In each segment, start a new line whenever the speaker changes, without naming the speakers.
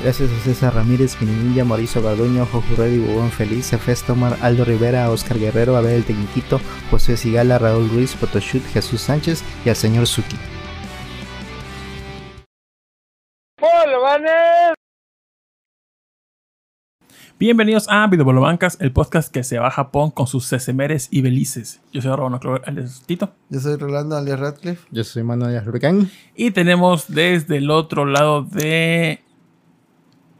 Gracias a César Ramírez, Minilla, Mauricio Garduño, Jojo Reddy, Bubón Feliz, Efes Tomar, Aldo Rivera, Oscar Guerrero, Abel el Tecniquito, José Sigala, Raúl Ruiz, Photoshoot, Jesús Sánchez y al señor Suki.
Bienvenidos a Videobolobancas, el podcast que se va a Japón con sus sesemeres y belices. Yo soy Robo alias Tito.
Yo soy Rolando alias Radcliffe.
Yo soy Manuel Rubicán.
Y tenemos desde el otro lado de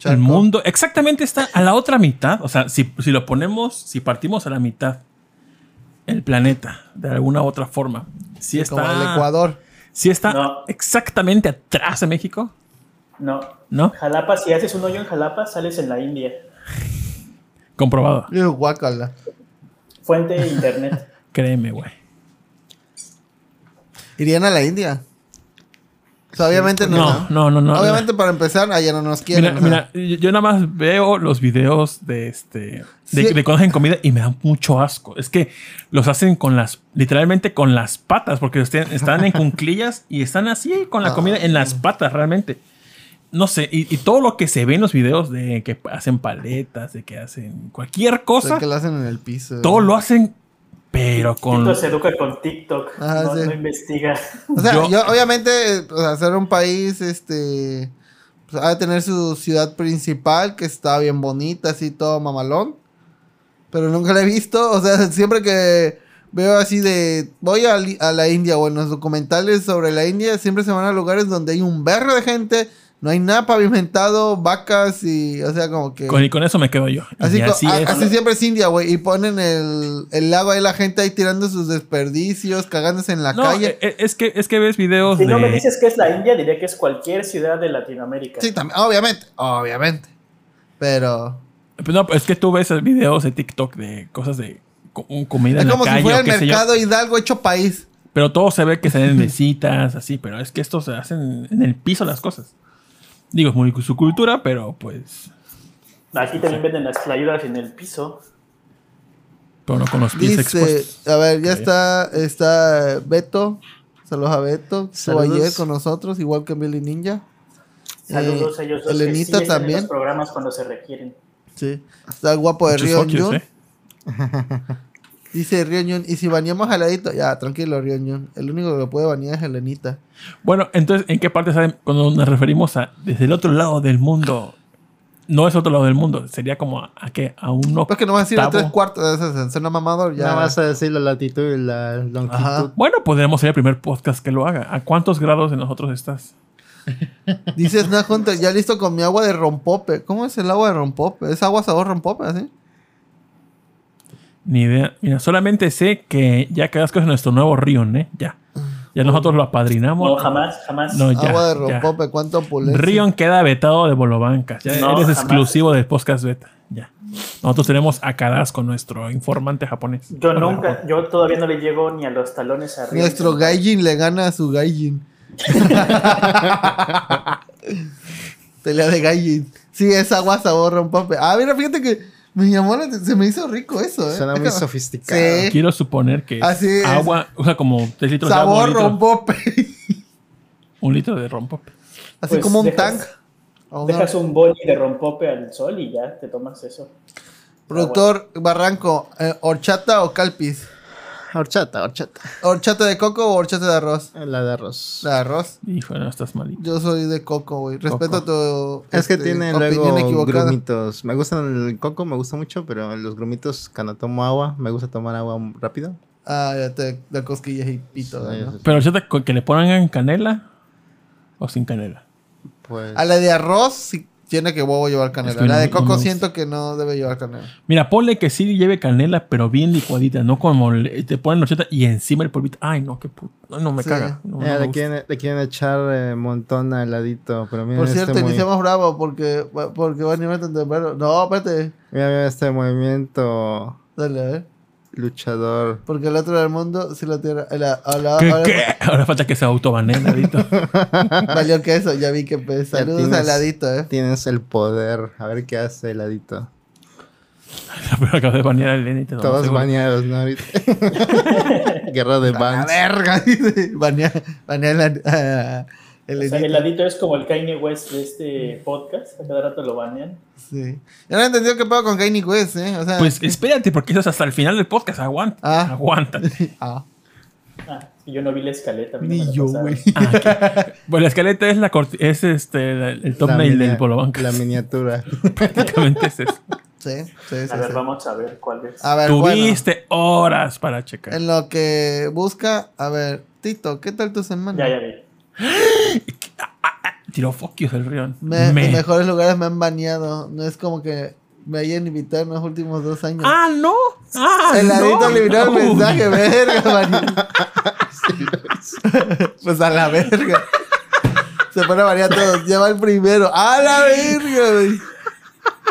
el mundo, exactamente está a la otra mitad. O sea, si, lo ponemos, si partimos a la mitad, el planeta, de alguna u otra forma. Si está,
como el Ecuador.
Si está exactamente atrás de México.
No.
¿No?
Jalapa, si haces un hoyo en Jalapa, sales en la India.
Comprobado.
Guacala.
Fuente de internet.
Créeme, güey.
¿Irían a la India? Obviamente
no. No, no, no.
Obviamente para empezar, allá no nos quieren.
Mira, mira yo nada más veo los videos de este de, de, cuando hacen comida y me dan mucho asco. Es que los hacen con las, literalmente con las patas, porque están en cunclillas y están así con la comida en las patas realmente no sé, y, todo lo que se ve en los videos de que hacen paletas, de que hacen cualquier cosa. De
que lo hacen en el piso.
Todo lo hacen, pero con.
TikTok se educa con TikTok. Ah, no, investiga.
O sea, yo, obviamente, hacer un país, este. Pues, ha de tener su ciudad principal, que está bien bonita, así todo mamalón. Pero nunca la he visto. O sea, siempre que veo así de. Voy a, a la India o en los documentales sobre la India, siempre se van a lugares donde hay un berro de gente no hay nada pavimentado, vacas y, o sea, como que...
Con, y con eso me quedo yo.
Así, así, siempre es India, güey. Y ponen el, el lago ahí, la gente ahí tirando sus desperdicios, cagándose en la calle.
Eh, es que, es que ves videos
si no me dices que es la India, diría que es cualquier ciudad de Latinoamérica.
Sí, también, obviamente, obviamente. Pero...
Pues no, es que tú ves videos de TikTok de cosas de comida en la calle. Es como si fuera
el mercado Hidalgo hecho país.
Pero todo se ve que se den mesitas, así. Pero es que esto se hacen en el piso las cosas. Digo, es muy su cultura, pero pues.
Aquí también venden las playudas en el piso.
Pero no con los pies Dice,
A ver, ya está, está Beto. Saludos a Beto. Estuvo ayer con nosotros, igual que Billy Ninja.
Saludos a ellos dos
Elenita también. En
los programas cuando se requieren.
Sí. Está el guapo de Río ¿eh? Dice Rionjun, ¿y si baneamos a ladito? Ya, tranquilo, Rionjun. El único que puede banear es Helenita.
Bueno, entonces, ¿en qué parte saben cuando nos referimos a desde el otro lado del mundo? No es otro lado del mundo, sería como a, a qué? A un
Pues que no vas a decir a tres cuartos de ese, una mamador. Ya
no vas a decir la latitud y la longitud.
Bueno, podríamos ser el primer podcast que lo haga. ¿A cuántos grados de nosotros estás?
Dices, no, ya listo con mi agua de rompope. ¿Cómo es el agua de rompope? ¿Es agua sabor rompope, así?
Ni idea. Mira, solamente sé que ya Cadasco es nuestro nuevo río, ¿eh? Ya. Ya nosotros lo apadrinamos.
No, jamás, jamás.
No, ya,
Agua de rompope, ¿cuánto opulencia?
Rion queda vetado de Bolobancas. Ya eres exclusivo del podcast beta. Ya. Nosotros tenemos a Cadasco, nuestro informante japonés.
Yo nunca, yo todavía no le llego ni a los talones a
Rion. Nuestro Gaijin le gana a su Gaijin. Pelea de Gaijin. Sí, es agua sabor rompope. Ah, mira, fíjate que me llamó se me hizo rico eso, ¿eh?
Suena muy sofisticado.
Quiero suponer que es agua, o sea, como 3 litros
de
agua.
Sabor rompope.
Un litro de rompope.
Así pues como un tank.
Dejas un boli de rompope al sol y ya te tomas eso.
Productor Barranco, eh, ¿horchata o calpis?
Horchata, horchata.
¿Horchata de coco o horchata de arroz?
La de arroz.
¿La de arroz?
Hijo, no estás malito.
Yo soy de coco, güey. Respeto tu.
Es que este, tiene luego grumitos. Me gustan el coco, me gusta mucho, pero los grumitos, cuando tomo agua, me gusta tomar agua rápido.
Ah, ya te da cosquillas y pito.
Pero horchata que le pongan canela o sin canela.
Pues. A la de arroz, sí tiene que huevo llevar canela. la de coco siento que no debe llevar canela.
Mira, ponle que sí lleve canela, pero bien licuadita, no como te ponen horchata y encima el polvito. Ay, no, qué puto. No, me caga.
le, quieren, echar un eh, montón a heladito, pero
Por cierto, este iniciamos bravo porque, porque va a nivel tan temprano. No, espérate.
Mira, mira este movimiento.
Dale, a ver
luchador.
Porque el otro del mundo si lo tiene.
¿Qué, ahora, ahora falta que se autobanee, Ladito.
Valió que eso, ya vi que pesa. Saludos al Ladito, eh.
Tienes el poder. A ver qué hace el Ladito.
Pero acabo de banear al Lenny.
Todos baneados, ¿no? Ahorita. Guerra de bans.
La verga, dice. Banear, banear El,
O sea,
edito.
el ladito es como el Kanye West de este podcast. A cada rato lo banean.
Sí. Yo no he entendido qué pedo con Kanye West, ¿eh? O sea,
Pues espérate, porque eso es hasta el final del podcast. Aguanta.
Ah.
Aguanta.
ah,
Ah, yo no vi la escaleta. no
ni
la
yo, güey.
Ah. Bueno, la escaleta es la corti- es este el el
La
thumbnail del
minia-
Polo Banca.
La miniatura.
Prácticamente es eso.
Sí, sí, sí.
A ver,
sí.
vamos a ver cuál es.
A ver, bueno.
Tuviste horas para checar.
En lo que busca, a ver, Tito, ¿qué tal tu semana?
Ya, ya vi.
Tiró foquios el río.
Me-
Me-
En mejores lugares me han baneado. No es como que me hayan invitado en los últimos dos años.
Ah, no. Ah,
el ladito
no.
eliminó el
Uy.
mensaje, verga, pues a la verga. Se pone a banear a todos. Lleva el primero. ¡A la verga, güey!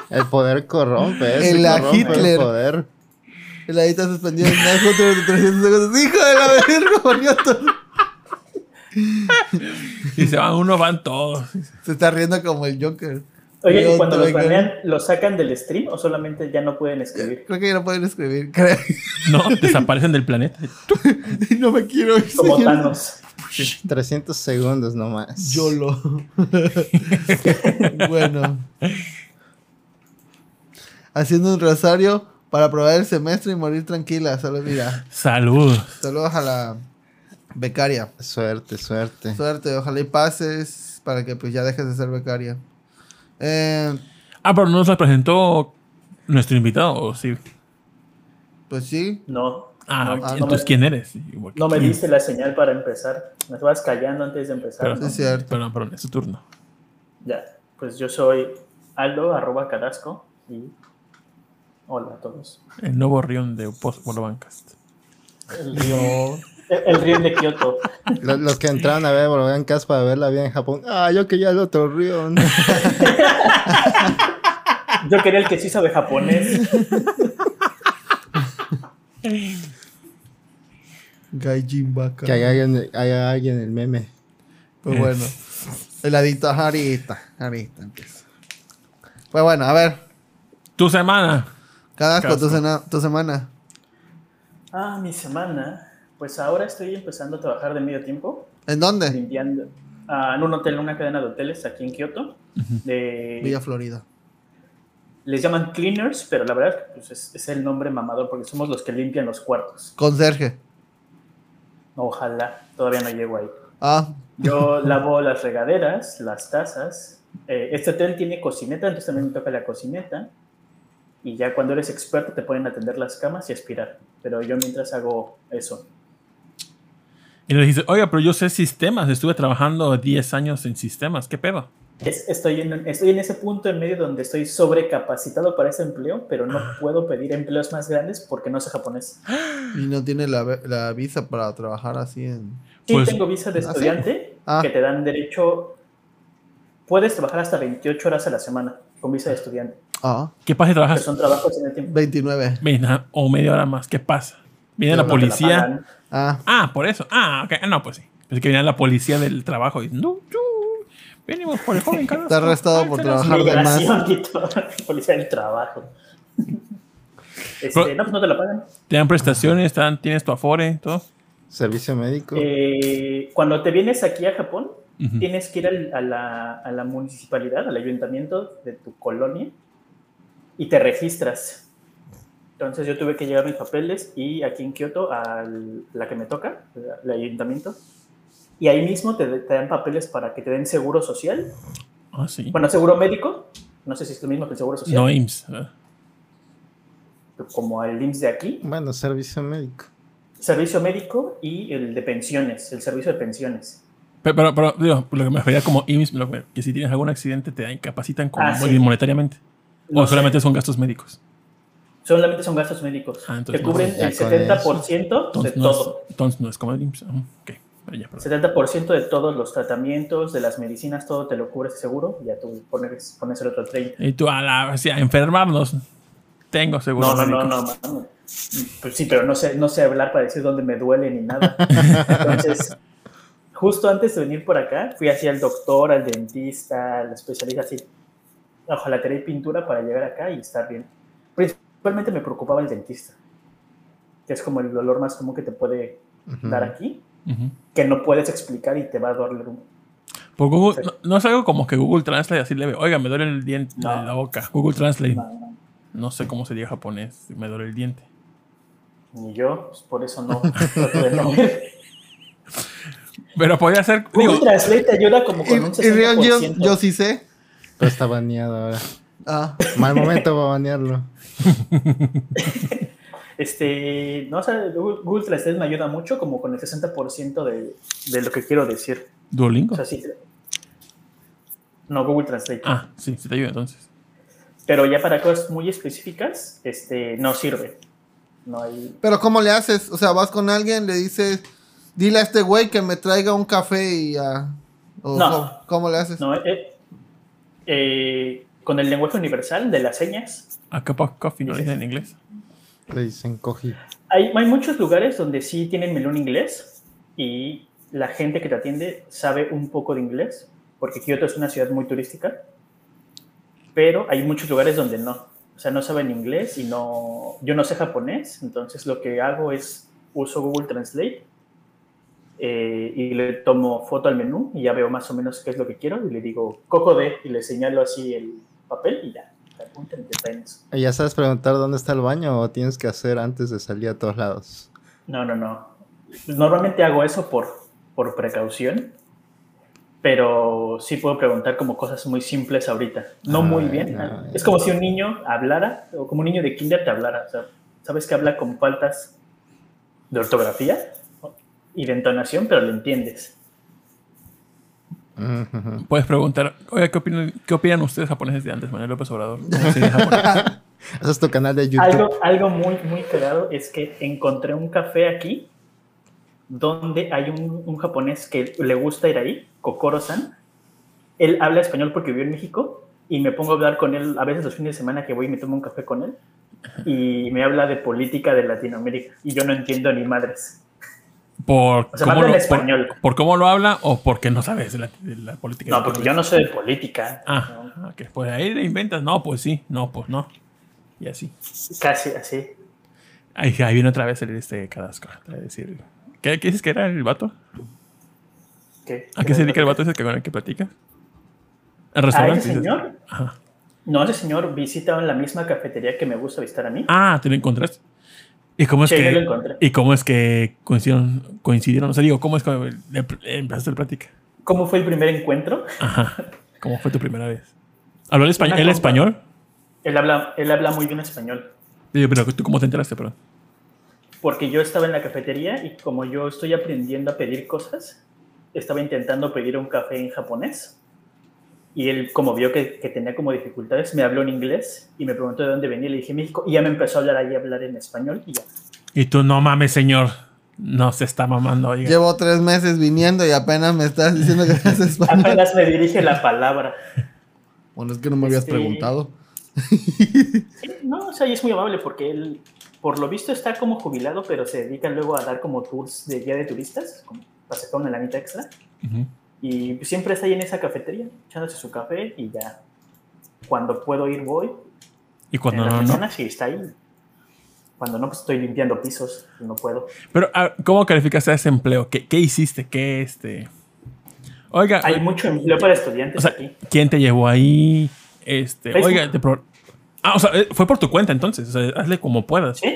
El poder corrompe.
El
El
a
corrompe
Hitler.
El poder.
El ladito suspendido 300 segundos. ¡Hijo de la verga!
Y se van uno, van todos.
Se está riendo como el Joker.
Oye,
Yo
¿y cuando los banean, los sacan del stream o solamente ya no pueden escribir?
Creo que ya no pueden escribir. creo.
No, desaparecen del planeta.
no me quiero ir.
Como
señor.
Thanos.
300 segundos nomás.
YOLO. bueno. Haciendo un rosario para aprobar el semestre y morir tranquila. Solo mira.
Salud.
Saludos a la becaria.
Suerte, suerte.
Suerte, ojalá y pases para que pues ya dejes de ser becaria. Eh,
Ah, pero no nos la presentó nuestro invitado, ¿o sí?
pues sí.
No.
Ah,
no,
ah,
no
entonces
me,
¿quién eres?
No me diste la señal para empezar. Me estabas callando antes de empezar.
Pero,
es cierto.
Perdón, perdón, es tu turno.
Ya. Pues yo soy Aldo, arroba Carasco. Y hola a todos.
El nuevo rión de Post Bancast.
El río, el, río de Kioto.
Los, los que entraron a ver Cas para ver la vida en Japón. Ah, yo quería el otro río.
Yo quería el que sí sabe japonés.
Gaijin Baka.
que haya alguien, haya alguien en el meme.
Pues bueno. El ladito, ajá, ahorita. Ahorita empieza. Pues bueno, a ver.
Tu semana.
Cadasco, tu, tu semana.
Ah, mi semana. Pues ahora estoy empezando a trabajar de medio tiempo,
¿En dónde?
limpiando ah, en un hotel, una cadena de hoteles aquí en Kioto. De,
Villa Florida.
les llaman cleaners, pero la verdad pues es, es el nombre mamador porque somos los que limpian los cuartos.
Conserje.
Ojalá, todavía no llego ahí.
Ah,
Yo lavo las regaderas, las tazas. Eh, este hotel tiene cocineta, entonces también me toca la cocineta. Y ya cuando eres experto te pueden atender las camas y aspirar. Pero yo mientras hago eso.
Y le dijiste, oiga, pero yo sé sistemas. Estuve trabajando 10 años en sistemas. ¿Qué pedo?
Es- estoy, en, estoy en ese punto en medio donde estoy sobrecapacitado para ese empleo, pero no puedo pedir empleos más grandes porque no sé japonés.
y no tiene la, visa para trabajar así en.
Sí,
Pues-
tengo visa de
¿Ah, sí?
estudiante
Ah.
que te dan derecho. Puedes trabajar hasta 28 horas a la semana con visa de estudiante.
Ah,
¿Qué pasa si
Que
trabajas
son trabajos en el tiempo.
29.
Venga, o media hora más? ¿Qué pasa? Viene la policía.
Ah,
Ah, por eso. Ah, ok. No, pues sí. Pensé que viene la policía del trabajo y no, yo, venimos por el joven Carlos.
Está arrestado por trabajar de más.
Policía del trabajo. Este,
Pero-
no, pues no te la pagan.
Te dan prestaciones, te dan- tienes tu afore, todo.
Servicio médico.
Eh, cuando te vienes aquí a Japón, tienes que ir al- a, la, a la municipalidad, al ayuntamiento de tu colonia y te registras. Entonces yo tuve que llevar mis papeles y aquí en Kioto a la que me toca, el ayuntamiento, y ahí mismo te, te dan papeles para que te den seguro social,
Ah, sí.
bueno, seguro médico, no sé si es lo mismo que el seguro social,
No IMSS. ¿verdad?
como el IMSS de aquí,
Bueno, servicio médico.
servicio médico y el de pensiones, el servicio de pensiones.
Pero, pero, pero, digo, lo que me refería como IMSS, lo que, que si tienes algún accidente te incapacitan como
Ah, sí.
monetariamente.
No
o
sé.
solamente son gastos médicos.
Solamente son gastos médicos.
Ah, entonces
que
no,
cubren el
con
70% de
Entonces no,
todo.
es, entonces no es como el IMSS. Ok, pero ya, perdón.
70% de todos los tratamientos, de las medicinas, todo te lo cubre seguro. Y ya tú pones, pones el otro 30.
Y tú, a la, o sea, enfermarnos, tengo seguro
No, no, no,
médico.
no, mano. Pues sí, pero no sé, no sé hablar para decir dónde me duele ni nada. Entonces, justo antes de venir por acá, fui así al doctor, al dentista, al especialista, así, ojalatería y pintura para llegar acá y estar bien. Principalmente me preocupaba el dentista, que es como el dolor más común que te puede
Ujú.
dar aquí,
Ujú.
que no puedes explicar y te va a doler un...
Por Google, no, es algo como que Google Translate así le ve, oiga, me duele el diente en la boca. Google Translate. No, sé cómo sería japonés, me duele el diente.
Ni yo, pues por eso no.
Pero podría ser.
Google Translate ayuda como con un 60%.
Yo, yo sí sé.
Pero está baneado ahora. Ah. Mal momento para banearlo.
este, no, o sea, Google Translate me ayuda mucho como con el 60% de, de lo que quiero decir.
¿Duolingo?
O sea, sí. No, Google Translate.
Ah, sí, sí te ayuda entonces.
Pero ya para cosas muy específicas, este, no sirve. No hay...
Pero ¿cómo le haces? O sea, vas con alguien, le dices, dile a este güey que me traiga un café y ya...
no.
¿cómo, le haces?
No, eh, eh, con el lenguaje universal de las señas.
¿A cup of coffee no dicen en inglés?
Le dicen coffee.
Hay, hay muchos lugares donde sí tienen menú en inglés y la gente que te atiende sabe un poco de inglés, porque Kyoto es una ciudad muy turística, pero hay muchos lugares donde no. O sea, no saben inglés y no... Yo no sé japonés, entonces lo que hago es uso Google Translate eh, y le tomo foto al menú y ya veo más o menos qué es lo que quiero y le digo cojo de y le señalo así el papel y ya.
¿Y ya sabes preguntar dónde está el baño o tienes que hacer antes de salir a todos lados?
No, no, no. Normalmente hago eso por, por precaución, pero sí puedo preguntar como cosas muy simples ahorita. No muy ah, bien. es como si un niño hablara, o como un niño de kinder te hablara. sabes que habla con faltas de ortografía y de entonación, pero lo entiendes.
Puedes preguntar, oye, ¿qué opinan, ¿qué opinan ustedes japoneses de antes, Manuel López Obrador?
Ese es tu canal de YouTube.
Algo, algo muy, muy claro es que encontré un café aquí donde hay un, japonés que le gusta ir ahí, Kokoro-san. Él habla español porque vive en México y me pongo a hablar con él a veces los fines de semana que voy y me tomo un café con él y me habla de política de Latinoamérica y yo no entiendo ni madres.
Por, cómo lo, español. Por, cómo lo habla o porque no sabes de la, política?
No, porque yo no sé de política.
Ah, pues ahí le inventas. No, pues sí, no, pues no. Y así.
Casi así.
Ahí, ahí viene otra vez el este Cadasco. decir, ¿Qué, ¿Qué dices que era el vato?
¿Qué?
¿A qué se dedica el vato ese que con el que platica?
¿El restaurante? ese señor? Ajá. No, ese señor visita en la misma cafetería que me gusta visitar a mí.
Ah, ¿te lo encontraste? ¿Y cómo es que, ¿Y cómo es que coincidieron, coincidieron? O sea, digo, ¿cómo es que empezaste la plática?
¿Cómo fue el primer encuentro?
Ajá. ¿Cómo fue tu primera vez? ¿Habló el español? ¿Él español?
Él habla, él habla muy bien español.
pero ¿tú cómo te enteraste, perdón?
porque yo estaba en la cafetería y como yo estoy aprendiendo a pedir cosas, estaba intentando pedir un café en japonés. Y él, como vio que, tenía como dificultades, me habló en inglés y me preguntó de dónde venía. Le dije México y ya me empezó a hablar ahí, a hablar en español y ya.
Y tú, no mames, señor. No se está mamando.
Llevo tres meses viniendo y apenas me estás diciendo que haces español.
apenas me dirige la palabra.
Bueno, es que no me habías este, preguntado.
no, o sea, y es muy amable porque él por lo visto está como jubilado, pero se dedica luego a dar como tours de guía de turistas, como para sacar una lanita extra. Y siempre está ahí en esa cafetería, echándose su café y ya. Cuando puedo ir, voy.
Y cuando no, no.
sí está ahí. Cuando no, pues estoy limpiando pisos, no puedo.
Pero, ah, ¿cómo calificas a ese empleo? ¿Qué, qué hiciste? ¿Qué este?
Oiga. Hay mucho empleo para estudiantes aquí.
¿Quién te llevó ahí? Este, oiga, te Ah, o sea, eh, fue por tu cuenta entonces. O sea, hazle como puedas.
Sí.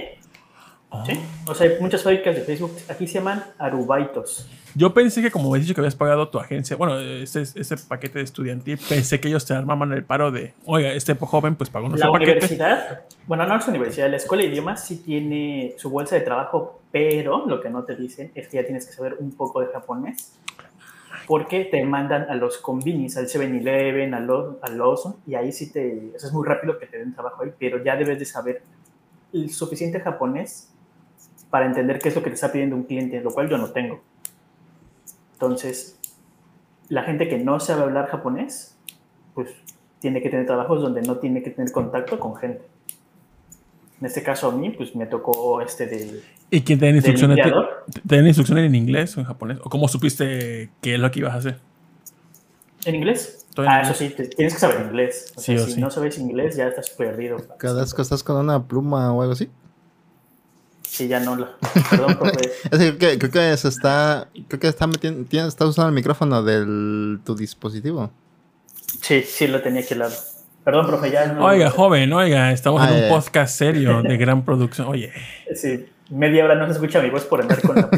Oh. Sí. O sea, hay muchas fábricas de Facebook. Aquí se llaman arubaitos.
Yo pensé que, como habías dicho que habías pagado tu agencia, bueno, ese, ese paquete de estudiantil, pensé que ellos te armaban el paro de, oiga, este joven pues pagó
nuestro La universidad, bueno, no es universidad, la escuela de idiomas sí tiene su bolsa de trabajo, pero lo que no te dicen es que ya tienes que saber un poco de japonés porque te mandan a los convenis, al 7-Eleven, al, Lawson, y ahí sí te, eso es muy rápido que te den trabajo ahí, pero ya debes de saber el suficiente japonés para entender qué es lo que te está pidiendo un cliente, lo cual yo no tengo. Entonces, la gente que no sabe hablar japonés, pues tiene que tener trabajos donde no tiene que tener contacto con gente. En este caso a mí, pues me tocó este del...
¿Y quién te da instrucciones? ¿Te, dan instrucciones en inglés o en japonés? ¿O cómo supiste qué es lo que ibas a hacer?
¿En inglés? Ah, eso sí, tienes que saber inglés. O sea, si no sabes inglés, ya estás perdido.
¿Cada vez que estás con una pluma o algo así?
Sí, ya no lo. Perdón, profe.
creo, que, creo que se está. Creo que está metiendo. Estás usando el micrófono de tu dispositivo.
Sí, sí, lo tenía aquí al lado. Perdón, profe, ya
no. Oiga, joven, oiga, estamos en un ah, podcast serio de gran producción. Oye.
Sí, media hora no se escucha mi voz por andar con la.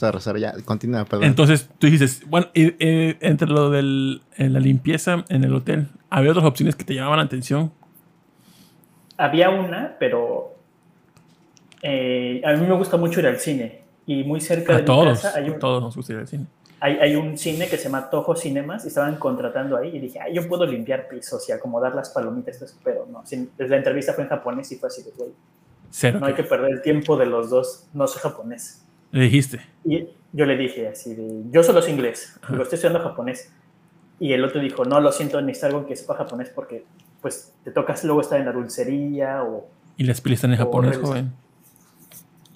ya, continúa, perdón.
Entonces, tú dices, bueno, entre lo de la limpieza en el hotel, ¿había otras opciones que te llamaban la atención?
Había una, pero eh, a mí me gusta mucho ir al cine. Y muy cerca de
mi
casa
hay un, todos nos gusta ir al cine.
Hay, un cine que se llama Toho Cinemas y estaban contratando ahí y dije, yo puedo limpiar pisos y acomodar las palomitas, pero no. desde la entrevista fue en japonés y fue así de, güey. No hay que perder el tiempo de los dos, no soy japonés.
Le dijiste.
Y yo le dije así de, yo solo sé inglés, digo, estoy estudiando japonés. Y el otro dijo, no, lo siento, necesito algo que sepa japonés porque pues te tocas luego estar en la dulcería o...
¿Y las pilas están en japonés, joven?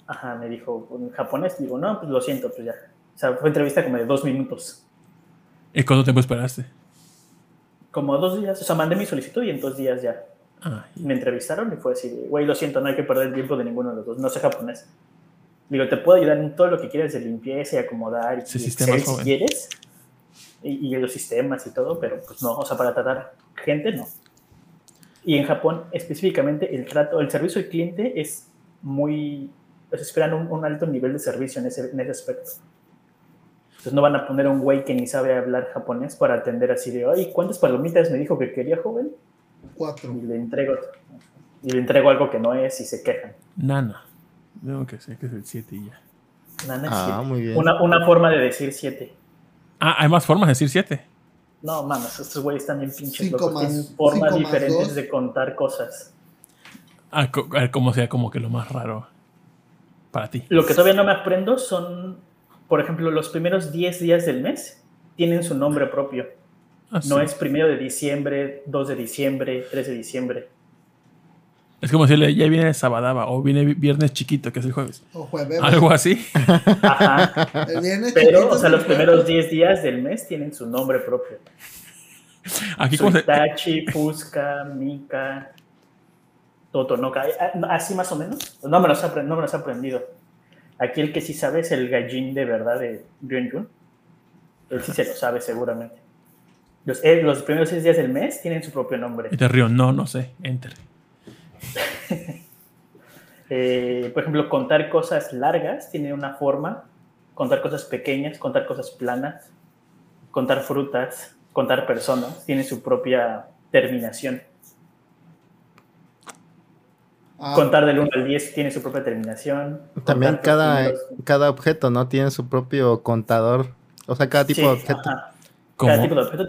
Ajá, me dijo, en japonés, digo, no, pues lo siento, pues ya. O sea, fue entrevista como de dos minutos.
¿Y cuánto tiempo esperaste?
Como dos días, o sea, mandé mi solicitud y en dos días ya. Ah, me entrevistaron y fue así, güey, lo siento, no hay que perder el tiempo de ninguno de los dos, no sé japonés. Digo, te puedo ayudar en todo lo que quieras de limpieza y acomodar y,
si
quieres. Y, los sistemas y todo, pero pues no, o sea, para tratar gente no. Y en Japón específicamente el trato, el servicio al cliente es muy, pues esperan un, alto nivel de servicio en ese, en ese aspecto. Entonces no van a poner a un güey que ni sabe hablar japonés para atender así de, ay, ¿cuántas palomitas me dijo que quería, joven?
Cuatro.
Y le entrego, y le entrego algo que no es y se quejan.
Nana. Tengo que sé que es el 7 y ya.
ah, muy bien. Una, una, forma de decir 7.
Ah, hay más formas de decir 7.
No, mames, estos güeyes también pinches locos. Tienen formas diferentes de contar cosas.
Ah, como sea como que lo más raro para ti.
Lo que todavía no me aprendo son, por ejemplo, los primeros 10 días del mes tienen su nombre propio. Ah, no es primero de diciembre, 2 de diciembre, 3 de diciembre.
Es como decirle, ya viene Sabadaba o viene viernes chiquito, que es el jueves.
O jueves.
Algo así.
Ajá. El viernes Pero, o sea, los primeros 10 días del mes tienen su nombre propio.
Aquí como se...
Tachi, Fusca, Mika, Totonoka. Eh, ah, así más o menos. No me, los he, no me los he aprendido. Aquí el que sí sabe es el gallín de verdad de Ryun Él sí se lo sabe seguramente. Los, eh, los primeros 6 días del mes tienen su propio nombre.
Y te río, no, no sé. Enter.
Eh, por ejemplo, contar cosas largas tiene una forma, contar cosas pequeñas, contar cosas planas, contar frutas, contar personas, tiene su propia terminación. Ah. Contar del 1 al 10 tiene su propia terminación.
También cada, cada objeto, ¿no? Tiene su propio contador. O sea, cada tipo de objeto.
Como,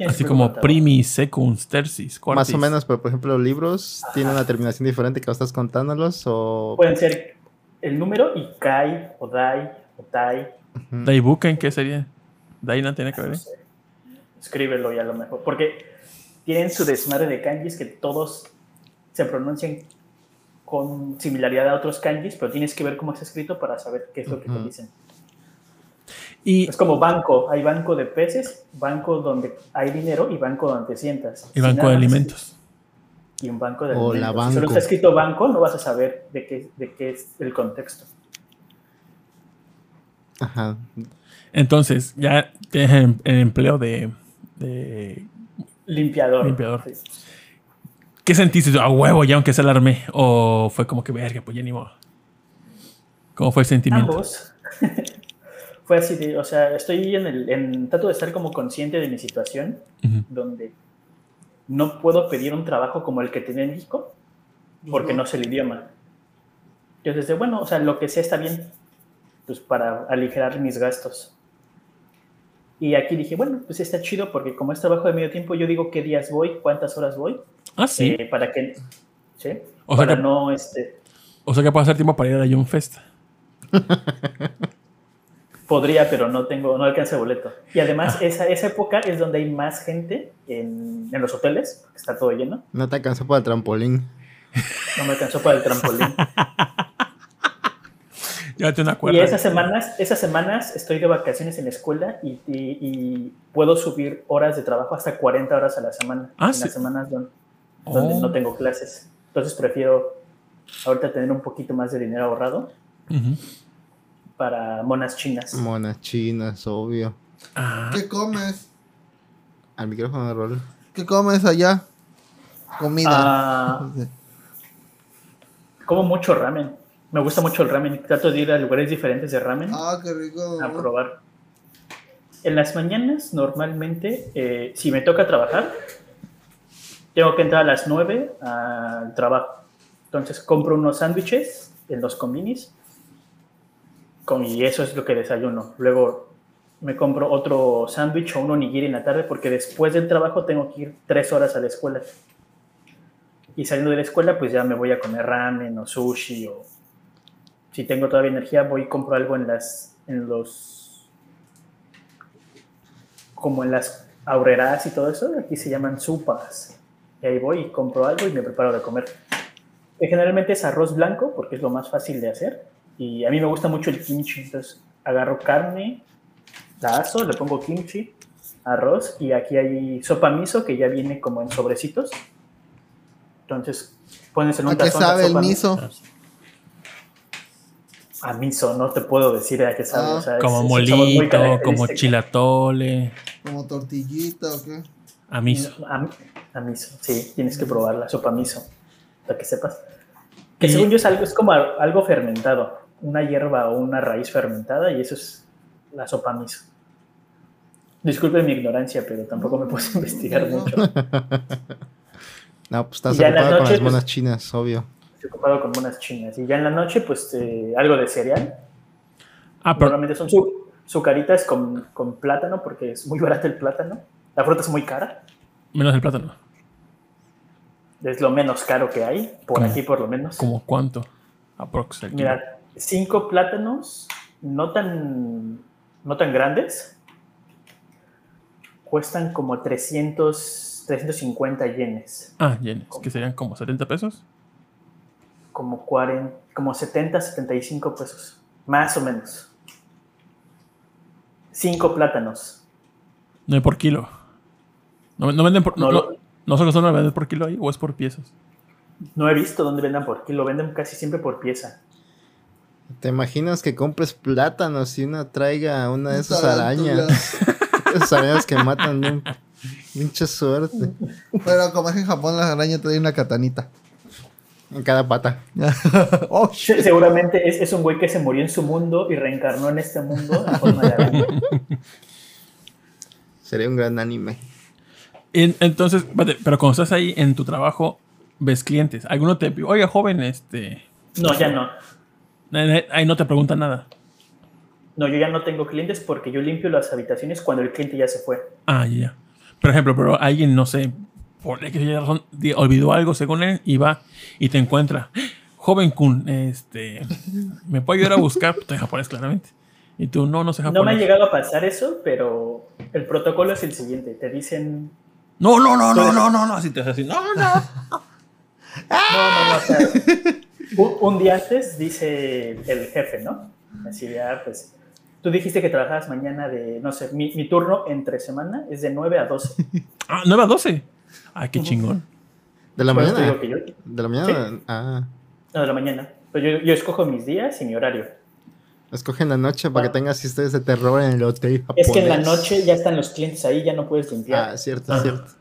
así como primis, secunds, tercis,
Más o menos, pero por ejemplo, los libros tienen una terminación diferente que estás contándolos o...
Pueden ser el número y kai o dai o tai.
Daibuken, ¿qué sería? Dai no tiene que ver.
Escríbelo ya a lo mejor. Porque tienen su desmadre de kanjis que todos se pronuncian con similaridad a otros kanjis, pero tienes que ver cómo está escrito para saber qué es lo que te dicen es como banco, hay banco de peces, banco donde hay dinero y banco donde te sientas.
Y banco de alimentos.
Y un banco de
o
alimentos.
La banco.
Si solo está escrito banco, no vas a saber de qué, de qué es el contexto.
Ajá.
Entonces, ya tienes el empleo de,
limpiador.
Limpiador. ¿Qué sentiste? ¿A huevo ya aunque se alarme? ¿O fue como que verga, pues ya ni modo? ¿Cómo fue el sentimiento?
Ambos. fue así de, o sea, estoy en el, en, trato de estar como consciente de mi situación, donde no puedo pedir un trabajo como el que tenía en México, porque no sé el idioma. Entonces, bueno, o sea, lo que sé está bien, pues para aligerar mis gastos. Y aquí dije, bueno, pues está chido porque como es trabajo de medio tiempo, yo digo qué días voy, cuántas horas voy.
Ah, sí.
Eh, para que, ¿sí? O para sea no, este...
O sea que puedo hacer tiempo para ir a la Young Fest.
Podría, pero no tengo, no alcance boleto. Y además, ah. esa, esa época es donde hay más gente en, en los hoteles, porque está todo lleno.
No te alcanzó para el trampolín.
No me alcanzó para el trampolín.
ya te acuerdo.
Y esas semanas, esas semanas estoy de vacaciones en la escuela y, y, puedo subir horas de trabajo hasta 40 horas a la semana.
Ah,
en las semanas donde, donde no oh. tengo clases. Entonces prefiero ahorita tener un poquito más de dinero ahorrado para monas chinas.
Monas chinas, obvio.
Ah. ¿Qué comes?
Al micrófono de rol.
¿Qué comes allá? Comida. Ah,
como mucho ramen. Me gusta mucho el ramen. Trato de ir a lugares diferentes de ramen.
Ah, qué rico.
A probar. En las mañanas, normalmente, eh, si me toca trabajar, tengo que entrar a las 9 al trabajo. Entonces compro unos sándwiches en los combinis y eso es lo que desayuno. Luego me compro otro sándwich o un onigiri en la tarde porque después del trabajo tengo que ir tres horas a la escuela. Y saliendo de la escuela pues ya me voy a comer ramen o sushi o si tengo todavía energía voy y compro algo en las en los como en las aureras y todo eso, aquí se llaman supas. Y ahí voy y compro algo y me preparo de comer. Que generalmente es arroz blanco porque es lo más fácil de hacer y a mí me gusta mucho el kimchi, entonces agarro carne, la aso, le pongo kimchi, arroz y aquí hay sopa miso que ya viene como en sobrecitos. Entonces pones en un
¿A qué sabe el miso?
A miso, no te puedo decir a qué sabe.
Ah. como molito, como chilatole.
Como tortillita o qué.
A miso.
A, miso, sí, tienes que probar la sopa miso, para que sepas. Que según yo es algo, es como algo fermentado una hierba o una raíz fermentada y eso es la sopa miso. Disculpe mi ignorancia, pero tampoco me puedo investigar mucho.
No, pues estás ocupado con las pues, monas chinas, obvio.
Estoy ocupado con monas chinas. Y ya en la noche, pues eh, algo de cereal. Ah, pero... Normalmente son su, sucaritas con, con plátano, porque es muy barato el plátano. La fruta es muy cara.
Menos el plátano.
Es lo menos caro que hay, por aquí por lo menos.
¿Como cuánto? Aproximadamente.
Mira, cinco plátanos no tan, no tan grandes cuestan como 300, 350 yenes.
Ah, yenes, que serían como 70 pesos.
Como, 40, como 70, 75 pesos, más o menos. Cinco plátanos.
No hay por kilo. No, no venden por. No, no, no, solo venden por kilo ahí o es por piezas.
No he visto dónde vendan por kilo, venden casi siempre por pieza.
¿Te imaginas que compres plátanos y una traiga una de esas arañas? esas arañas que matan de mucha suerte.
Pero como es en Japón, las arañas traen una katanita.
En cada pata.
oh, Seguramente es, es, un güey que se murió en su mundo y reencarnó en este mundo en forma de araña.
Sería un gran anime.
entonces, pero cuando estás ahí en tu trabajo, ves clientes. Alguno te oiga, joven, este.
No, ya no.
Ahí no te preguntan nada.
No, yo ya no tengo clientes porque yo limpio las habitaciones cuando el cliente ya se fue.
Ah, ya. Por ejemplo, pero alguien, no sé, por X razón, olvidó algo según él y va y te encuentra. Joven Kun, este, ¿me puede ayudar a buscar? Estoy japonés, claramente. Y tú, no, no sé japonés.
No me ha llegado a pasar eso, pero el protocolo es el siguiente. Te dicen...
No, no, no, no, no, no, no, así te así. No, no. no,
no, no un, día antes dice el jefe, ¿no? Así de, ah, pues, tú dijiste que trabajabas mañana de, no sé, mi, turno entre semana es de 9 a 12.
ah, 9 a 12. Ay, qué chingón.
¿De la mañana? ¿De la mañana? Ah.
No, de la mañana. Pues yo, yo, escojo mis días y mi horario.
Escogen la noche para que tengas historias de terror en el hotel
japonés. Es que en la noche ya están los clientes ahí, ya no puedes limpiar.
Ah, cierto, cierto.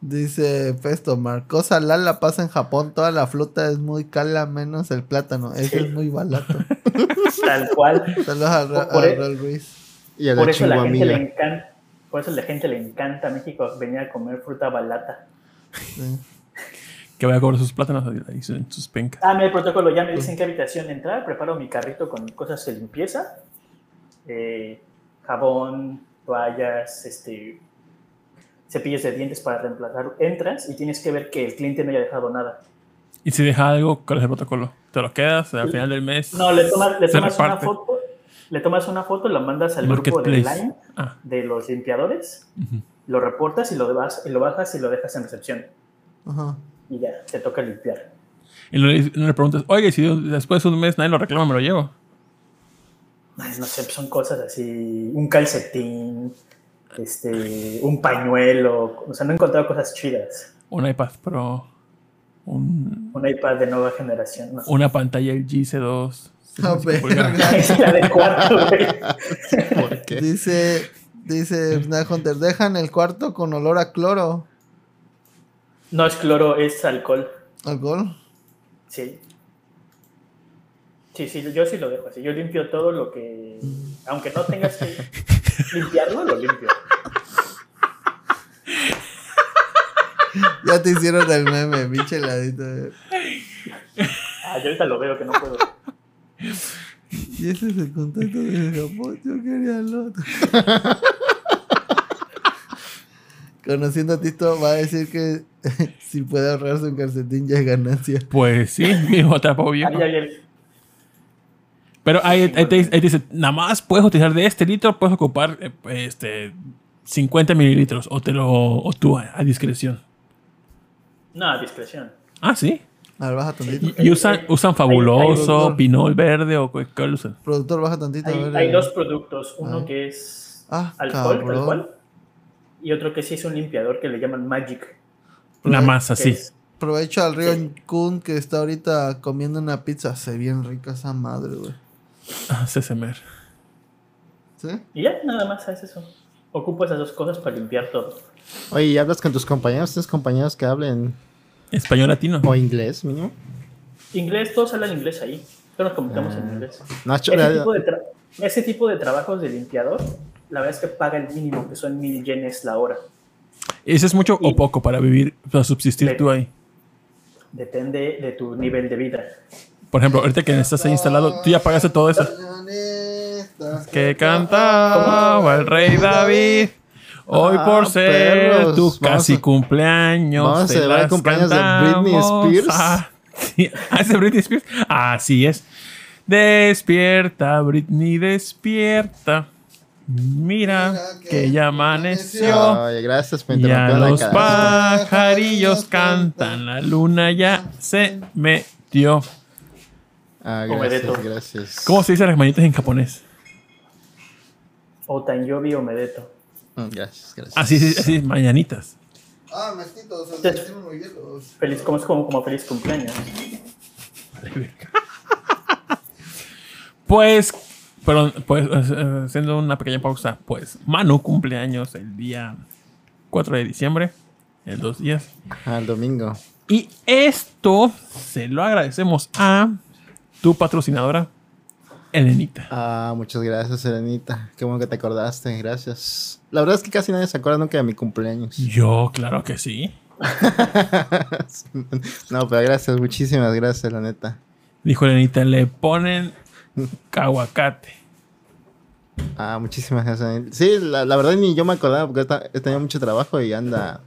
Dice Festo, Marcosa Lala pasa en Japón, toda la fruta es muy cala menos el plátano, ese es muy barato.
Tal cual.
Saludos a, por, e- Ruiz.
Y a por eso la gente le encanta, por eso la gente le encanta a México venir a comer fruta balata.
que vaya a comer sus plátanos ahí en sus pencas.
Ah, el protocolo, ya me dicen qué habitación entrar, preparo mi carrito con cosas de limpieza, eh, jabón, toallas, este cepillos de dientes para reemplazar, entras y tienes que ver que el cliente no haya dejado nada.
¿Y si deja algo, cuál es el protocolo? ¿Te lo quedas al final del mes?
No, le tomas, le tomas una foto, le tomas una foto, la mandas al grupo de line ah. de los limpiadores, lo reportas y lo, vas, y lo bajas y lo dejas en recepción. Y ya, te toca limpiar.
Y no le, preguntas, oye, si después de un mes nadie lo reclama, me lo llevo.
no sé, son cosas así, un calcetín, este, un pañuelo, o sea, no he encontrado cosas chidas.
Un iPad Pro, un-
Un iPad de nueva generación. ¿no?
una pantalla LG C2.
No,
65 pulgadas.
verga.
Es la del cuarto, güey.
¿Por qué?
Dice, dice Snack Hunter, dejan el cuarto con olor a cloro.
No es cloro, es alcohol.
¿Alcohol?
Sí. Sí, sí, yo sí lo dejo así. Yo limpio todo lo que. Aunque no tengas que limpiarlo, lo limpio.
Ya te hicieron el meme, pinche heladito.
Ah, yo ahorita lo veo que no puedo.
Y ese es el contacto de Japón. Yo quería el otro. Conociendo a Tito, va a decir que si puede ahorrarse un calcetín ya es ganancia.
Pues sí, mismo atrapado viejo.
Ahí el-
Pero ahí, ahí te, ahí te dice, nada más puedes utilizar de este litro, puedes ocupar eh, este 50 mililitros o te lo o tú a, a discreción.
No, a discreción.
Ah, sí.
A ver, baja tantito.
Y, y usan, usan fabuloso,
hay-
pinol verde o qué qué usan.
Productor, baja tantito. a
Hay,
ver,
hay
eh.
dos productos. Uno que es
Ah,
alcohol, tal cual. Y otro que sí es un limpiador que le llaman Magic.
Nada más
que
así.
es-
Aprovecho al Río
Sí.
Kun que está ahorita comiendo una pizza. Se ve bien rica esa madre, güey.
Ah, CSMR.
¿Sí?
Y ya, nada más es eso. Ocupo esas dos cosas para limpiar todo.
Oye, ¿y hablas con tus compañeros? ¿Tienes compañeros que hablen
Español latino.
o inglés mínimo?
Inglés, todos hablan inglés ahí. Todos nos comunicamos en inglés.
Has hecho-
Ese tipo, de tra- ese tipo de trabajos de limpiador, la verdad es que paga el mínimo, que son mil yenes la hora.
¿Ese es mucho o poco para vivir, para subsistir tú ahí?
Depende de tu nivel de vida.
Por ejemplo, ahorita que estás ahí instalado, tú ya pagaste todo eso. Que cantaba el rey David. Hoy
Ah,
por ser
perros.
tu casi
a-
cumpleaños.
vamos a celebrar el cumpleaños de Britney. Spears.
Ah, sí. Ah, ¿es de Britney Spears? Así es. Despierta, Britney, despierta. Mira
Mira
que,
que
ya
amaneció.
Oye, gracias por
Ya los pajarillos cantan, la luna ya se metió.
Ah,
Omedeto.
gracias, gracias.
¿Cómo se dice las manitas en japonés?
O Tanyobi o Medeto.
Mm, Gracias, gracias.
Así, así, mañanitas.
Ah, mezquitos,
Sí.
muy hielos.
Feliz, como es como, como feliz cumpleaños.
Pues, perdón, pues, eh, haciendo una pequeña pausa, pues, Manu cumpleaños el día 4 de diciembre, en dos días.
Al domingo.
Y esto se lo agradecemos a tu patrocinadora, Elenita.
Ah, muchas gracias, Serenita. Qué bueno que te acordaste, gracias. La verdad es que casi nadie se acuerda nunca de mi cumpleaños.
Yo, claro que sí.
no, pero gracias, muchísimas gracias, la neta.
Dijo Elenita, le ponen caguacate.
Ah, muchísimas gracias. Sí, la, la verdad ni yo me acordaba porque he tenido mucho trabajo y anda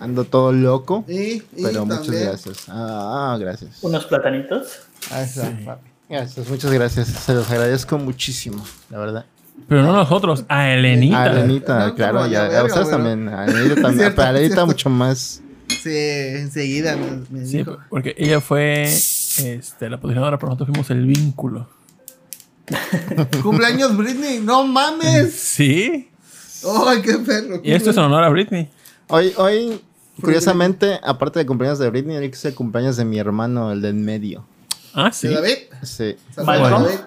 ando todo loco.
Y, y
Pero muchas gracias. Ah, gracias.
Unos platanitos.
Ah, esa, papi.
Gracias, muchas gracias. Se los agradezco muchísimo, la verdad.
Pero no nosotros, a Elenita.
A Elenita,
No,
claro,
como
y a, ustedes también. A Elenita también.
Cierto,
pero a Elenita mucho más.
Sí, enseguida me, me
Sí,
dijo.
porque ella fue este, la patrocinadora, pero nosotros fuimos el vínculo.
¡Cumpleaños Britney! ¡No mames!
Sí.
¡Ay, qué perro!
Y esto es en honor a Britney.
Hoy, hoy, curiosamente, aparte de cumpleaños de Britney, hoy es el cumpleaños de mi hermano, el del medio.
Ah,
¿Sí,
sí.
David?
Sí,
Malcolm.
David.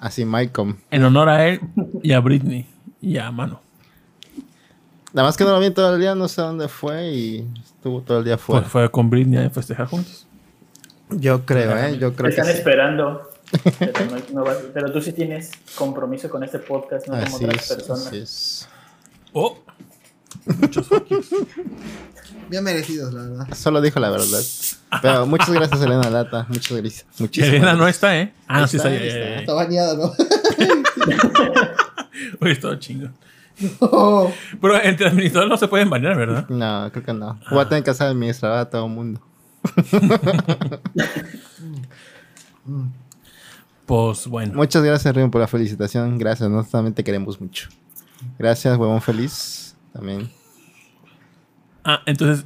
así Malcolm.
En honor a él y a Britney. Y a Mano.
Nada más que no lo vi todo el día, no sé dónde fue y estuvo todo el día
Pues
fuera.
fue con Britney a festejar juntos.
Yo creo, ¿eh? Yo creo que
están
sí.
esperando. Pero, no- no vas- pero tú sí tienes compromiso con este podcast, no como otras
es,
personas.
así es.
Oh. Muchos.
Bien merecidos, la verdad.
Solo dijo la verdad. Pero muchas gracias, Elena Lata. Muchas gracias. Muchísimas
Elena no está, ¿eh? Ah,
Ahí
sí
está,
está.
ahí está.
Está bañado, ¿no?
Oye, es todo chingo.
Oh,
Pero entre administradores no se pueden bañar, ¿verdad?
No, creo que no. Voy a tener que hacer administrar a todo el mundo.
Pues bueno.
Muchas gracias, Río, por la felicitación. Gracias, nosotros también te queremos mucho. Gracias, huevón feliz. También.
Ah, entonces,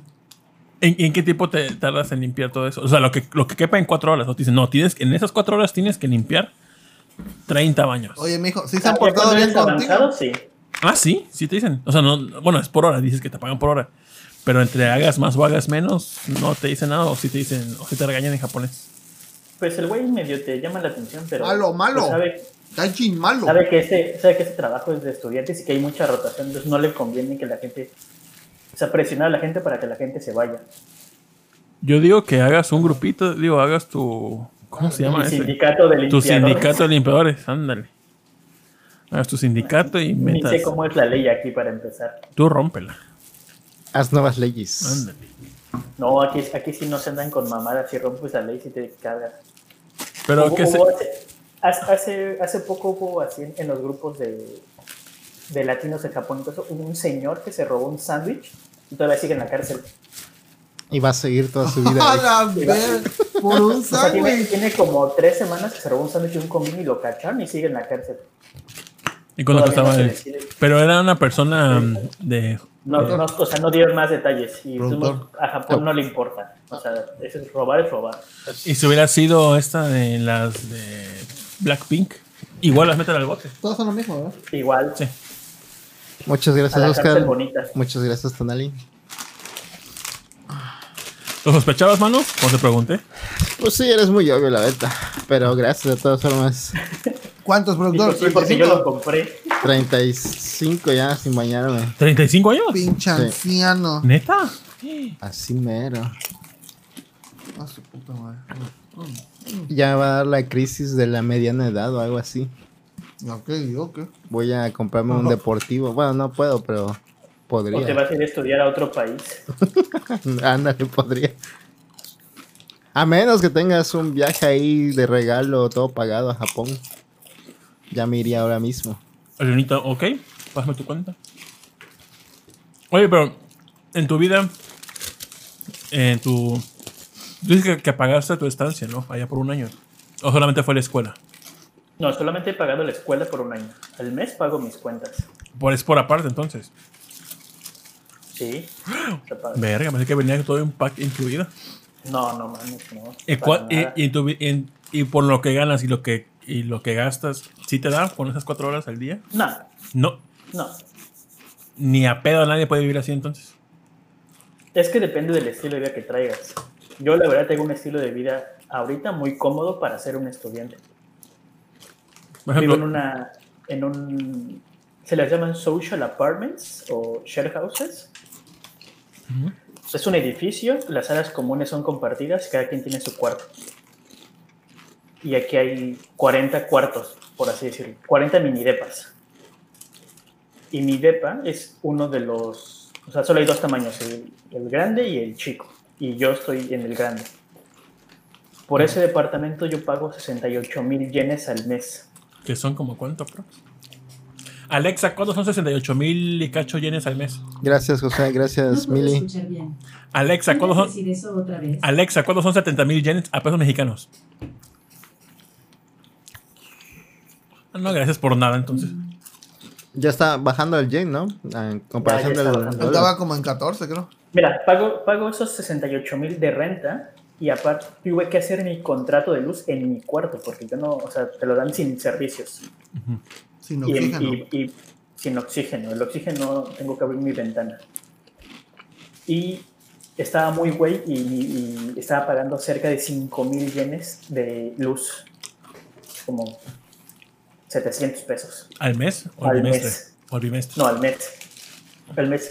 ¿en, en qué tiempo te tardas en limpiar todo eso? O sea, lo que, lo que quepa en cuatro horas. O te dicen, no, tienes, que- en esas cuatro horas tienes que limpiar 30 baños.
Oye, mijo, ¿sí se
Ah,
han portado bien contigo?
avanzado, sí.
Ah, sí, sí te dicen. O sea, no, bueno, es por hora, dices que te pagan por hora. Pero entre hagas más o hagas menos, no te dicen nada o si te dicen, o si te regañan en japonés.
Pues el güey medio te llama la atención, pero.
Malo, malo.
pues sabe,
Gaijin malo.
sabe que ese, sabe que ese trabajo es de estudiantes y que hay mucha rotación, entonces no le conviene que la gente. O sea, presionar a la gente para que la gente se vaya.
Yo digo que hagas un grupito, digo, hagas tu. ¿Cómo se llama ese?
sindicato de
Tu
limpiadores.
sindicato de limpiadores, ándale. Hagas tu sindicato y
Ni
metas.
sé cómo es la ley aquí para empezar.
Tú rómpela.
Haz nuevas leyes.
Ándale.
No, aquí, aquí sí no se andan con mamadas. Si rompes la ley, si te cagas.
Pero
Hubo-
que se.
hubo hace, hace- hace, hace poco hubo así en, en los grupos de, de latinos de Japón, incluso hubo un señor que se robó un sándwich y todavía sigue en la cárcel.
Y va a seguir toda su vida.
A la ver, por un
O sea, tiene, como tres semanas que se robó un sándwich de un combini y lo cacharon y sigue en la cárcel.
¿Y
no decide.
Pero era una persona mm, de.
No, no, o sea, no dieron más detalles y a Japón no le importa. O sea, eso es robar es robar.
Y si hubiera sido esta de las de Blackpink, igual las meten al bote.
Todos son lo mismo, ¿verdad?
Igual,
Sí.
Muchas
a
gracias, Oscar.
bonita.
Muchas gracias, Tonali.
¿Lo sospechabas, mano? Como te pregunté.
Pues sí, eres muy obvio, la verdad. Pero gracias de todas formas.
¿Cuántos
Sí,
productores?
sí, porque yo lo
35.
compré.
35 ya sin bañarme.
¿35 años?
Pinche anciano.
¿Neta?
Así mero.
A su puta madre.
Ya va a dar la crisis de la mediana edad o algo así.
Ok, ok.
Voy a comprarme un deportivo. Bueno, no puedo, pero
O te
podría.
vas a ir a estudiar a otro país.
Ándale, podría. A menos que tengas un viaje ahí de regalo todo pagado a Japón. Ya me iría ahora mismo.
Leonita, ok. Pásame tu cuenta. Oye, pero en tu vida, en tu. Dices que, que pagaste tu estancia, ¿no? Allá por un año. ¿O solamente fue la escuela?
No, solamente he pagado la escuela por un año. Al mes pago mis cuentas.
Por, es por aparte, entonces.
Sí. Paga.
Verga, pensé que venía todo un pack incluido.
No, no mames, no.
¿Y, y-
nada.
y tu por lo que ganas y lo que, y lo que gastas, ¿sí te da con esas cuatro horas al día?
No,
No.
no.
Ni a pedo nadie puede vivir así entonces.
Es que depende del estilo de vida que traigas. Yo la verdad tengo un estilo de vida ahorita muy cómodo para ser un estudiante.
Por
Vivo en una, en un, se les llaman social apartments o share houses. Es un edificio, las áreas comunes son compartidas, cada quien tiene su cuarto. Y aquí hay 40 cuartos, por así decirlo, 40 mini depas. Y mi depa es uno de los, o sea, solo hay dos tamaños, el, el grande y el chico. Y yo estoy en el grande. Por ese departamento yo pago 68 mil yenes al mes.
que son como cuánto, pro? Alexa, ¿cuántos son 68 mil y cacho yenes al mes?
Gracias, José. Gracias,
No
Mili.
bien.
Alexa, ¿cuántos
¿Puedes
son,
decir eso otra vez?
Alexa, ¿cuántos son 70 mil yenes a pesos mexicanos? No, gracias por nada, entonces.
Ya está bajando el yen, ¿no? En comparación
Ya, ya está
del.
Estaba como en 14, creo.
Mira, pago, pago esos 68 mil de renta y aparte tuve que hacer mi contrato de luz en mi cuarto porque yo no, o sea, te lo dan sin servicios
Sin
y,
oxígeno.
y- y sin oxígeno. El oxígeno tengo que abrir mi ventana. Y estaba muy güey y, y estaba pagando cerca de 5 mil yenes de luz, como 700 pesos.
¿Al mes o
Al mes.
O al bimestre.
No, al mes. Al mes.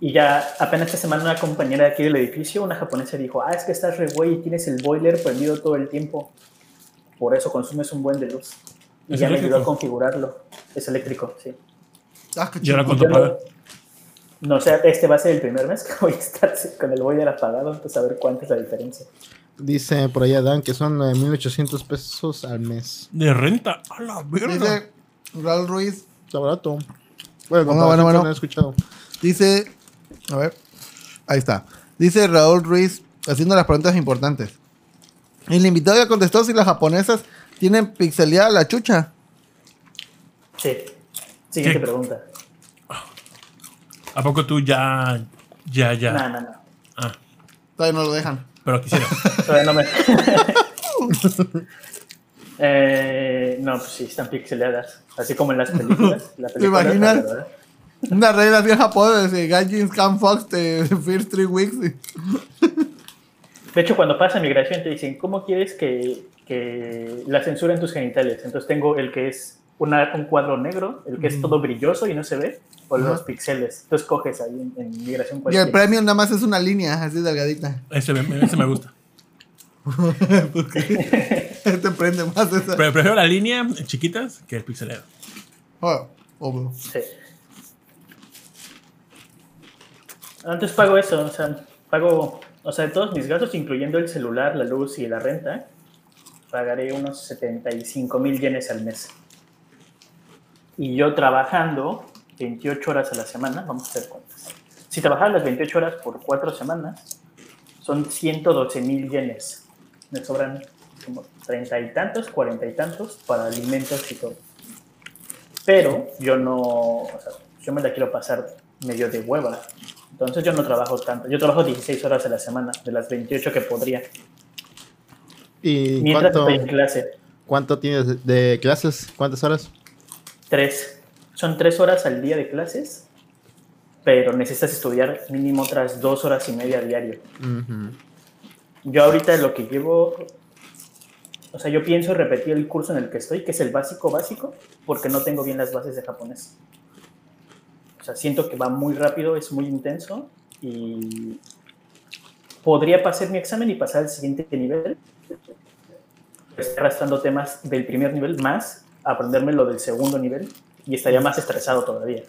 Y ya apenas esta semana una compañera de aquí del edificio, una japonesa, dijo, ah, es que estás re güey y tienes el boiler prendido todo el tiempo. Por eso consumes un buen de luz. Y
¿Es
ya me ayudó a configurarlo. Es eléctrico, sí.
Ah, qué
¿Y ahora
chingón.
cuánto
Yo no-
paga?
No sé, este va a ser el primer mes que voy a estar con el boiler apagado, entonces a ver cuánta es la diferencia.
Dice por allá Dan que son eh, 1800 pesos al mes.
De renta. A la verga.
Dice Raúl Ruiz.
Está barato. Bueno,
Bueno, bueno, bueno.
lo he escuchado.
Dice. A ver. Ahí está. Dice Raúl Ruiz haciendo las preguntas importantes. El invitado ya contestó si las japonesas tienen pixeleada la chucha.
Sí. Siguiente
¿Qué?
pregunta.
¿A poco tú ya. Ya, ya?
No, no, no.
Ah,
Todavía no lo dejan.
pero quisiera.
Todavía no me. Eh, no, pues sí, están pixeladas. Así como en las películas. La película,
imaginas? Una regla bien japonesa de Gaijin Scan Fox de First Three Weeks.
De hecho, cuando pasa migración te dicen, ¿cómo quieres que, que la censuren tus genitales? Entonces tengo el que es una- un cuadro negro, el que es todo brilloso y no se ve, o los pixeles. Tú escoges ahí en, en migración
Y el
quieres.
premio nada más es una línea, así delgadita.
Ese, me- ese me gusta.
Te prende más esa.
Pero prefiero la línea chiquitas que el pixelero.
Oh, obvio.
Sí. Antes pago eso, o sea, pago, o sea, de todos mis gastos, incluyendo el celular, la luz y la renta, pagaré unos 75 mil yenes al mes. Y yo trabajando 28 horas a la semana, vamos a hacer cuentas. Si trabajara las 28 horas por 4 semanas, son 112 mil yenes. Me sobran como 30 y tantos, 40 y tantos para alimentos y todo. Pero yo no, o sea, yo me la quiero pasar medio de hueva. Entonces yo no trabajo tanto. Yo trabajo 16 horas a la semana, de las 28 que podría.
¿Y
Mientras
cuánto,
estoy en clase.
cuánto tienes de- clases? ¿Cuántas horas?
Tres. Son tres horas al día de clases, pero necesitas estudiar mínimo otras dos horas y media diario. Yo ahorita lo que llevo, o sea, yo pienso repetir el curso en el que estoy, que es el básico básico, porque no tengo bien las bases de japonés. Sea, siento que va muy rápido, es muy intenso y podría pasar mi examen y pasar al siguiente nivel. Estoy arrastrando temas del primer nivel más aprenderme lo del segundo nivel y estaría más estresado todavía.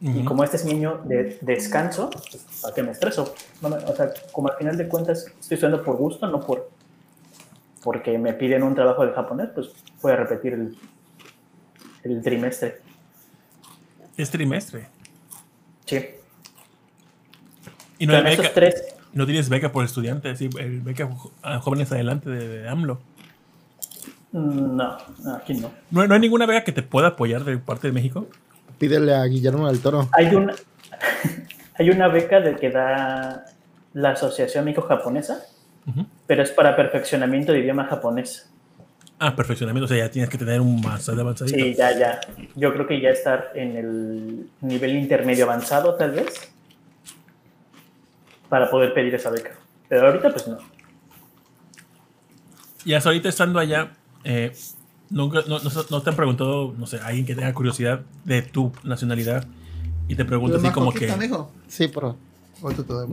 Y
Ujú.
como este es mi año de descanso, ¿para qué me estreso? O sea, como al final de cuentas estoy estudiando por gusto, no por porque me piden un trabajo de japonés, pues voy a repetir el, el trimestre.
Es trimestre.
Sí.
Y no beca.
tres,
No tienes beca por estudiante, sí, el beca a jóvenes adelante de, de AMLO.
mm, no, no, aquí no.
¿No, hay- no hay ninguna beca que te pueda apoyar de parte de México?
Pídele a Guillermo del Toro.
Hay una, hay una beca de que da la Asociación México-Japonesa, pero es para perfeccionamiento de idioma japonés.
Ah, perfeccionamiento, o sea, ya tienes que tener un más de avanzadito.
Sí, ya, ya. Yo creo que ya estar en el nivel intermedio avanzado, tal vez, para poder pedir esa beca. Pero ahorita, pues no.
Y hasta ahorita estando allá, eh, nunca, no, no- no te han preguntado, no sé, alguien que tenga curiosidad de tu nacionalidad y te pregunta así
¿Más
como que,
mijo?
Sí, pero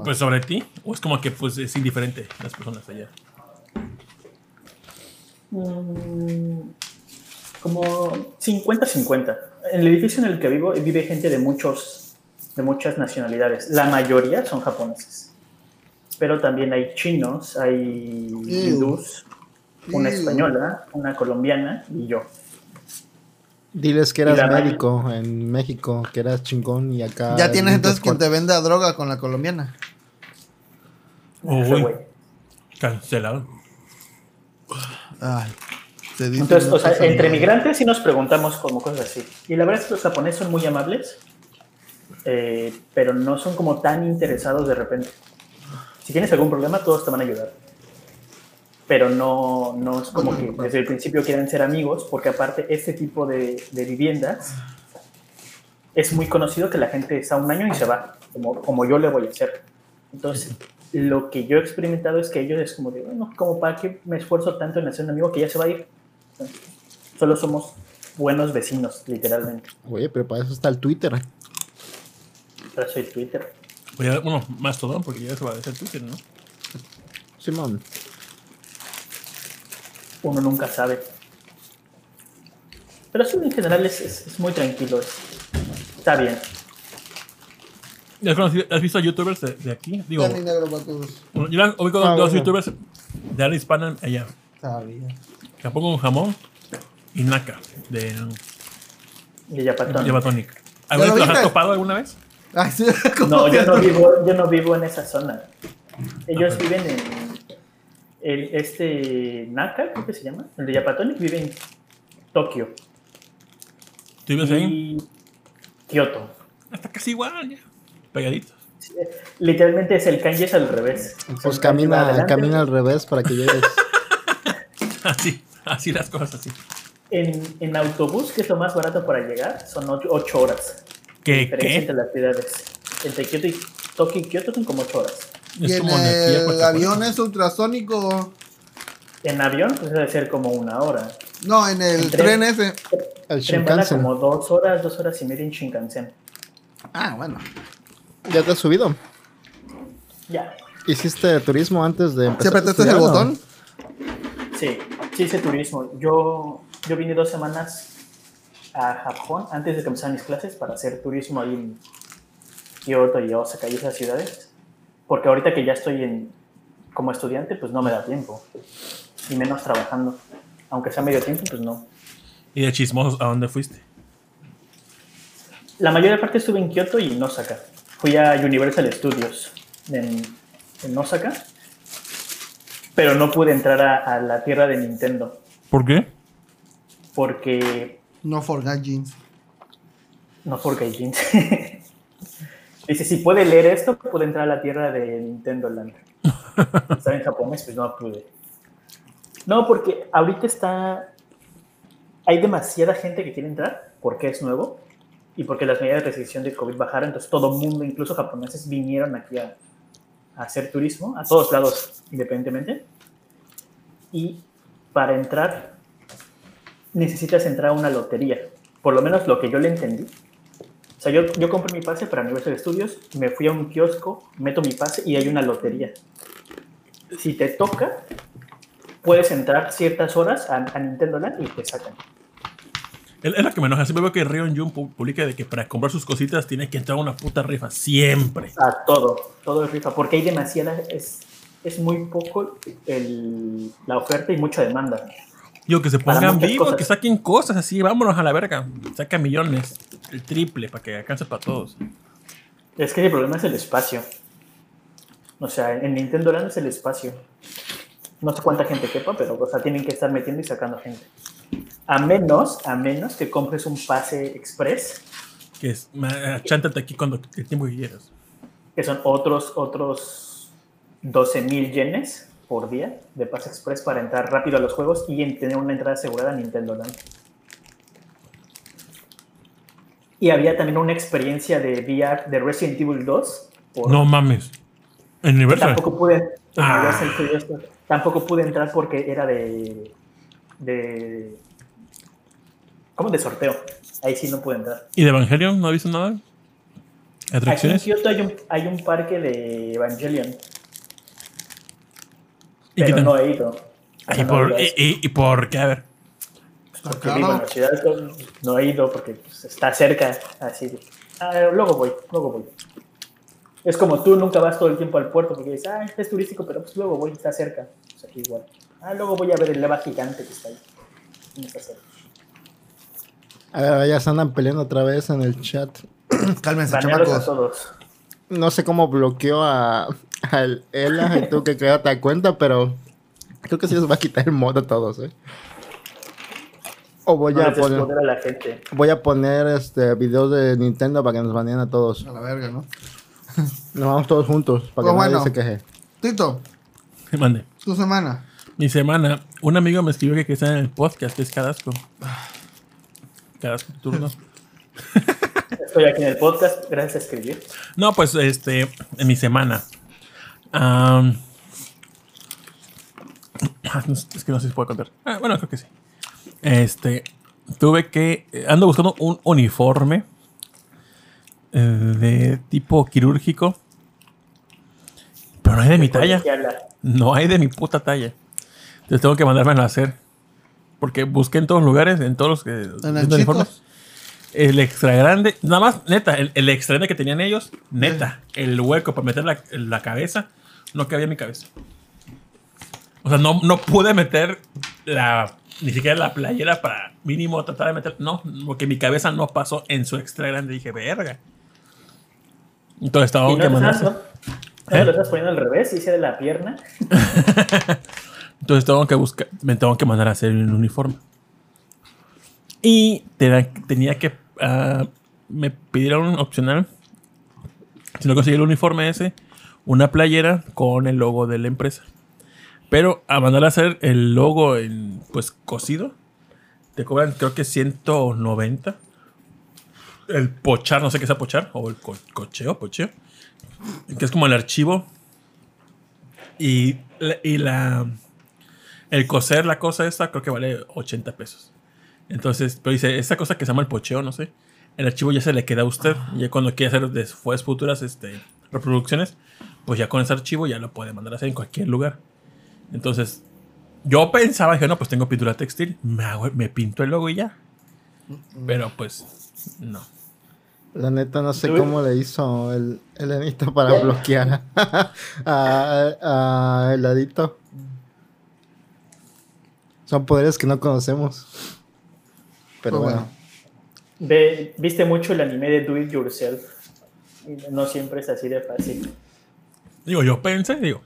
pues sobre ti, o es como que pues es indiferente las personas allá.
Mm, Como 50-50. En el edificio en el que vivo vive gente de muchos, de muchas nacionalidades. La mayoría son japoneses. Pero también hay chinos, hay hindús, una
Ew.
española, una colombiana y yo.
diles que eras médico en México, que eras chingón y acá.
ya tienes entonces quien te venda droga con la colombiana.
Uy.
güey.
Cancelado.
Ay, se dice
Entonces, o sea, entre migrantes sí nos preguntamos como cosas así. Y la verdad es que los japoneses son muy amables, eh, pero no son como tan interesados de repente. Si tienes algún problema, todos te van a ayudar. Pero no, no es como que desde el principio quieran ser amigos, porque aparte este tipo de, de viviendas es muy conocido que la gente está un año y se va, como, como yo le voy a hacer. Entonces, lo que yo he experimentado es que ellos es como de, bueno, como para qué me esfuerzo tanto en hacer un amigo que ya se va a ir. Solo somos buenos vecinos, literalmente.
Oye, pero para eso está el Twitter.
Pero soy Twitter.
Voy a- bueno, más todo, porque ya se va a decir Twitter, ¿no?
Simón.
Uno nunca sabe. Pero sí, en general es, es- es muy tranquilo. es- está bien.
¿Has, conocido- has visto a youtubers de, de aquí? Digo,
Ya ni negro
bueno, yo la- ubico
Ah,
dos
bueno.
youtubers de habla hispana allá.
Sabía.
Capón con jamón y Naka de
Y ya patón.
Yabatonic. ¿Alguna
lo
vez los has topado alguna vez?
Ay, sí, ¿cómo
No, yo
que
no vivo, yo no vivo en esa zona. Ellos
Ah,
viven en el, este Naka, creo que se llama, el de Yapatonic vive en Tokio
¿Tú vives ahí?
y Kioto.
Está casi igual, ya. Pegaditos.
Literalmente es el kanji es al revés.
Pues camina, camina al revés para que llegues.
Así, así las cosas así.
En, en autobús, que es lo más barato para llegar, son ocho, ocho horas.
¿Qué?
diferencia
¿Qué?
entre las ciudades. Entre Kioto y Tokio y Kioto son como 8 horas.
Y
Es
en el avión es ultrasónico.
En avión, pues debe ser como una hora.
No, en el
En
tren
tren.
ese.
El
Tren
Shinkansen.
como dos horas, dos horas y media en Shinkansen.
Ah, bueno.
¿Ya te has subido?
Ya.
¿Hiciste turismo antes de empezar?
¿Se
a
apretaste el botón?
Sí, sí hice turismo. Yo, yo vine dos semanas a Japón antes de que empezaran mis clases para hacer turismo ahí en Kioto y Osaka y esas ciudades. Porque ahorita que ya estoy en, como estudiante, pues no me da tiempo. Y menos trabajando. Aunque sea medio tiempo, pues no.
¿Y de chismosos a dónde fuiste?
La mayor parte estuve en Kioto y en Osaka. Fui a Universal Studios en, en Osaka. Pero no pude entrar a, a la tierra de Nintendo.
¿Por qué?
Porque
No forgot jeans.
No por Gaijin. Dice, si puede leer esto, puede entrar a la tierra de Nintendo Land. Está en japonés, pues no pude. No, porque ahorita está... Hay demasiada gente que quiere entrar porque es nuevo y porque las medidas de restricción de COVID bajaron. Entonces todo el mundo, incluso japoneses, vinieron aquí a, a hacer turismo, a todos lados, independientemente. Y para entrar, necesitas entrar a una lotería. Por lo menos lo que yo le entendí. O sea, yo, yo compré mi pase para Universal Studios, me fui a un kiosco, meto mi pase y hay una lotería. Si te toca, puedes entrar ciertas horas a, a Nintendo Land y te sacan.
Es lo que me enoja. Siempre veo que Rion Jun pu- publica de que para comprar sus cositas tiene que entrar a una puta rifa. Siempre.
A todo, todo es rifa, porque hay demasiada, es, es muy poco el- la oferta y mucha demanda.
Digo, que se pongan vivos,
cosas.
que saquen cosas así. Vámonos a la verga. Saca millones. El triple para que alcance para todos.
Es que el problema es el espacio. O sea, en Nintendo Land es el espacio. No sé cuánta gente quepa, pero o sea, tienen que estar metiendo y sacando gente. A menos, a menos que compres un pase express,
Que es, achántate aquí cuando el tiempo que quieras.
que son otros, otros 12 mil yenes por día de pase express para entrar rápido a los juegos y en tener una entrada asegurada a Nintendo Land. Y había también una experiencia de VR de Resident Evil 2. por-
No mames. En Universal.
Tampoco pude, en
Ah.
Universal tampoco pude entrar porque era de, de ¿cómo? De sorteo. Ahí sí no pude entrar.
¿Y de Evangelion no ha visto nada?
Aquí en
¿Atracciones?
Kyoto hay un, hay un parque de Evangelion,
¿Y
pero no he ido.
¿Y,
No,
por,
he
y,
ido.
y- y por qué? A ver.
Porque vivo en la ciudad, no he ido porque pues, está cerca, así. de, "Ah, luego voy, luego voy. Es como tú nunca vas todo el tiempo al puerto porque dices, ah, es turístico, pero pues luego voy, está cerca. Pues aquí igual. Ah, luego voy a ver el leva gigante que está ahí.
A ver, ya se andan peleando otra vez en el chat.
Cálmense,
a todos.
No sé cómo bloqueó a, a Ela y tú que a cuenta, pero creo que sí les va a quitar el mod a todos, ¿eh? O voy
No
a poner,
a la gente.
voy a poner este videos de Nintendo para que nos baneen a todos.
A la verga, ¿no?
Nos vamos todos juntos para que
Pues
nadie
bueno.
se queje.
Tito,
Mande.
tu semana.
Mi semana, un amigo me escribió que quería estar en el podcast, que es Cadasco. Cadasco tu turno.
Estoy aquí en el podcast, gracias a escribir.
No, pues este, en mi semana. Ah, es que no sé si puedo contar. Ah, bueno, creo que sí. Este, tuve que. Ando buscando un uniforme eh, de tipo quirúrgico. Pero no hay de mi talla. No hay de mi puta talla. Entonces tengo que mandármelo a hacer. Porque busqué en todos lugares, en todos los que.
¿En
los
el
uniformes. El extra grande, nada más, neta, el, el extra grande que tenían ellos, neta, el hueco para meter la, la cabeza, no cabía en mi cabeza. O sea, no, no pude meter la, ni siquiera la playera para mínimo tratar de meter, no, porque mi cabeza no pasó en su extra grande. Dije, verga. Entonces estaba
¿Y
que
no,
mandarse.
no, no
¿Eh?
lo estás poniendo al revés? Hice de la pierna.
Entonces tengo que buscar, me tengo que mandar a hacer un uniforme. Y tenía que, ah, me pidieron opcional, si no conseguí el uniforme ese, una playera con el logo de la empresa. Pero a mandar a hacer el logo en, pues, cosido, te cobran creo que 190. el pochar, no sé qué sea pochar, o el co- cocheo, pocheo, que es como el archivo. Y, y la. El coser la cosa esta creo que vale 80 pesos. Entonces, pero dice, esta cosa que se llama el pocheo, no sé. El archivo ya se le queda a usted. Y ya cuando quiere hacer después futuras este, reproducciones, pues ya con ese archivo ya lo puede mandar a hacer en cualquier lugar. Entonces, yo pensaba, dije, no, pues tengo pintura textil, me, hago- me pinto el logo y ya. Pero pues, no.
La neta, no sé cómo le hizo el, el Enito para bloquear a, a, a Heladito. Son poderes que no conocemos. Pero
Pues
bueno.
Ve- viste mucho el anime de Do It Yourself. Y no siempre es así de fácil.
Digo, yo pensé, digo.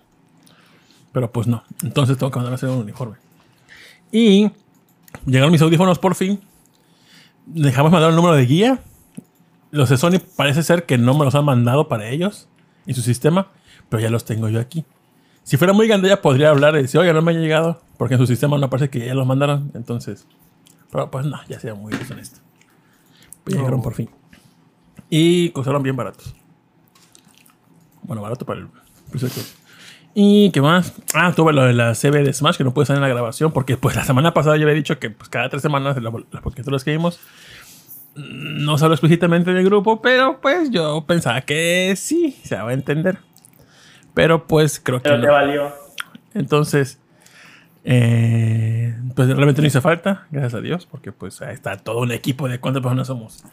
Pero pues no. Entonces tengo que mandar a hacer un uniforme. Y llegaron mis audífonos por fin. Dejamos mandar el número de guía. Los de Sony parece ser que no me los han mandado para ellos en su sistema, pero ya los tengo yo aquí. Si fuera muy grande ya podría hablar y decir, oye, no me ha llegado, porque en su sistema no parece que ya los mandaron. Entonces, pero pues no, ya sea muy deshonesto. Pues llegaron por fin. Y costaron bien baratos. Bueno, barato para el precio que- ¿Y qué más? Ah, tuve lo de la CB de Smash que no pude salir en la grabación porque pues la semana pasada yo había dicho que pues, cada tres semanas la- las podcasturas que vimos no solo explícitamente del grupo, pero pues yo pensaba que sí, se va a entender. Pero pues creo que
Pero te valió.
Entonces, eh, pues realmente no hizo falta, gracias a Dios, porque pues ahí está todo un equipo de cuántas personas somos.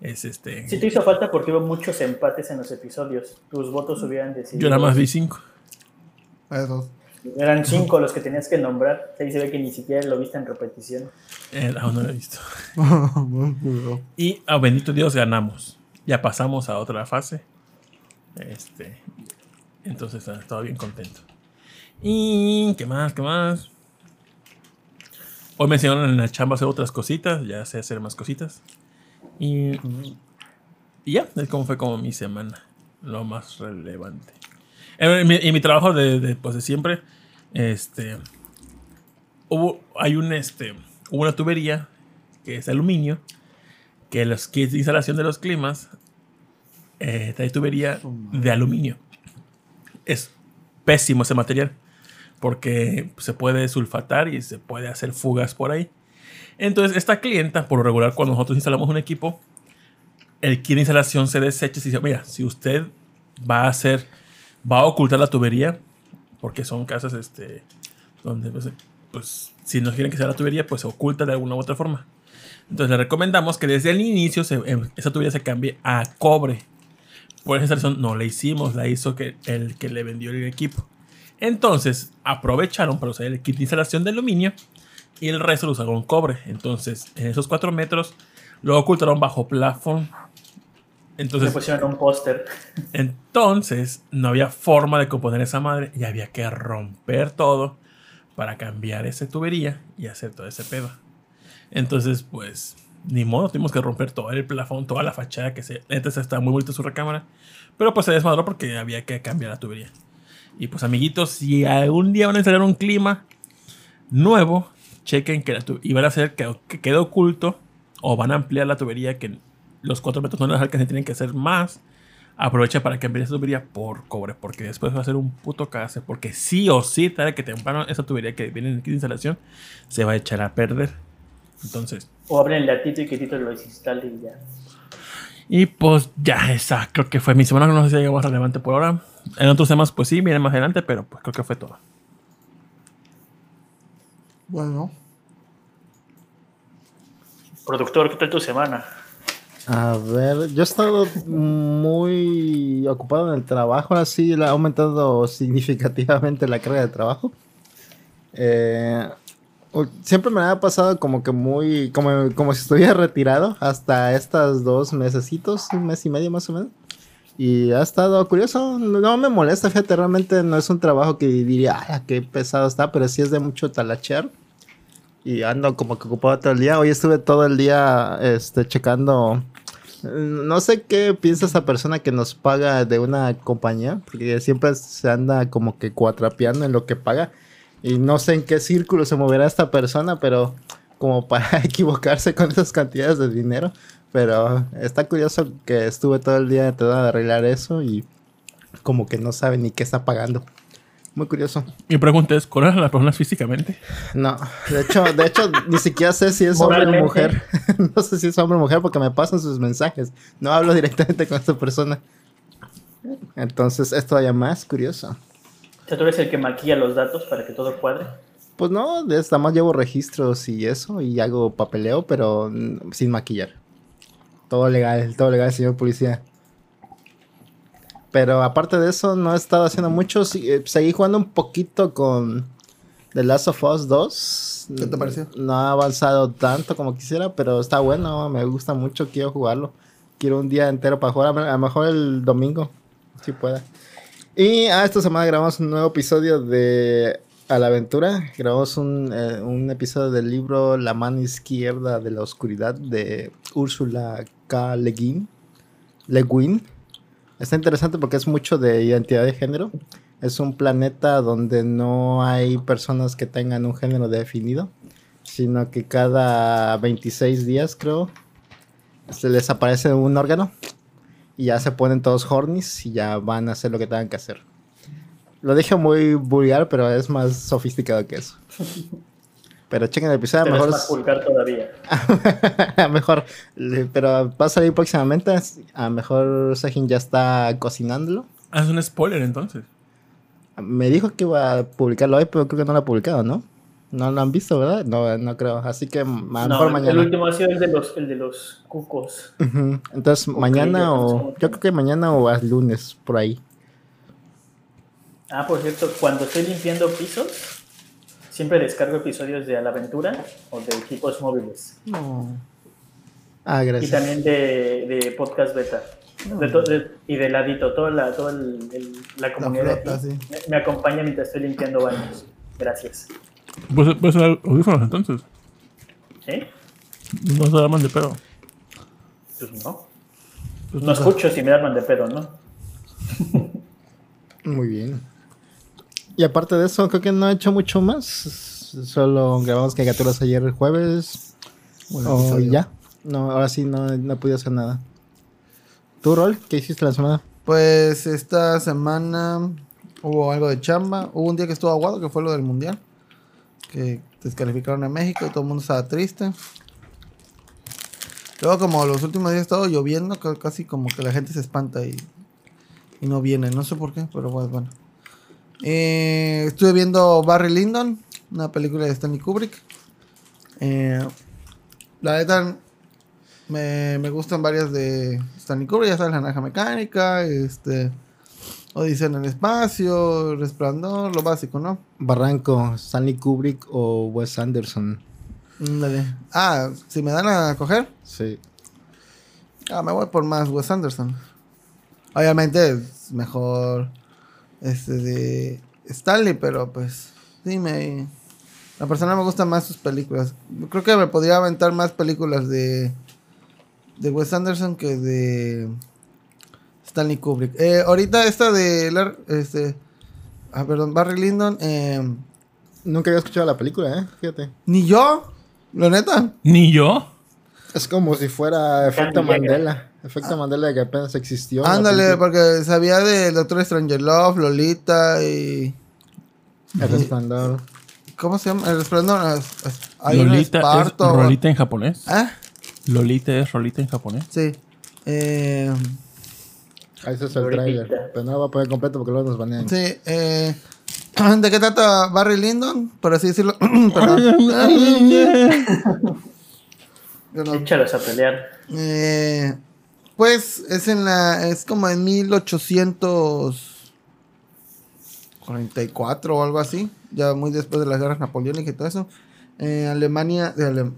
Es este.
Sí te hizo falta porque hubo muchos empates en los episodios. Tus votos hubieran decidido.
Yo nada más vi cinco.
Esos.
Eran cinco los que tenías que nombrar. Ahí se ve que ni siquiera lo viste en repetición.
Eh, aún no lo he visto. Y a bendito Dios ganamos. Ya pasamos a otra fase. Este. Entonces ah, estaba bien contento. Y qué más, qué más. Hoy me enseñaron en la chamba hacer otras cositas. Ya sé hacer más cositas. Y, y ya, es como fue como mi semana. Lo más relevante. En mi, en mi trabajo de, de, pues, de siempre, este, hubo, hay un, este, hubo una tubería que es aluminio, que los kits de instalación de los climas eh, trae tubería de aluminio. Es pésimo ese material, porque se puede sulfatar y se puede hacer fugas por ahí. Entonces, esta clienta, por lo regular, cuando nosotros instalamos un equipo, el kit de instalación se desecha y se dice, mira, si usted va a hacer, va a ocultar la tubería, porque son casas este, donde, pues, pues, si no quieren que sea la tubería, pues se oculta de alguna u otra forma. Entonces le recomendamos que desde el inicio se- em, esa tubería se cambie a cobre. Por esa no la hicimos, la hizo que, el que le vendió el equipo. Entonces aprovecharon para usar el kit de instalación de aluminio y el resto lo usaron con cobre. Entonces en esos 4 metros lo ocultaron bajo plafón.
Le
Entonces,
pusieron un póster.
entonces no había forma de componer esa madre y había que romper todo para cambiar esa tubería y hacer todo ese pedo. Entonces, pues, ni modo, tuvimos que romper todo el plafón, toda la fachada que se. Entonces está muy bonita su recámara. Pero pues se desmadró porque había que cambiar la tubería. Y pues, amiguitos, si algún día van a instalar un clima nuevo, chequen que la tu- y van a hacer que, que quede oculto o van a ampliar la tubería que los 4 metros no les alcancen, tienen que hacer más. Aprovecha para cambiar esa tubería por cobre, porque después va a ser un puto case. Porque sí o sí, tarde que temprano, esa tubería que viene en de instalación se va a echar a perder. Entonces,
O abren a Tito y que Tito lo desinstale y ya.
y pues ya, esa creo que fue mi semana. No sé si hay algo más relevante por ahora. En otros temas, pues sí, viene más adelante, pero pues creo que fue todo.
Bueno.
Productor, ¿qué tal tu semana?
A ver, yo he estado muy ocupado en el trabajo, ahora sí le ha aumentado significativamente la carga de trabajo. Eh, siempre me ha pasado como que muy, como, como si estuviera retirado hasta estos dos mesecitos, un mes y medio más o menos. Y ha estado curioso, no me molesta, fíjate, realmente no es un trabajo que diría, ah, qué pesado está, pero sí es de mucho talachear. Y ando como que ocupado todo el día. Hoy estuve todo el día este, checando. No sé qué piensa esa persona que nos paga de una compañía, porque siempre se anda como que cuatrapeando en lo que paga. Y no sé en qué círculo se moverá esta persona, pero como para equivocarse con esas cantidades de dinero. Pero está curioso que estuve todo el día tratando de arreglar eso y como que no sabe ni qué está pagando. Muy curioso.
Mi pregunta es, ¿conoces a las personas físicamente?
No, de hecho, de hecho, ni siquiera sé si es hombre o mujer. no sé si es hombre o mujer porque me pasan sus mensajes. No hablo directamente con esta persona. Entonces es todavía más curioso.
O sea, tú eres el que maquilla los datos para que todo cuadre.
Pues no, nada más llevo registros y eso y hago papeleo, pero mm, sin maquillar. Todo legal, todo legal, señor policía. Pero aparte de eso, no he estado haciendo mucho. Sí, eh, seguí jugando un poquito con The Last of Us 2.
¿Qué te pareció?
No ha avanzado tanto como quisiera, pero está bueno, me gusta mucho, quiero jugarlo. Quiero un día entero para jugar, a lo mejor el domingo, si pueda. Y ah, esta semana grabamos un nuevo episodio de A la Aventura. Grabamos un, eh, un episodio del libro La mano izquierda de la oscuridad de Úrsula K. Le Guin. Le Guin. Está interesante porque es mucho de identidad de género. Es un planeta donde no hay personas que tengan un género definido, sino que cada 26 días, creo, se les aparece un órgano y ya se ponen todos hornies y ya van a hacer lo que tengan que hacer. Lo dije muy vulgar, pero es más sofisticado que eso. Pero chequen el episodio, a lo
Pero es
mejor
más vulgar todavía.
a lo mejor, pero va a salir próximamente. A lo mejor Sejin ya está cocinándolo.
Haz un spoiler entonces.
Me dijo que iba a publicarlo hoy, pero creo que no lo ha publicado, ¿no? No lo han visto, ¿verdad? No, no creo. Así que a lo
No,
mejor
el
mañana.
último ha sido el de los, el de los cucos.
Entonces, mañana o. Yo creo que mañana o al lunes, por ahí.
Ah, por cierto, cuando estoy limpiando pisos, siempre descargo episodios de A la Aventura o de equipos móviles.
Ah,
Y
gracias.
también de, de podcast beta. De to- de- y de ladito, toda la, toda el- el- la comunidad
flota,
aquí
sí.
me, me acompaña mientras estoy limpiando baños. Gracias.
Pues, pues audífonos entonces.
¿Sí?
No se arman de pedo.
Pues no. No escucho si me arman de pedo, ¿no?
Muy bien. Y aparte de eso, creo que no he hecho mucho más. Solo grabamos caricaturas ayer el jueves.
Buen
o
episodio.
ya. No, ahora sí no, no he podido hacer nada. ¿Tu rol? ¿Qué hiciste la semana?
Pues esta semana hubo algo de chamba. Hubo un día que estuvo aguado, que fue lo del mundial. Que descalificaron a México y todo el mundo estaba triste. Luego, como los últimos días estado lloviendo, ca- casi como que la gente se espanta y, y no viene. No sé por qué, pero pues, bueno. Eh, estuve viendo Barry Lyndon, una película de Stanley Kubrick. Eh, la neta, me, me gustan varias de Stanley Kubrick, ya sabes, La Naranja Mecánica, este, Odisea en el Espacio, Resplandor, lo básico, ¿no?
Barranco, Stanley Kubrick o Wes Anderson.
Ándale. Ah, si me dan a coger,
Sí.
ah, me voy por más Wes Anderson. Obviamente es mejor este de Stanley, pero pues sí me... La persona me gusta más sus películas. Creo que me podría aventar más películas de, de Wes Anderson que de Stanley Kubrick. Eh, ahorita esta de Lar- este, ah, perdón, Barry Lyndon, eh,
Nunca había escuchado la película, ¿eh? Fíjate.
ni yo, la neta.
Ni yo.
Es como si fuera efecto. Mandela. Efecto Mandela de que apenas existió.
Ándale, porque sabía del Doctor Stranger Love, Lolita y...
El resplandor.
¿Cómo se llama? El resplandor. ah, es- es- Hay un
Lolita es
esparto.
Rolita en japonés.
¿Ah?
Lolita es Rolita en japonés.
Sí. Eh,
Ahí ese es el trailer. Pero no lo voy a poner completo porque luego nos banean.
sí. Eh, ¿De qué trata Barry Lyndon? Por así decirlo. Perdón. Perdón.
Échalos a pelear.
Eh, pues es en la. Es como en 1844 o algo así. Ya muy después de las guerras napoleónicas y todo eso. Eh, Alemania. De Ale-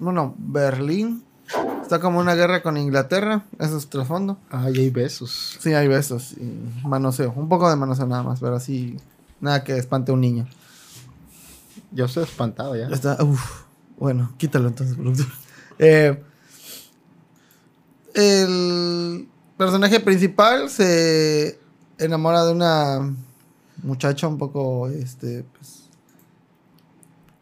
no, no. Berlín. Está como una guerra con Inglaterra. Eso es trasfondo.
Ay, hay besos.
Sí, hay besos y manoseo. Un poco de manoseo nada más, pero así. Nada que espante a un niño.
Yo estoy espantado ya.
Ya está. Uf. Bueno, quítalo entonces, productor. Eh, el personaje principal se enamora de una muchacha un poco, este, pues,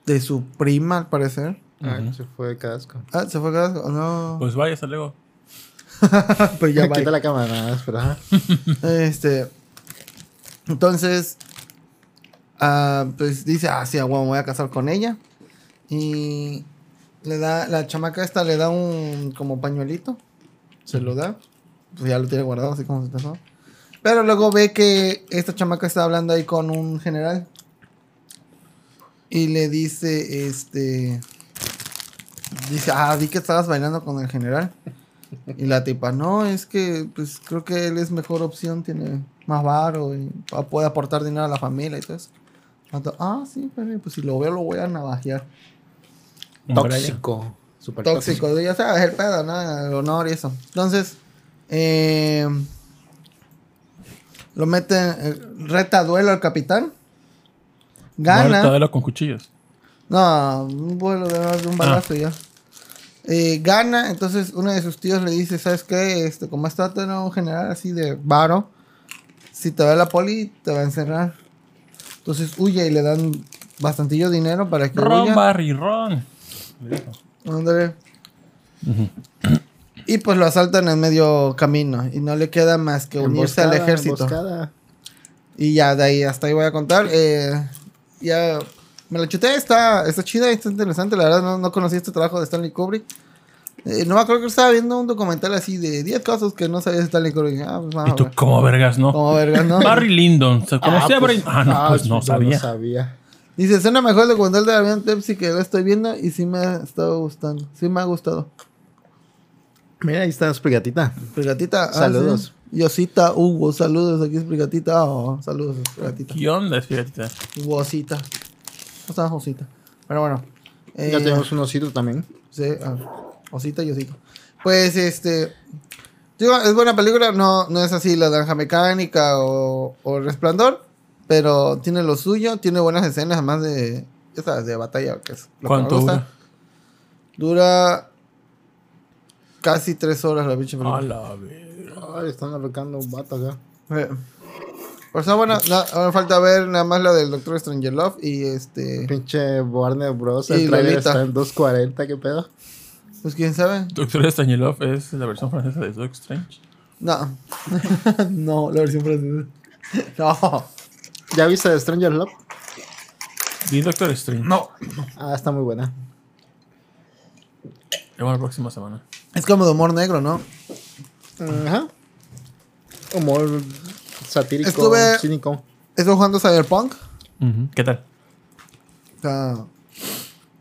de su prima, al parecer.
Ah, se fue casco.
Ah, se fue casco. No.
Pues vaya, hasta luego.
Pues ya
Quita la cámara, nada más, pero ajá.
Este. Entonces. ah, pues dice, ah, sí, a huevo, me voy a casar con ella. Y le da, la chamaca esta le da un como pañuelito. Se lo da. Pues ya lo tiene guardado, así como se casó. Pero luego ve que esta chamaca está hablando ahí con un general. Y le dice, este. Dice, ah, vi que estabas bailando con el general. Y la tipa, no, es que pues creo que él es mejor opción, tiene más varo y puede aportar dinero a la familia y todo eso. Vato, Ah, sí, pero, pues si lo veo lo voy a navajear.
Tóxico. Super tóxico.
Tóxico, ya sabes, el pedo, ¿no? El honor y eso. Entonces, eh, lo mete, eh, reta duelo al capitán. Gana.
Todo con cuchillos.
No, un vuelo de más de un balazo y ya. Eh, gana, entonces uno de sus tíos le dice, ¿sabes qué? Este, como está teniendo un general así de varo, si te ve la poli, te va a encerrar. Entonces huye y le dan bastantillo dinero para que
Ron,
huya.
Barry, Ron. Le dijo.
Ándale. Y pues lo asaltan en medio camino y no le queda más que unirse al ejército.
emboscada.
Y ya, de ahí hasta ahí voy a contar. Eh, ya me la chuté, está, está chida, está interesante. La verdad, no, no conocí este trabajo de Stanley Kubrick. Eh, no me acuerdo que estaba viendo un documental así de 10 cosas que no sabía de Stanley Kubrick. Ah, pues
Y
a
tú, como vergas, ¿no?
Como verga, ¿no?
Barry Lyndon. ¿Se conocía a Barry?
pues,
Ah, no, pues no sabía.
sabía.
Dice, suena mejor el documental de Damián Pepsi que lo estoy viendo y sí me ha estado gustando. Sí me ha gustado.
Mira, ahí está Sprigatita.
Brigatita. ah,
Saludos.
sí. Yosita, Hugo, saludos. Aquí es Brigatita. Oh, saludos, Brigatita.
¿Qué onda, fíjate?
Hugo-cita. ¿Cómo estás, Josita? Pero bueno. eh,
Ya tenemos un osito también.
Sí, ah, Osita y Osito. Pues este. Digo, es buena película, no, no es así la naranja mecánica o, o resplandor, pero tiene lo suyo, tiene buenas escenas, además de. Ya sabes, de batalla, que es lo
¿Cuánto
que me gusta. Dura casi tres horas la pinche película.
A la verga.
Ay, están arrancando un vato acá.
Eh, Por eso, bueno, na- ahora falta ver nada más la del Doctor Strangelove y este.
Pinche Warner Bros.
Y
El trailer está en 2.40, ¿qué pedo?
Pues quién sabe.
Doctor Stañilov es la versión francesa de Doctor Strange.
No. no, la versión francesa. No.
¿Ya viste Stranger Love?
Vi Doctor Strange.
No.
Ah, está muy buena.
Luego la próxima semana.
Es como de humor negro, ¿no?
Ajá. Humor satírico,
Estuve-
cínico.
Estoy jugando Cyberpunk.
¿Qué tal?
Está,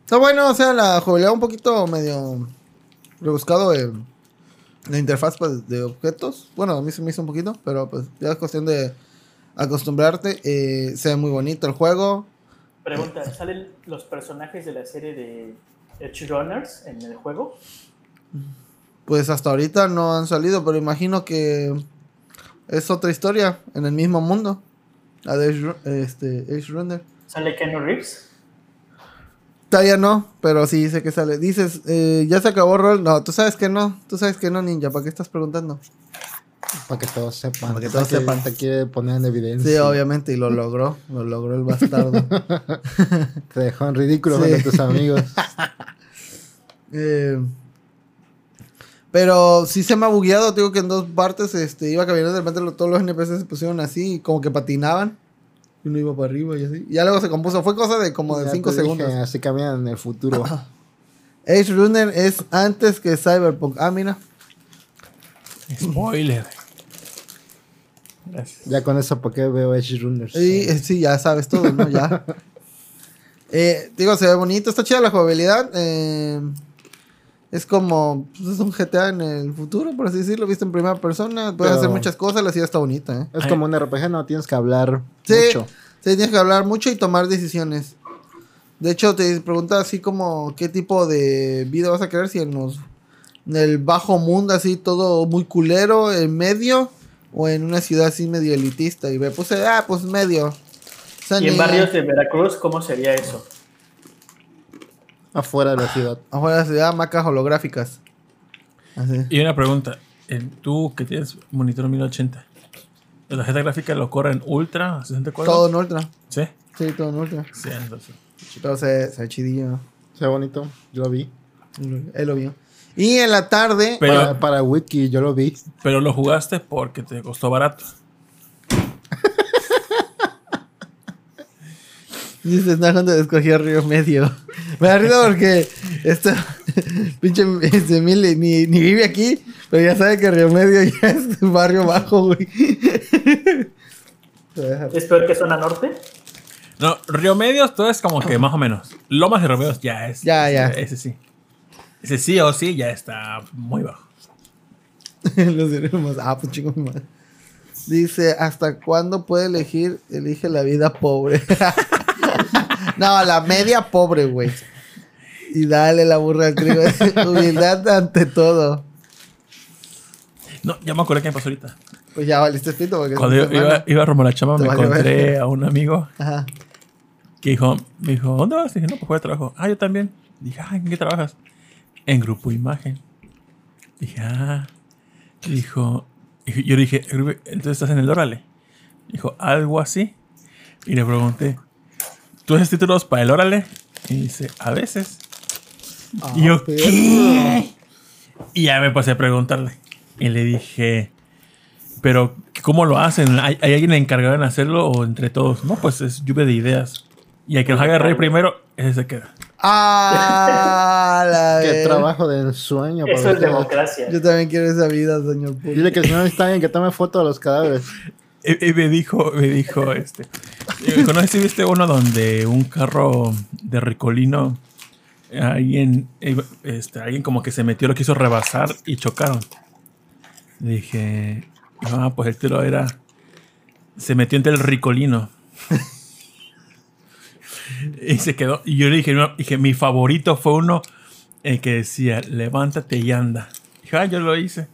está bueno, o sea, la jugabilidad un poquito medio rebuscado en la interfaz pues, de objetos. Bueno, a mí se me hizo un poquito, pero pues ya es cuestión de acostumbrarte. Eh, se ve muy bonito el juego.
Pregunta, ¿salen los personajes de la serie de Edge Runners en el juego?
Pues hasta ahorita no han salido, pero imagino que es otra historia en el mismo mundo. La de este, Edge Runner.
¿Sale Keanu Reeves?
Todavía no, pero sí sé que sale. Dices, eh, ¿ya se acabó rol? No, tú sabes que no. Tú sabes que no, ninja. ¿Para qué estás preguntando?
Para que todos sepan.
Para que todos sepan.
Te quiere poner en evidencia.
Sí, obviamente, y lo logró. Lo logró el bastardo.
Te dejó en ridículo
Sí.
a tus amigos.
Eh, pero sí se me ha bugueado. Digo que en dos partes este, iba caminando. De repente lo- todos los NPCs se pusieron así, como que patinaban. Y uno iba para arriba y así. Y ya luego se compuso. Fue cosa de como de
Ya
5
te dije,
segundos.
así caminan en el futuro.
Edge Runner es antes que Cyberpunk. Ah, mira.
Spoiler. Gracias.
ya con eso, ¿por qué veo Edge Runners?
Sí, eh, sí, ya sabes todo, ¿no? Ya. Eh, digo, se ve bonito, está chida la jugabilidad. eh, es como, pues, es un GTA en el futuro, por así decirlo, viste en primera persona. Puedes
Pero-
hacer muchas cosas, la ciudad está bonita, ¿eh?
Es como un RPG, no tienes que hablar
Sí,
mucho.
sí, tienes que hablar mucho y tomar decisiones. De hecho, te pregunta así como qué tipo de vida vas a querer, si en, los, en el bajo mundo, así todo muy culero, en medio, o en una ciudad así medio elitista. Y me puse, ah, pues medio. O sea,
¿Y en
ni-
barrios de Veracruz cómo sería eso?
Afuera de la ciudad.
Afuera de la ciudad, macas holográficas. Así.
Y una pregunta. Tú que tienes monitor 1080, ¿la tarjeta gráfica lo corre en ultra a 60 cuadros?
Todo en ultra.
Sí.
Sí, todo en ultra.
Sí, entonces.
Pero se, se ve chidillo.
Se ve bonito. Yo lo vi.
Él lo vio. Y en la tarde,
Pero,
para, para Wiki, yo lo vi.
pero lo jugaste porque te costó barato.
Dices, no, cuando escogió Río Medio. Me da risa porque esto, pinche este, Mili, ni, ni vive aquí, pero ya sabe que Río Medio ya es un barrio bajo, güey.
¿Es peor que zona norte?
No, Río Medios todo es como que más o menos. Lomas de Río Medios ya es.
Ya, ya.
Ese, ese sí. Ese sí o sí ya está muy bajo.
Los diremos, ah, pues chingo. Dice, ¿hasta cuándo puede elegir? Elige la vida pobre. No, la media pobre, güey. Y dale la burra al trigo. Humildad ante todo.
No, ya me acordé que me pasó ahorita.
Pues ya valiste pito porque
Cuando yo iba, iba a
Te
me encontré a un amigo
Ajá.
que dijo, me dijo, ¿dónde vas? dije, no, pues voy a trabajo. Ah, yo también. Dije, ah, ¿en qué trabajas? En Grupo Imagen. Dije, ah. Dijo, y yo dije, "Grupo- entonces estás en el Órale. Dijo, algo así. Y le pregunté, ¿tú haces títulos para el Órale? Y dice, a veces. y yo,
perro.
¿qué? Y ya me pasé a preguntarle. Y le dije, pero ¿cómo lo hacen? ¿Hay, hay alguien encargado en hacerlo o entre todos? No, pues es lluvia de ideas. Y el que nos haga reír primero, ese se queda.
Ah, la
Qué trabajo del sueño. para
Eso es democracia.
Yo también quiero esa vida, señor.
Dile que si no está bien que tome foto de los cadáveres.
Y, me dijo, me dijo, este. me si uno donde un carro de Ricolino, alguien, este, alguien como que se metió, lo quiso rebasar y chocaron. Dije, ah, pues el tiro era. Se metió entre el Ricolino. y se quedó. Y yo le dije, dije, mi favorito fue uno el que decía, levántate y anda. Dije, ah, yo lo hice.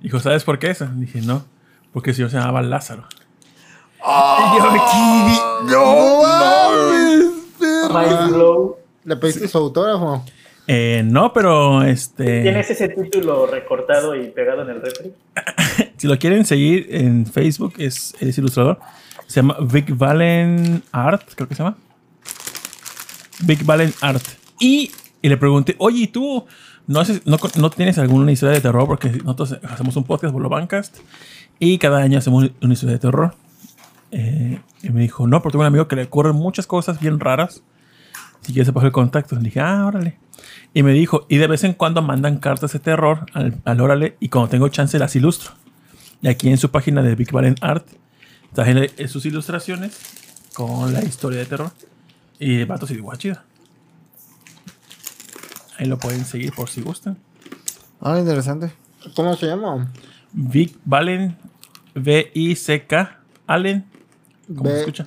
Dijo, ¿sabes por qué eso? Dije, no, porque el señor se llamaba Lázaro. Y yo aquí
¡No mames!
Blow.
¿Le pediste su autógrafo?
Eh, no, pero este.
¿Tienes ese título recortado y pegado en el refri?
Si lo quieren seguir en Facebook, es, es ilustrador. Se llama Vic Valen Art, creo que se llama. Vic Valen Art. Y, y le pregunté, oye, ¿y tú no, haces- no, no tienes alguna historia de terror? Porque nosotros hacemos un podcast, Bolo Bancast, y cada año hacemos una historia de terror. Eh, y me dijo, no, porque tengo un amigo que le ocurren muchas cosas bien raras. Si quieres, se pasó el contacto. Le dije, ah, órale. Y me dijo, y de vez en cuando mandan cartas de terror al, al órale, y cuando tengo chance las ilustro. Y aquí en su página de Big Valent Art, traje eh, sus ilustraciones con la historia de terror. Y el vato se digo, chido. Ahí lo pueden seguir por si gustan.
Ah, interesante.
¿Cómo se llama?
Vic Valen, V-I-C-K, Allen. ¿Cómo se
B
escucha?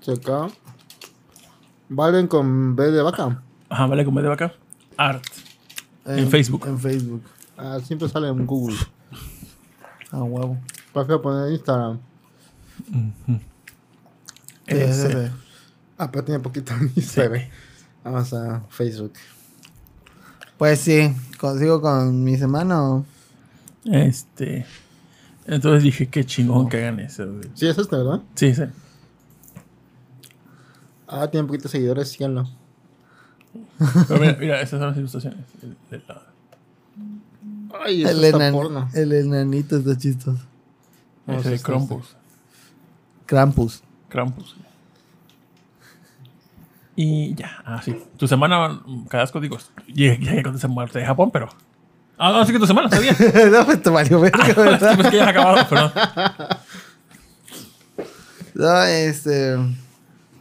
C K. Valen con B de vaca.
Ajá, vale, como de vaca. Art. En Facebook.
En Facebook.
Ah, siempre sale en Google.
Ah, huevo.
Prefiero poner Instagram.
Sí, sí, sí.
Ah, pero tiene poquito ni se ve. Vamos a Facebook.
Pues sí, consigo con mi semana. o-
Este. Entonces dije, qué chingón que hagan eso. güey.
Sí, es este, ¿verdad?
Sí, sí.
Ah, tiene poquitos seguidores, síganlo.
Pero mira, mira, esas son las ilustraciones. de la-
Ay, eso
El,
está
enan-
porno.
el enanito está chistoso.
Ese de
sí está-
Krampus.
Krampus.
Krampus. Y ya, ah, sí. Tu semana, Cadasco, digo, ya ya con esa muerte de Japón, pero. Ah, no, sí que tu semana, sabía.
no, pues te valió verga,
Sí,
¿verdad?
pues que ya acabado, perdón.
No, este.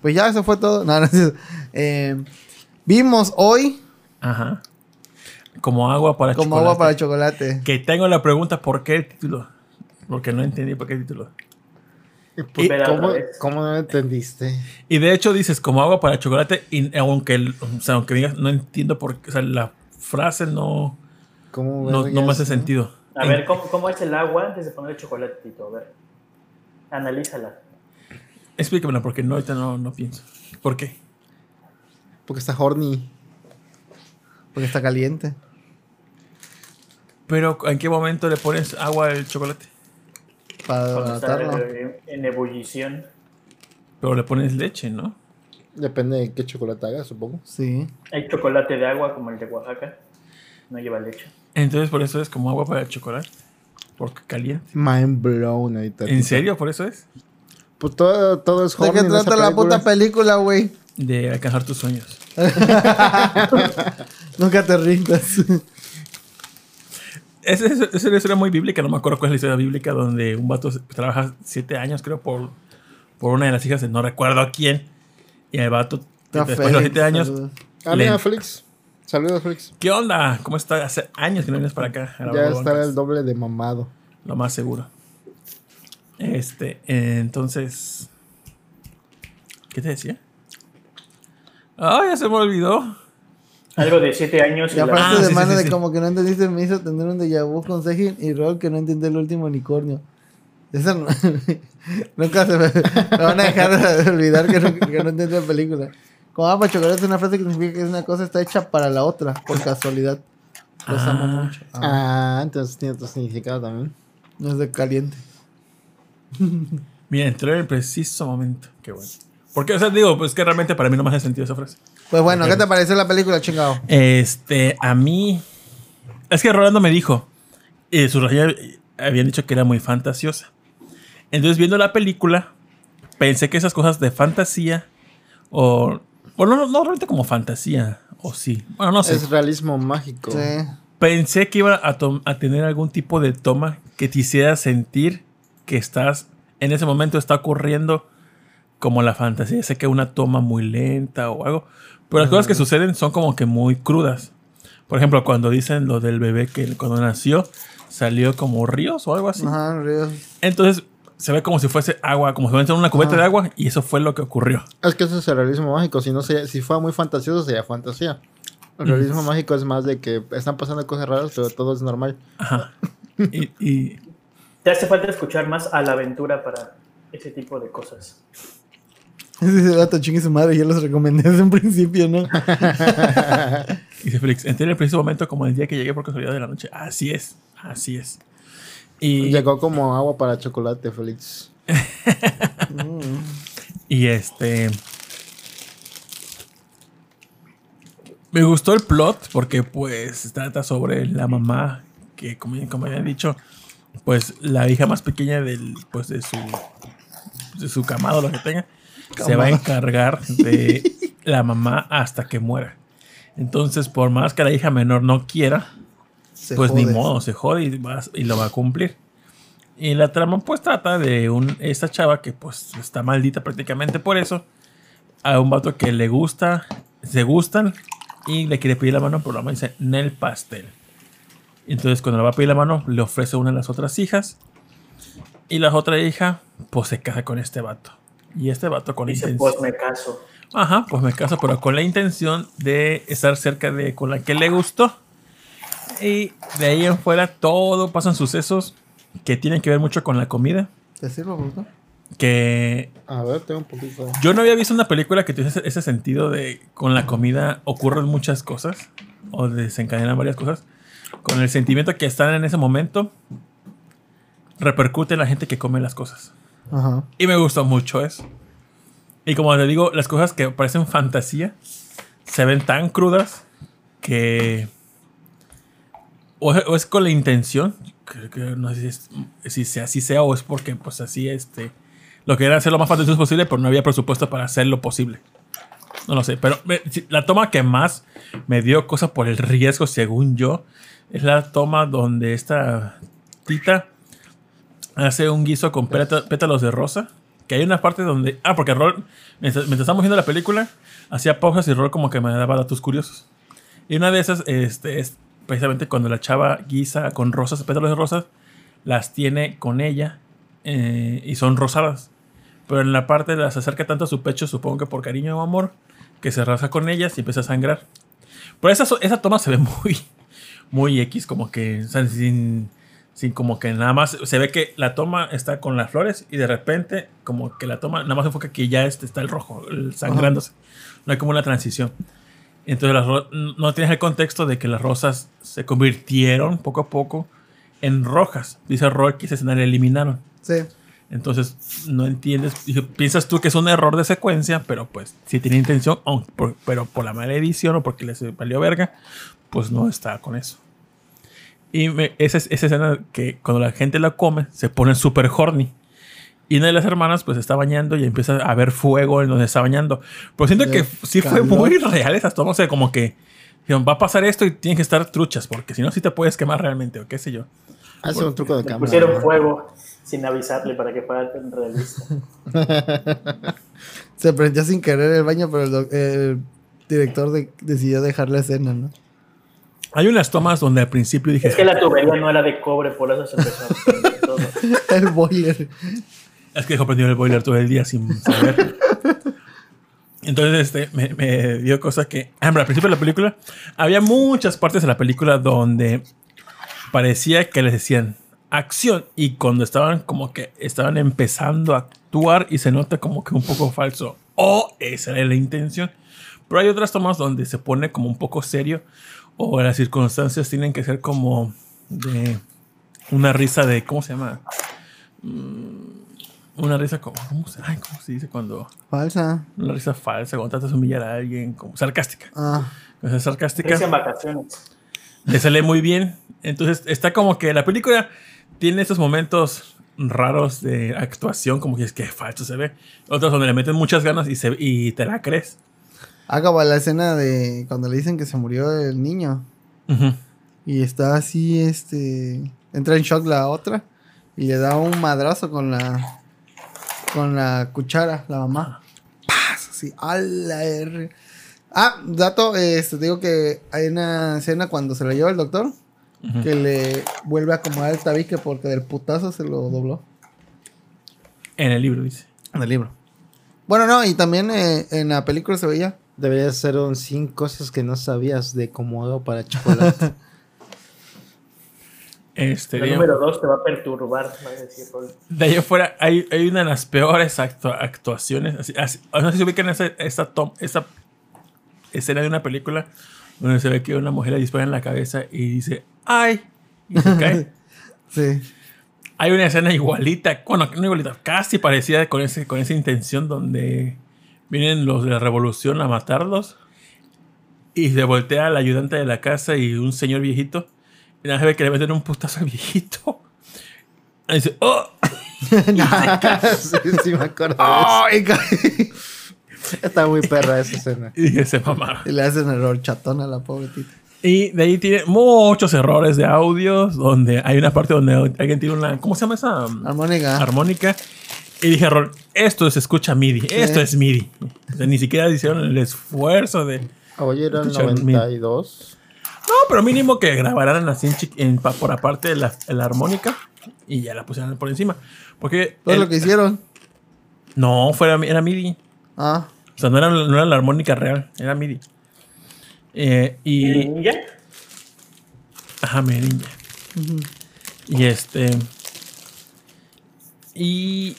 Pues ya, eso fue todo. No, no. Eh, vimos hoy
Ajá. Como agua para
como
chocolate.
agua para chocolate.
Que tengo la pregunta, ¿por qué el título? Porque no entendí por qué el título.
¿Y
Pero
¿Cómo. ¿Cómo no entendiste?
Y de hecho dices como agua para chocolate, y aunque, el- o sea, aunque digas, no entiendo por qué, o sea, la frase no,
¿Cómo
no, no me hace sentido.
A ver, ¿cómo, ¿cómo es el agua antes de poner el chocolatito? A ver. Analízala.
Explícamela, porque no, ahorita no, no pienso. ¿Por qué?
Porque está horny.
Porque está caliente.
Pero ¿en qué momento le pones agua al chocolate?
Para
Cuando está
matarlo.
en, en ebullición.
Pero le pones leche, ¿no?
Depende de qué chocolate hagas, supongo.
Sí.
Hay chocolate de agua como el de Oaxaca. No lleva leche.
Entonces por eso es como agua para el chocolate. Porque caliente.
Mind blown ahorita.
¿En serio? ¿Por eso es?
Pues todo, todo es
¿De qué trata la puta película, güey?
De alcanzar tus sueños.
Nunca te rindas.
Esa es, una historia muy bíblica, no me acuerdo cuál es la historia bíblica, donde un vato trabaja siete años, creo, por, por una de las hijas de no recuerdo a quién. Y el vato, después de los siete años.
Ah,
le-
mira, Félix. Saludos, Félix.
¿qué onda? ¿Cómo está? Hace años que no vienes para acá. a
Ya
broncas.
el doble de mamado.
Lo más seguro. Este, eh, entonces. ¿Qué te decía? Ah, ya se me olvidó.
Algo de siete años y
Y
la-
aparte
Ah,
de
sí,
mano
sí,
de
sí.
como que no entendiste, me hizo tener un déjà vu con Sejin y Rol que no entendió el último unicornio. Eso no- nunca se me, me van a dejar de olvidar que no, que no entendí la película. Como ah, para chocolate es una frase que significa que una cosa está hecha para la otra, por casualidad. Los amo
Ah.
mucho. Ah,
Ah, entonces tiene otro significado también.
no es de caliente.
Mira, entró en el preciso momento. Qué bueno. Porque, o sea, digo, pues que realmente para mí no me hace sentido esa frase.
Pues bueno, ¿qué te pareció la película, chingado?
Este, a mí. Es que Rolando me dijo. Y su reseña habían dicho que era muy fantasiosa. Entonces, viendo la película, pensé que esas cosas de fantasía. O. Bueno, no, no realmente como fantasía. O sí. Bueno, no sé.
Es realismo mágico.
Sí.
Pensé que iba a, a tener algún tipo de toma que te hiciera sentir que estás. En ese momento está ocurriendo como la fantasía. Sé que una toma muy lenta o algo. Pero las cosas que suceden son como que muy crudas. Por ejemplo, cuando dicen lo del bebé que cuando nació salió como ríos o algo así.
Ajá, ríos.
Entonces se ve como si fuese agua, como si fuese una cubeta
Ajá.
de agua y eso fue lo que ocurrió.
Es que eso es el realismo mágico. Si no sería- si fuera muy fantasioso, sería fantasía. El realismo mágico es más de que están pasando cosas raras, pero todo es normal.
Ajá. Y, y-
Te hace falta escuchar más a la aventura para ese tipo de cosas.
Ese gato chingue su madre, yo los recomendé desde un principio, ¿no?
Dice Félix, entré en el preciso momento como el día que llegué por casualidad de la noche. Así es, así es. Y,
Llegó como agua para chocolate, Félix.
y este... Me gustó el plot porque pues trata sobre la mamá que como, como ya he dicho, pues la hija más pequeña del, pues de su, de su camado, lo que tenga, se va a encargar de la mamá hasta que muera. Entonces, por más que la hija menor no quiera,
Se
pues ni modo, se jode y, va- y lo va a cumplir. Y la trama pues trata de un, esta chava que pues está maldita prácticamente por eso. A un vato que le gusta, se gustan y le quiere pedir la mano, pero la mamá dice Nel pastel. Entonces cuando le va a pedir la mano, le ofrece una de las otras hijas. Y la otra hija pues se casa con este vato. Y este vato con
Dice,
intención...
pues me caso.
Ajá, pues me caso, pero con la intención de estar cerca de con la que le gustó. Y de ahí en fuera todo pasan sucesos que tienen que ver mucho con la comida.
¿Te sirvo?
Que
A ver, tengo un poquito.
yo no había visto una película que tuviese ese sentido de con la comida ocurren muchas cosas o desencadenan varias cosas. Con el sentimiento que están en ese momento, repercute en la gente que come las cosas.
Ajá.
Y me gustó mucho eso. Y como te digo, las cosas que parecen fantasía se ven tan crudas que. O es, con la intención. que- que no sé si, sea así sea o es porque, pues así, este. Lo que era hacer lo más fantasioso posible, pero no había presupuesto para hacerlo posible. No lo sé, pero me- la toma que más me dio cosa por el riesgo, según yo, es la toma donde esta tita hace un guiso con péta- pétalos de rosa. Que hay una parte donde. Ah, porque Rol, mientras, mientras estábamos viendo la película, hacía pausas y Rol como que me daba datos curiosos. Y una de esas este, es precisamente cuando la chava guisa con rosas, pétalos de rosas, las tiene con ella eh, y son rosadas. Pero en la parte las acerca tanto a su pecho, supongo que por cariño o amor, que se raza con ellas y empieza a sangrar. Pero esa, esa toma se ve muy, muy X, como que o sea, sin, sin como que nada más se ve que la toma está con las flores y de repente como que la toma nada más enfoca que ya este está el rojo, el sangrándose. No hay como una transición. Entonces las no tienes el contexto de que las rosas se convirtieron poco a poco en rojas. Dice Roy que ese escenario eliminaron.
Sí.
Entonces, no entiendes. Piensas tú que es un error de secuencia, pero pues, si tiene intención, aun- por- pero por la mala edición o porque les valió verga, pues no está con eso. Y me- esa, es- esa escena que cuando la gente la come, se pone súper horny. Y una de las hermanas, pues está bañando y empieza a ver fuego en donde está bañando. Pero siento
De
que sí fue muy real esas tomas. O sea, como que dijeron, va a pasar esto y tienes que estar truchas, porque si no, sí te puedes quemar realmente, o qué sé yo.
Hace un truco de cámara.
pusieron fuego sin avisarle para que fuera tan realista.
Se prendió sin querer el baño, pero el, doc- el director de- decidió dejar la escena, ¿no?
Hay unas tomas donde al principio dije,
Es que la tubería no era de cobre, por eso se empezó a todo.
El boiler.
Es que dejó prendido el boiler todo el día sin saber. Entonces, este, me, me dio cosa que. Ah, hombre, al principio de la película, había muchas partes de la película donde parecía que les decían acción. Y cuando estaban como que estaban empezando a actuar y se nota como que un poco falso. O esa era la intención. Pero hay otras tomas donde se pone como un poco serio. O las circunstancias tienen que ser como de una risa de. ¿Cómo se llama? Una risa como. ¿Cómo se, ay, ¿cómo se dice cuando.?
Falsa.
Una risa falsa, cuando tratas de humillar a alguien, como sarcástica.
Ah,
Cuando es sarcástica,
Risa en vacaciones.
le sale muy bien. Entonces, está como que la película tiene estos momentos raros de actuación, como que es que falso se ve. Otros donde le meten muchas ganas y, se, y te la crees.
acaba la escena de cuando le dicen que se murió el niño.
Ujú.
Y está así, este. Entra en shock la otra. Y le da un madrazo con la. Con la cuchara, la mamá. ¡Paz! Así, a la R. Ah, dato, este, digo que hay una escena cuando se la lleva el doctor. Que le vuelve a acomodar el tabique porque del putazo se lo dobló.
En el libro dice.
En el libro. Bueno, no, y también eh, en la película se veía.
Debería ser un 100 cosas que no sabías de Comodo para chocolate.
Este,
La número dos te va a perturbar, va a decir Rol.
de ahí afuera hay, hay una de las peores actua- actuaciones. Así, así- no sé si ubican esa, esta, tom- esta escena de una película donde se ve que una mujer le dispara en la cabeza y dice ¡ay! Y se cae.
Sí.
Hay una escena igualita, bueno, no igualita, casi parecida con, ese, con esa intención donde vienen los de la revolución a matarlos y se voltea al ayudante de la casa y un señor viejito y nada se ve que le meten un putazo al viejito. Y dice, ¡oh!
sí, sí me acuerdo de
¡Ay, ca-
eso. Está muy perra esa escena.
Y se mamaron.
Y le hacen error chatón a la pobre tita.
Y de ahí tiene muchos errores de audios donde hay una parte donde alguien tiene una, ¿cómo se llama esa?
Armónica.
armónica. Y dije, Rol, esto se escucha MIDI, esto es MIDI. O sea, ni siquiera hicieron el esfuerzo de...
Oye, era el
Escucha,
92.
No, pero mínimo que grabaran así en en pa- por aparte de la, la armónica y ya la pusieran por encima. Porque...
Todo
el-
lo que hicieron.
No, fuera, era MIDI.
Ah,
O sea, no era, no era la armónica real, era MIDI. Eh,
¿Y
y...
ninja?
Ajá, Merinja. Y este... Y...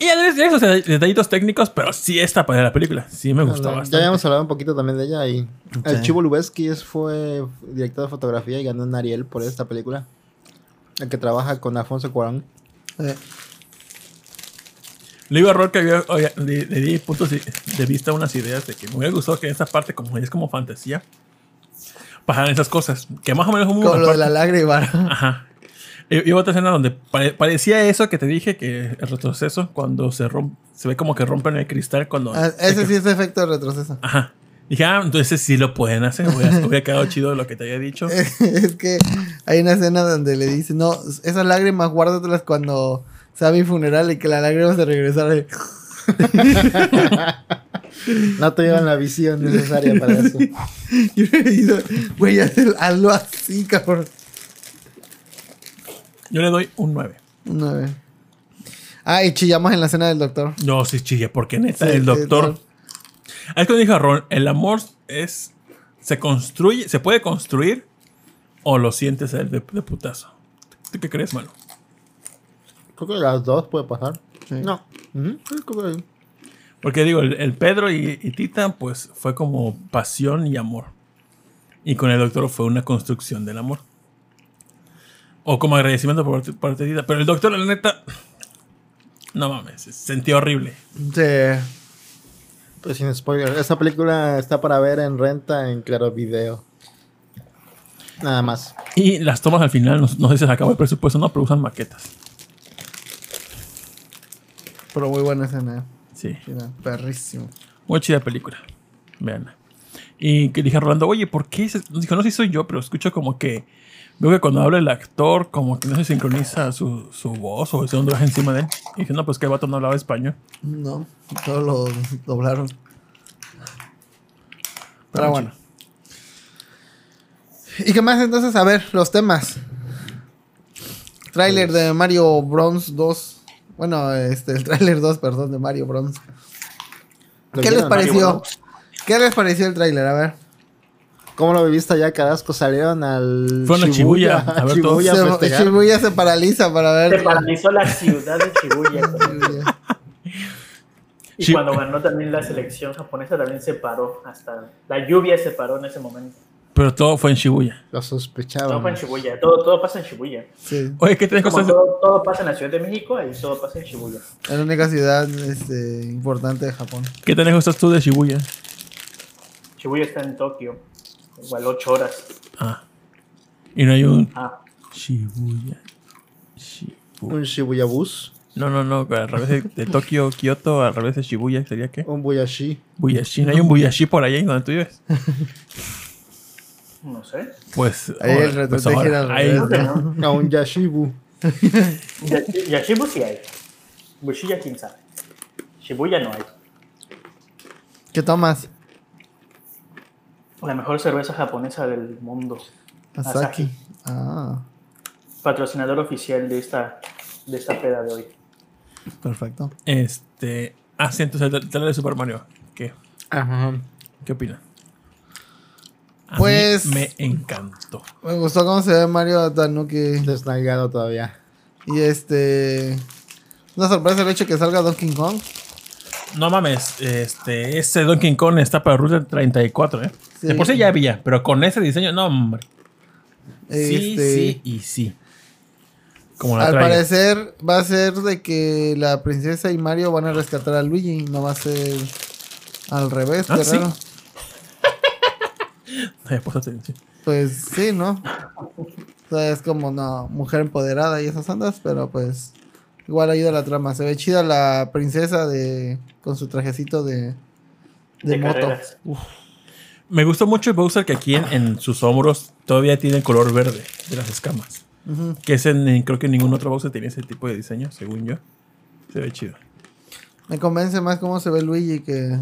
Y ya de esos detallitos técnicos, pero sí esta para la película. Sí me gustó
ya
bastante.
habíamos hablado un poquito también de ella y el. Chivo Lubeski es- fue director de fotografía y ganó un Ariel por esta película. El que trabaja con Alfonso Cuarón.
eh,
Le iba a Rol que había, oye, le, le di puntos de, vista unas ideas de que me hubiera gustado que en esta parte, como es como fantasía, pasaran esas cosas. Que más o menos como
como lo de la lágrima.
Ajá. Y, y otra escena donde pare- parecía eso que te dije, que el retroceso, cuando se rompe, se ve como que rompen el cristal cuando...
Ah, ese sí es efecto de retroceso.
Ajá. Dije, ah, entonces sí lo pueden hacer. Hubiera, quedado chido lo que te había dicho.
es que hay una escena donde le dice, no, esas lágrimas guárdatelas cuando sea mi funeral y que la lágrima se regresara.
No tuvieron la visión necesaria para eso.
Y me dice, güey, haz- hazlo así, cabrón.
Yo le doy un 9.
Una vez. Ah, y chillamos en la escena del doctor.
No, sí chille, porque neta,
Sí,
el doctor...
sí,
Es que dijo Ron, el amor es... Se construye, se puede construir o lo sientes a él de, de putazo. ¿Tú qué crees, mano?
Creo que las dos puede pasar.
Sí.
No. Ujú, sí, creo que-
Porque digo, el, el Pedro y, y Tita, pues fue como pasión y amor. Y con el doctor fue una construcción del amor. O como agradecimiento por parte- de. Pero el doctor, la neta, No mames, sentí horrible.
Sí.
Pues sin spoiler. Esta película está para ver en renta en Claro Video. Nada más.
Y las tomas al final, no, no sé si se acabó el presupuesto, no, pero usan maquetas.
Pero muy buena escena.
Sí.
Mira, perrísimo.
Muy chida película. Veanla. Y que dije a Rolando, oye, ¿por qué? se-?" Dijo, no sé si soy yo, pero escucho como que. Veo que cuando habla el actor, como que no se sincroniza su, su voz o el segundo baja encima de él. Y dije, no, pues que el vato no hablaba español.
No, todos lo doblaron. Pero bueno. ¿Y qué más entonces? A ver, los temas. Tráiler de Mario Bros 2. Bueno, este, el tráiler 2, perdón, de Mario Bros.
¿Lo
¿Qué les pareció? ¿Qué les pareció el tráiler? A ver.
¿Cómo lo viviste allá, Carasco? Salieron al.
Fueron a Shibuya, a ver.
Shibuya a
Se. Shibuya se paraliza para ver.
Se paralizó la ciudad de Shibuya. Y cuando ganó también la selección japonesa, también se paró. Hasta la lluvia se paró en ese momento.
Pero todo fue en Shibuya.
Lo
Todo
sospechaba.
fue en Shibuya. Todo, todo pasa en Shibuya.
Sí.
Oye, ¿qué tenés
Como
cosas?
todo, todo pasa en la Ciudad de México, ahí todo pasa en Shibuya.
Es la única ciudad este, importante de Japón.
¿Qué tenés cosas tú de Shibuya?
Shibuya está en Tokio. Igual 8 horas.
Ah. Y no hay un
Ah,
Shibuya. Shibuya.
Un Shibuya Bus.
No, no, no. Al revés de, de Tokio, Kioto, al revés de Shibuya, ¿sería qué?
Un Buyashi.
Buyashi. ¿No hay un Buyashi por allá donde tú vives?
no sé.
Pues.
Ahí el reto
pues
gira al revés.
No.
A un Yashibu.
Yashi- Yashibu sí hay. Bushiya quién sabe. Shibuya no hay.
¿Qué tomas?
La mejor cerveza japonesa del mundo.
Asaki.
Asahi.
Ah,
Patrocinador oficial de esta, de esta peda de hoy.
perfecto.
Este. Ah, sí, entonces el trailer de Super Mario. ¿Qué?
Ajá.
¿Qué opinan? A mí
Pues-
me encantó.
Me gustó cómo se ve Mario Tanuki.
Desnalgado todavía.
Y este. Una sorpresa el hecho de que salga Donkey Kong.
No mames, este, ese Donkey Kong está para Router 34, ¿eh?
Sí.
De por sí ya había, pero con ese diseño, no, hombre. Sí,
Este,
sí y sí. Como la
Al
trae.
parecer va a ser de que la princesa y Mario van a rescatar a Luigi. No va a ser al revés.
Ah,
qué
¿sí?
raro.
Pues.
Pues sí, ¿no? O sea, es como una mujer empoderada y esas ondas, pero pues igual ayuda a la trama. Se ve chida la princesa de con su trajecito de, de,
De
moto.
carreras.
Me gustó mucho el Bowser que aquí en, en sus hombros todavía tiene el color verde de las escamas. Que es en, en- creo que ningún otro Bowser tiene ese tipo de diseño, según yo. Se ve chido.
Me convence más cómo se ve Luigi que,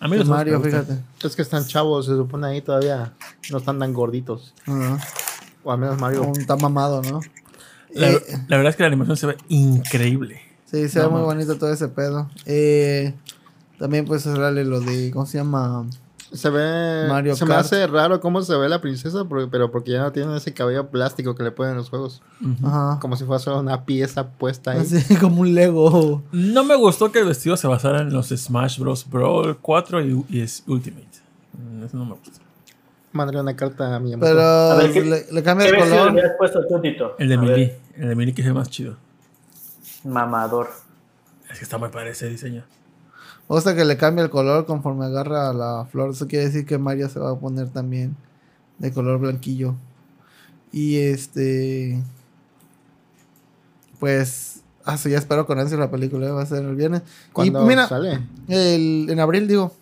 A mí
que
los dos
Mario, fíjate.
Es que están chavos, se supone ahí todavía. No están tan gorditos. O al menos Mario.
Como Está mamado, ¿no?
La,
Eh,
la verdad es que la animación se ve increíble.
Sí, se
No
ve muy bonito todo ese pedo. Eh, también pues sale lo de, ¿cómo se llama?
Se ve.
Mario
se me hace raro cómo se ve la princesa, porque- pero porque ya no tiene ese cabello plástico que le ponen en los juegos.
Ajá.
Como si fuera solo una pieza puesta ahí.
Así como un Lego.
No me gustó que el vestido se basara en los Smash Bros. Brawl 4 y, y es Ultimate. Mm, Eso no me gusta.
Mandaré una carta a mi
Pero
A ver, ¿qué-
le, le cambia
¿Qué
el
vestido le
color.
hubieras puesto tú, Tito?
El de Melee. El de Melee que es el más chido.
Mamador.
Es que está muy padre ese diseño.
Me gusta que le cambia el color conforme agarra la flor. Eso quiere decir que Mario se va a poner también de color blanquillo. Y este. Pues. Ah, sí, ya espero con ansia la película. ¿eh? Va a ser el viernes. Y
Cuando
mira,
sale.
el, en abril digo.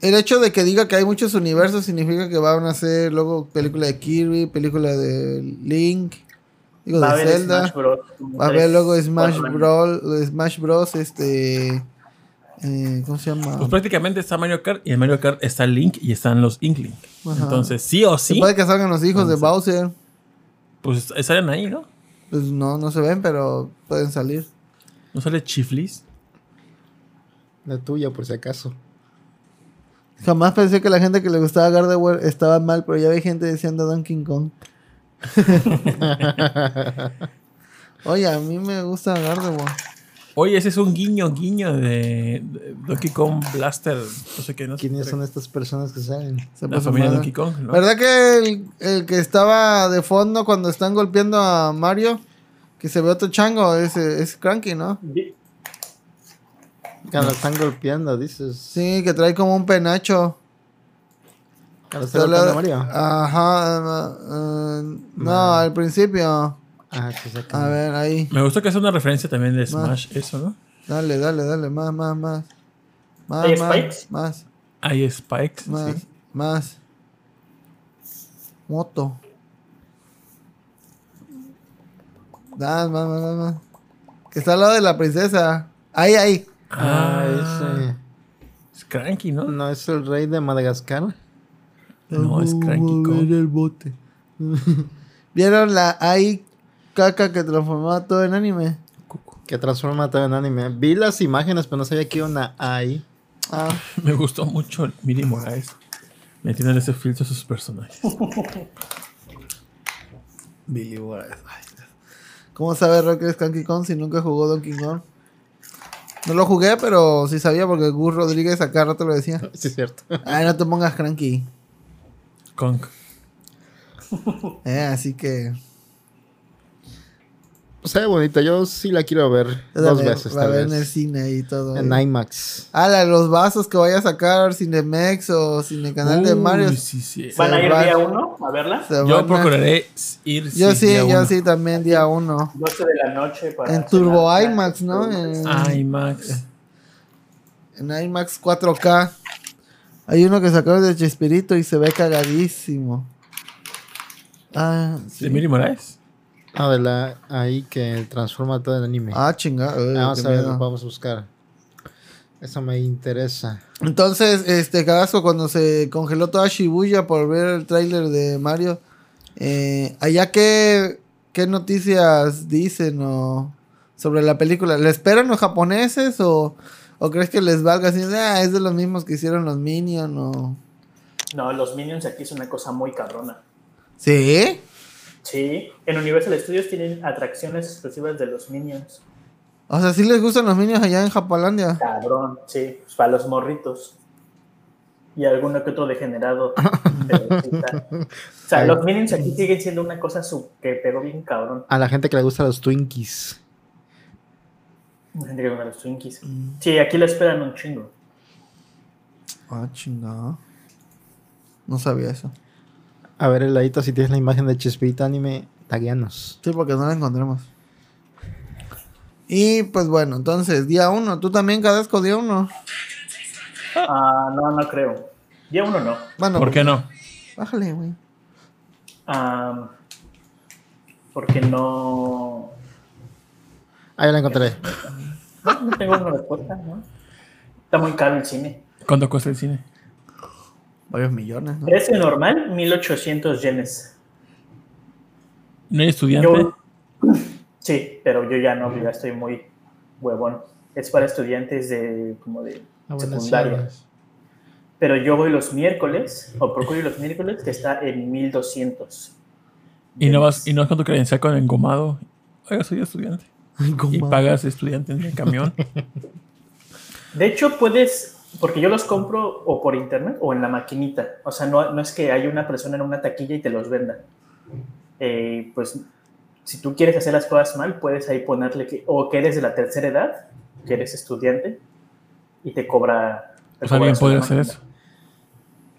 El hecho de que diga que hay muchos universos significa que van a hacer luego película de Kirby, película de Link, digo
Va a
de Zelda.
Smash Bros.
Va a haber luego Smash. Bros. Smash Bros. Este. eh, ¿Cómo se llama?
Pues prácticamente está Mario Kart y en Mario Kart está Link y están los Inkling.
Ajá.
Entonces, sí o
Se
sí,
puede que salgan los hijos de Bowser.
pues salen ahí, ¿no?
Pues no, no se ven, pero pueden salir.
¿No sale Chiflis?
La tuya, por si acaso.
Jamás pensé que la gente que le gustaba Gardevoir estaba mal, pero ya hay gente diciendo Donkey Kong. Oye, a mí me gusta Gardevoir.
Oye, ese es un guiño, guiño de, Donkey Kong Blaster. No sé qué, no.
¿Quiénes son estas personas que salen?
Se
La familia de. Donkey Kong, ¿no?
¿Verdad que el, el que estaba de fondo cuando están golpeando a Mario Que se ve otro chango, es, es Cranky, ¿no?
Que lo están golpeando, dices.
Sí, que trae como un penacho. Solo-
Mario.
Ajá, eh, no, al principio.
Ah.
A ver, ahí.
Me gustó que es una referencia también de Smash, eso, ¿no?
Dale, dale, dale, más, más, más. Más,
¿Hay
más,
spikes?
más,
Hay spikes.
más,
sí.
más. Moto. Más, más, más, más, más. Que está al lado de la princesa. Ahí, ahí.
Ah,
Ah, es cranky, ¿no?
ese. No es el rey de Madagascar.
No, es Cranky Kong.
el bote. ¿Vieron la AI caca que transformaba todo en anime?
Que transforma todo en anime. Vi las imágenes, pero no sabía que iba una ahí.
Ah,
Me gustó mucho el Miri Moraes. Metiendo ese filtro a sus personajes.
Billy Boraes. Ay, ¿Cómo sabe Rock que es Donkey Kong si nunca jugó Donkey Kong? No lo jugué, pero sí sabía porque Gus Rodríguez acá rato lo decía.
Sí, es cierto.
Ay, no te pongas cranky.
Kong.
Eh, así que.
Se ve bonita. Yo sí la quiero ver dos
ve-
veces,
la
tal
ve en el cine y todo.
En
eh.
IMAX.
Ah, de los vasos que vaya a sacar Cinemex o Cinecanal de
Uy,
Mario.
sí, sí.
¿Van a ir
va-
día uno a verla?
se
Yo
van a-
procuraré ir.
Yo sí,
día
yo
uno.
sí también día uno.
12 de la noche para
En Turbo. IMAX, ¿no? En,
IMAX.
en IMAX 4K. Hay uno que sacaron de Chespirito y se ve cagadísimo. Ah, sí.
¿De Miri Moraes?
Ah, de la ahí que transforma todo en anime.
Ah, chinga. uy,
vamos
qué
a ver,
miedo.
vamos a buscar. Eso me interesa.
Entonces, este Carrasco, cuando se congeló toda Shibuya por ver el tráiler de Mario, eh, allá qué, qué noticias dicen o sobre la película. ¿Le esperan los japoneses o, o crees que les valga así? Ah, es de los mismos que hicieron los Minions o...
No, los Minions aquí es una cosa muy cabrona.
¿Sí?
Sí, en Universal Studios tienen atracciones exclusivas de los Minions.
O sea, ¿sí les gustan los Minions allá en Japolandia?
Cabrón, sí, pues, para los morritos. Y alguno que otro degenerado. Está. o sea,
Ay.
los Minions aquí siguen siendo una cosa su que pegó bien cabrón.
A la gente que le gustan los Twinkies.
La gente que los Twinkies. Sí, aquí lo esperan un chingo.
Ah, chingada. No sabía eso.
A ver, el ladito, si tienes la imagen de Chespirito Anime, tagueanos.
Sí, porque no la encontremos. Y pues bueno, entonces, día uno. ¿Tú también, Cadasco, día uno?
Ah, no, no creo. Día uno no.
Bueno,
¿Por qué no?
Bájale, güey.
Ah, porque no.
Ah, ya la encontré.
No, no tengo una respuesta, ¿no? Está muy caro el cine.
¿Cuánto cuesta el cine?
Varios millones, ¿no?
Precio normal, 1800 yenes.
¿No hay estudiante?
Yo, sí, pero yo ya no, yo ya estoy muy huevón. Es para estudiantes de como de
Ah,
secundaria. Pero yo voy los miércoles, o procuro ir los miércoles, que está en 1200.
¿Y no, vas. ¿Y no vas con tu credencial con engomado? Oiga, soy estudiante. Y pagas estudiante en el camión.
De hecho, puedes, porque yo los compro o por internet o en la maquinita. O sea, no, no es que haya una persona en una taquilla y te los venda. Eh, pues, si tú quieres hacer las cosas mal, puedes ahí ponerle que, o que eres de la tercera edad, que eres estudiante, y te cobra. te
alguien
cobra sobre
puede
la
hacer eso.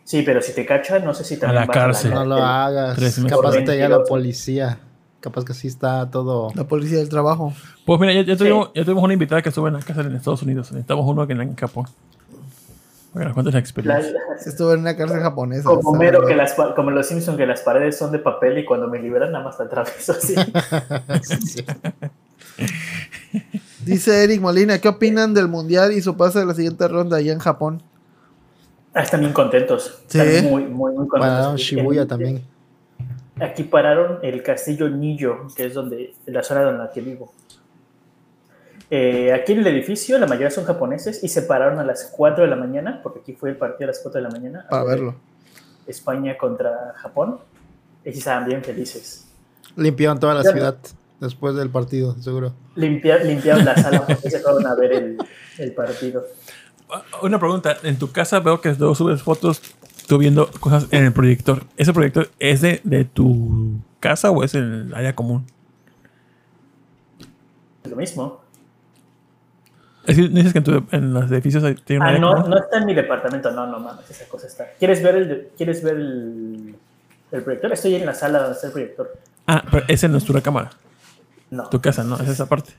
Sí, pero si te cachan, no sé si también
la
vas
cárcel.
No lo hagas. Capaz te llega la policía. Capaz que sí está todo.
La policía del trabajo.
Pues mira, ya, ya tuvimos, ya tuvimos una invitada que estuvo en la casa en Estados Unidos. Necesitamos uno que en Japón. Para que nos cuentes la
La-
experiencia.
Estuve en una cárcel japonesa.
como mero que las como los Simpsons que las paredes son de papel y cuando me liberan nada más te atravieso así.
Sí.
Dice Eric Molina, ¿qué opinan del mundial y su pase de la siguiente ronda allá en Japón?
Ah, están bien contentos.
Sí.
Están muy, muy, muy contentos. Aquí-
Shibuya también.
Aquí pararon el castillo Nijo, que es donde, la zona la que vivo. Eh, aquí en el edificio, la mayoría son japoneses y se pararon a las 4 de la mañana, porque aquí fue el partido a las 4 de la mañana.
Para verlo.
España contra Japón. Y estaban bien felices.
Limpiaron toda la
Ya.
ciudad después del partido, seguro.
Limpia- limpiaron la sala porque se fueron a ver el, el partido.
Una pregunta. En tu casa veo que luego subes fotos viendo cosas en el proyector. ¿Ese proyector es de, de tu casa o es en el área común?
lo mismo.
Es que dices que en, tu- en los edificios hay- tiene un
Ah, no, no está en mi departamento, no, no mames, esa cosa está. ¿Quieres ver el, ¿quieres ver el, el proyector? Estoy en la sala donde está el proyector.
Ah, pero esa no es tu cámara.
No.
Tu casa, no, es esa parte.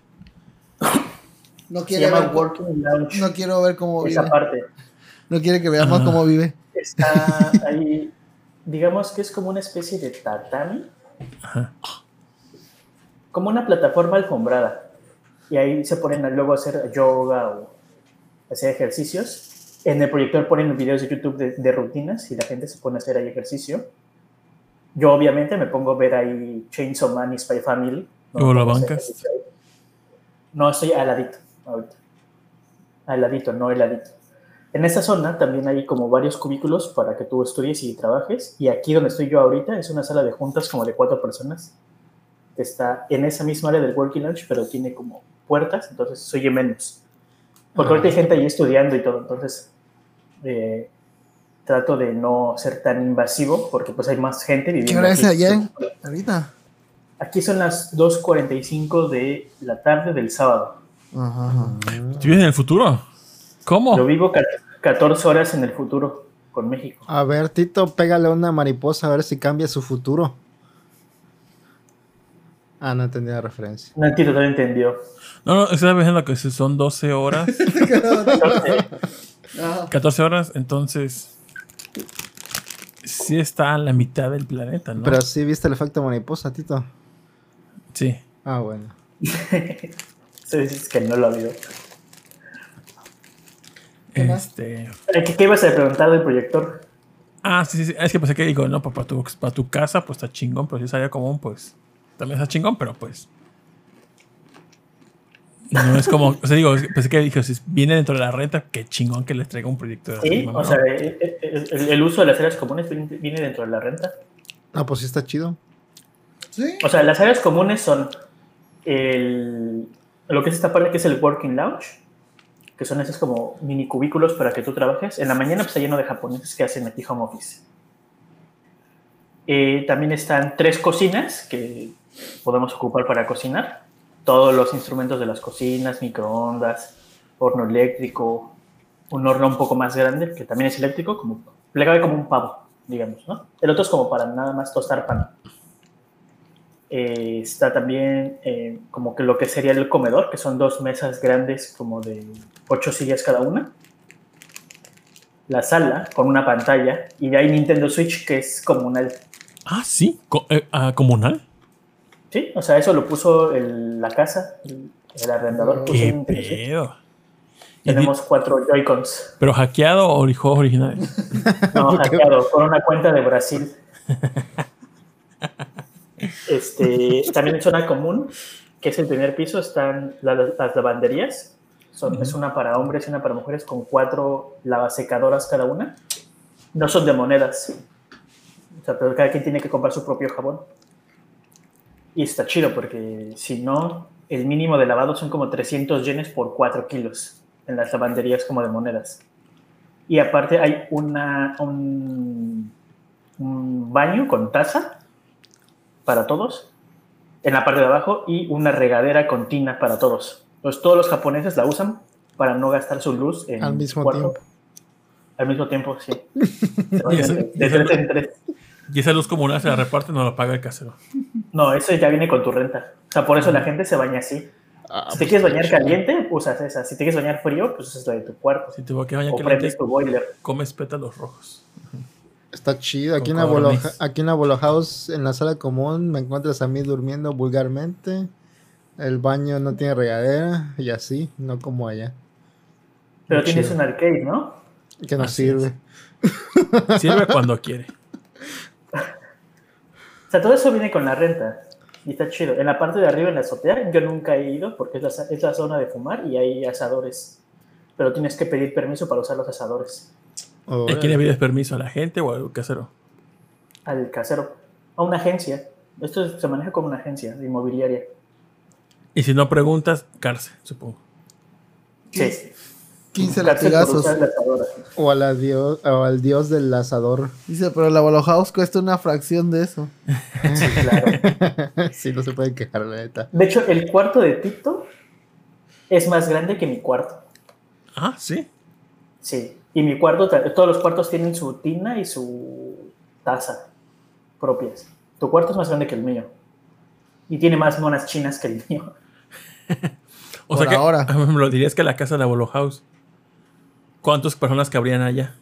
No quiere ver, no quiero ver cómo vive.
esa parte.
No quiere que veamos
Ah.
cómo vive.
Está ahí, digamos que es como una especie de tatami.
Ajá.
Como una plataforma alfombrada. Y ahí se ponen luego a hacer yoga o hacer ejercicios. En el proyector ponen videos de YouTube de, de rutinas y la gente se pone a hacer ahí ejercicio. Yo obviamente me pongo a ver ahí Chainsaw Man y Spy Family.
¿Luego lo
pongo a hacer
bancas?
ejercicio ahí. No, estoy al ladito ahorita. Al ladito, no heladito. En esta zona también hay como varios cubículos para que tú estudies y trabajes. Y aquí donde estoy yo ahorita es una sala de juntas como de cuatro personas. Que está en esa misma área del Working Lunch, pero tiene como puertas, entonces se oye menos. Porque ahorita hay gente ahí estudiando y todo, entonces eh, trato de no ser tan invasivo porque pues hay más gente
¿Qué
viviendo
hora es allá? Ahorita.
Aquí son las 2.45 de la tarde del sábado.
Ajá, ajá.
¿Tú vives en el futuro? ¿Cómo?
Yo vivo ca- 14 horas en el futuro con México.
A ver, Tito, pégale a una mariposa a ver si cambia su futuro. Ah, no entendí la referencia.
No entiendo, no entendió.
No, no, estaba pensando que si son 12 horas,
Entonces,
Ajá.
14 horas, entonces sí está a la mitad del planeta, ¿no?
Pero sí viste el efecto mariposa, Tito.
sí.
Ah, bueno.
se dice que no lo ha habido.
Este,
Eh, ¿Qué, qué ibas a preguntar del proyector?
ah, sí, sí, sí. Es que pensé que digo, no, para tu, para tu casa, pues está chingón, pero si es área común, pues también está chingón, pero pues. No es como, o sea, digo, pensé que dije, si viene dentro de la renta, qué chingón que les traiga un proyecto de
Sí, o
¿no?
sea, eh, eh, el, el uso de las áreas comunes viene viene dentro de la renta.
Ah, pues sí está chido.
Sí.
O sea, las áreas comunes son el, lo que es esta parte que es el working lounge, que son esos como mini cubículos para que tú trabajes. En la mañana pues, está lleno de japoneses que hacen aquí home office. Eh, también están tres cocinas que podemos ocupar para cocinar. Todos los instrumentos de las cocinas, microondas, horno eléctrico, un horno un poco más grande que también es eléctrico, como le cabe como un pavo, digamos, ¿no? El otro es como para nada más tostar pan. Eh, está también eh, como que lo que sería el comedor, que son dos mesas grandes como de ocho sillas cada una. La sala con una pantalla y de ahí Nintendo Switch que es comunal.
Ah, sí, Co- eh, ah, comunal.
Sí, o sea, eso lo puso el- la casa, el, el arrendador. puso
Qué pedo.
Tenemos cuatro Joy-Cons.
Pero hackeado o juegos originales.
No, hackeado, por una cuenta de Brasil. Este, también en zona común, que es el primer piso, están la- las lavanderías. Son, Es una para hombres y una para mujeres con cuatro lavasecadoras cada una. No son de monedas. O sea, pero cada quien tiene que comprar su propio jabón. Y está chido porque si no, el mínimo de lavado son como 300 yenes por 4 kilos en las lavanderías como de monedas. Y aparte hay una, un, un baño con taza para todos en la parte de abajo y una regadera con tina para todos. Entonces todos los japoneses la usan para no gastar su luz en
Al mismo
cuarto.
tiempo.
Al mismo tiempo, sí.
Y ese-
de
y
de
ese-
tres en tres.
Y esa luz comunal se la reparte, no la paga el casero.
No, eso ya viene con tu renta. O sea, por eso la gente se baña así.
Ah,
Si te quieres bañar caliente, usas esa. Si te quieres bañar frío, pues usas la de tu cuarto.
Si te voy a bañar
O
caliente,
prendes tu boiler.
comes pétalos rojos.
Está chido. Aquí en, Abolo, aquí en Abolo House, en la sala común, me encuentras a mí durmiendo vulgarmente. El baño no tiene regadera y así, no como allá.
Pero
Muy
tienes
chido.
un arcade, ¿no?
Que no
Así
sirve.
Sirve cuando quiere.
O sea, todo eso viene con la renta. Y está chido. En la parte de arriba, en la azotea, yo nunca he ido porque es la, es la zona de fumar y hay asadores. Pero tienes que pedir permiso para usar los asadores.
¿A
Órale.
quién le pides permiso? ¿A la gente o al casero?
Al casero. A una agencia. Esto se maneja como una agencia inmobiliaria.
Y si no preguntas, cárcel, supongo.
Sí.
15
Cárcel por
latigazos.
O, a la dios, o al dios del asador.
Dice, pero la Bolo House cuesta una fracción de eso.
Sí, claro.
sí, no se puede quejar, la neta.
De hecho, el cuarto de Tito es más grande que mi cuarto.
Ah, sí.
Sí. Y mi cuarto, todos los cuartos tienen su tina y su taza propias. Tu cuarto es más grande que el mío. Y tiene más monas chinas que el mío.
O
Por
sea que,
ahora.
por ejemplo, dirías que la casa de la Bolo House, ¿cuántas personas cabrían allá?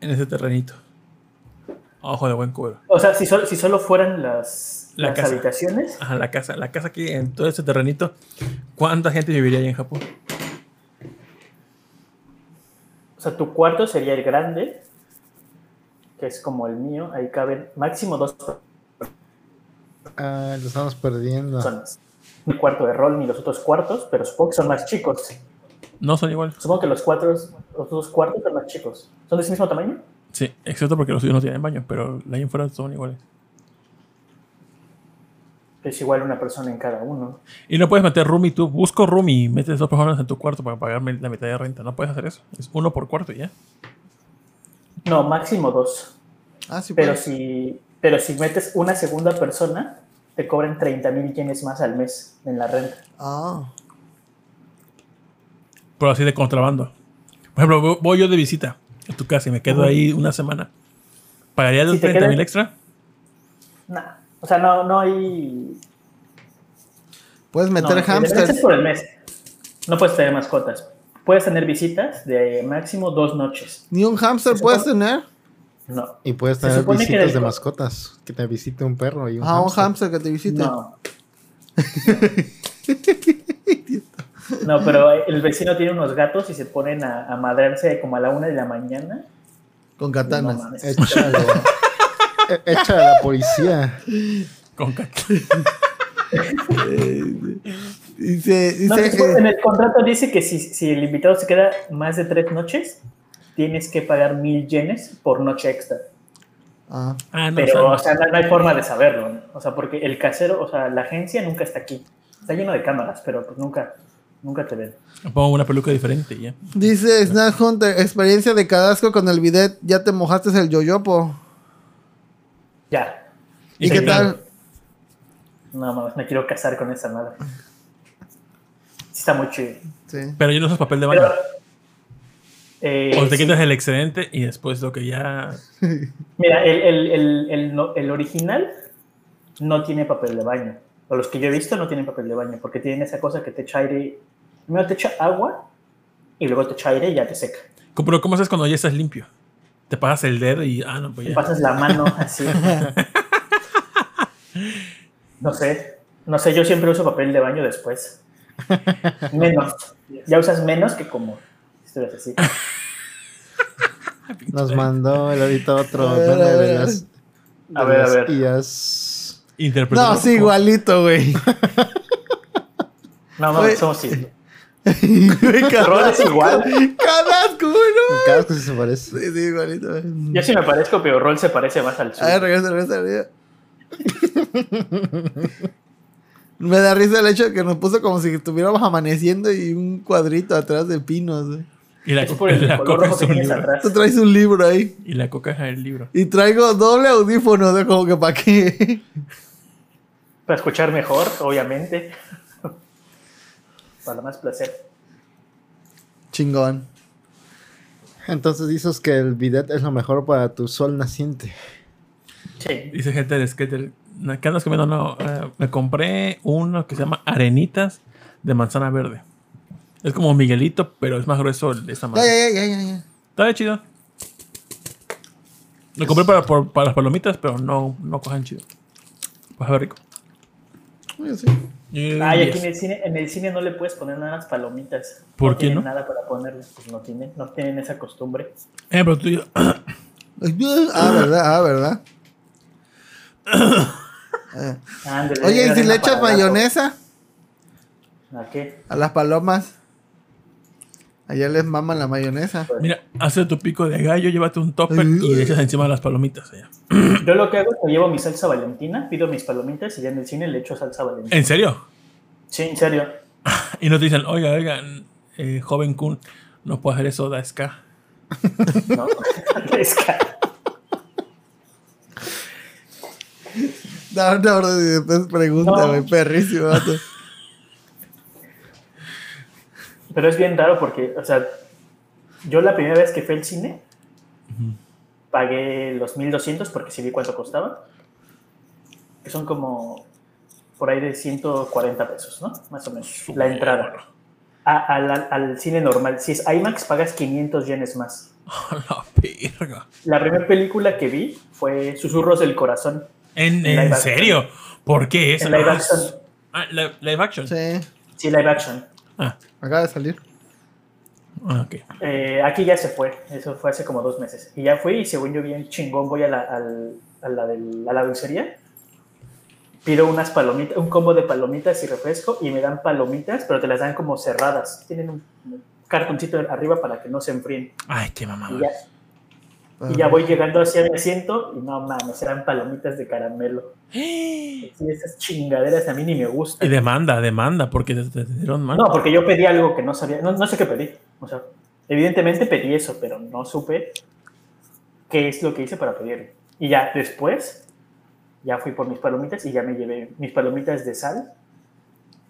En ese terrenito. Ojo de buen cubero.
O sea, si solo, si solo fueran las,
La
las
casa.
habitaciones,
Ajá, la casa, la casa aquí en todo ese terrenito, ¿cuánta gente viviría ahí en Japón?
o sea, tu cuarto sería el grande, que es como el mío. Ahí caben máximo dos
Ah, lo estamos perdiendo.
personas. Mi cuarto de rol ni los otros cuartos, pero supongo que son más chicos.
No son iguales.
Supongo que los cuatro, los dos cuartos son más chicos. ¿Son de ese mismo tamaño?
Sí, excepto porque los suyos no tienen baño, pero ahí en fuera son iguales.
Es igual una persona en cada uno.
Y no puedes meter roomie tú. Busco roomie y metes dos personas en tu cuarto para pagarme la mitad de renta. No puedes hacer eso. Es uno por cuarto y ya.
No, máximo dos.
Ah, sí,
Pero
pues.
si, pero si metes una segunda persona, te cobran 30 mil yenes más al mes en la renta.
Ah.
Pero así de contrabando. Por ejemplo, voy- yo de visita a tu casa y me quedo ahí una semana. ¿Pagaría los
Si te
30 mil extra?
Nah. O sea, no, no hay.
Puedes
No,
meter
el-
hamsters.
es por el mes. No puedes tener mascotas. Puedes tener visitas de máximo dos noches.
Ni un hamster puedes tener.
No.
Y puedes tener visitas de mascotas. Que te visite un perro y un
Ah, un
hámster.
hamster que te visite.
No. No, pero el vecino tiene unos gatos y se ponen a, a madrearse como a la una de la mañana.
Con
No
katanas.
mames.
Échale. E- Échale a la policía.
Con
dice,
en el contrato dice que si, si el invitado se queda más de tres noches, tienes que pagar mil yenes por noche extra.
Ah,
Ah, no,
Pero,
o sea,
no, no hay forma de saberlo. ¿no? O sea, porque el casero, o sea, la agencia nunca está aquí. Está lleno de cámaras, pero pues nunca, nunca te ven.
me pongo una peluca diferente ya.
Dice Snack Hunter, experiencia de cadasco con el bidet, ya te mojaste el yoyopo.
Ya.
¿Y
Sí,
qué tal?
No, mames, me quiero casar con esa madre. Sí está muy chido.
Sí.
Pero yo no usas papel de baño.
Pero, eh,
o te
sí.
quitas el excedente y después lo que ya.
Mira, el, el- el- el no- el original no tiene papel de baño. O los que yo he visto no tienen papel de baño, porque tienen esa cosa que te echa aire. Primero te echa agua y luego te echa aire y ya te seca.
¿Cómo- Pero ¿cómo haces cuando ya estás limpio? Te pasas el dedo y. Ah, no, pues
Te
ya.
pasas la mano así. No sé. No sé, yo siempre uso papel de baño después. Menos. Ya usas menos que como si estuvieras así.
Nos mandó el ahorita otro
A ver, a
de
ver.
las, de
A ver, a
las
ver.
Interpretar
No, sí, igualito, güey.
No, no, somos sí. Rol es
Cadasco, güey, no.
En cada cosa se parece.
Sí, sí, igualito. güey.
Yo sí me parezco, pero Rol se parece más al
A ver,
suyo.
regresa, regresa, regresa. Me da risa el hecho de que nos puso como si estuviéramos amaneciendo y un cuadrito atrás de pinos, güey.
Y la,
Es por el
la
color
coca
rojo
es
que
un libro.
atrás.
Tú traes un libro ahí.
Y la coca es el libro.
Y traigo doble audífono, de como que para qué.
Para escuchar mejor, obviamente. Para más placer.
Chingón.
Entonces dices que el bidet es lo mejor para tu sol naciente.
Sí.
Dice gente de Skater. ¿Qué andas comiendo? No, eh, me compré uno que se llama Arenitas de manzana verde. Es como Miguelito, pero es más grueso el de
Ya,
madre.
ya, ya, ya, ya.
Está bien chido. Lo compré para, por- para las palomitas, pero no, no cojan chido. Pues a ver rico.
Oye, sí.
Ay, aquí en el cine, en el cine no le puedes poner nada a las palomitas.
¿Por
no
qué
tienen
no?
nada para ponerle. Pues no tienen, no tienen esa costumbre.
Eh, pero tú y yo-
Ah, verdad, ah, verdad.
Ándale,
Oye, ¿y si le echas mayonesa
¿A qué?
a las palomas? Allá les maman la mayonesa.
Mira, hace tu pico de gallo, llévate un topper y le echas encima de las palomitas. allá.
Yo lo que hago es que llevo mi salsa valentina, pido mis palomitas y ya en el cine le echo salsa valentina.
¿En serio?
Sí, en serio.
Y nos dicen, oiga, oigan, eh, joven Kun, no puedo hacer eso, da ska.
¿no?
Da una orden y después pregunta,
No.
Perrísimo.
Pero es bien raro porque, o sea, yo la primera vez que fui al cine, pagué los 1200 porque sí vi cuánto costaba. Que son como por ahí de 140 pesos, ¿no? Más o menos. La entrada. A- al, cine normal. Si es IMAX, pagas 500 yenes más.
La verga.
La primera película que vi fue Susurros del Corazón.
¿En,
En
en serio? ¿Por qué eso?
En live action.
Ah, live, live action.
Sí.
Sí, live action.
Ah,
Acaba de salir.
ah, ok.
Eh, aquí ya se fue, eso fue hace como dos meses. Y ya fui y según yo bien chingón voy a la, a la, del- a la dulcería, pido unas palomitas, un combo de palomitas y refresco y me dan palomitas, pero te las dan como cerradas. Tienen un, un cartoncito arriba para que no se enfríen.
Ay, qué mamada.
Y ya, voy llegando hacia mi asiento y no mames, eran palomitas de caramelo. Sí, esas chingaderas a mí ni me gustan.
Y demanda, demanda, porque te, dieron mal.
No, porque yo pedí algo que no sabía, no, no sé qué pedí. O sea, evidentemente pedí eso, pero no supe qué es lo que hice para pedirlo. Y ya después, ya fui por mis palomitas y ya me llevé mis palomitas de sal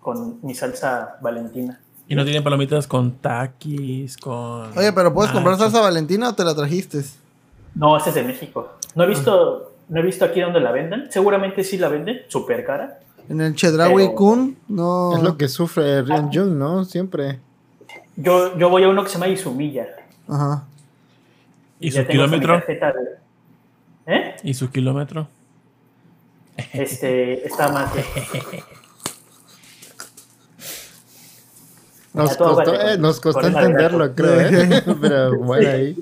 con mi salsa valentina.
Y no tienen palomitas con taquis, con.
Oye, pero ¿puedes comprar salsa Valentina o te la trajiste?
No, esta es de México. No he visto, no he visto aquí donde la venden. Seguramente sí la venden, súper cara.
En el Chedraui
Pero-
Kun, no.
Es lo que sufre Rian Jung, ¿no? Siempre.
Yo, yo voy a uno que se llama Izumilla.
Ajá.
¿Y
Ya
su kilómetro?
de- ¿Eh?
¿Y su kilómetro?
Este, está más de-
Nos costó, eh, nos costó entenderlo, creo, ¿eh? Pero bueno, ahí.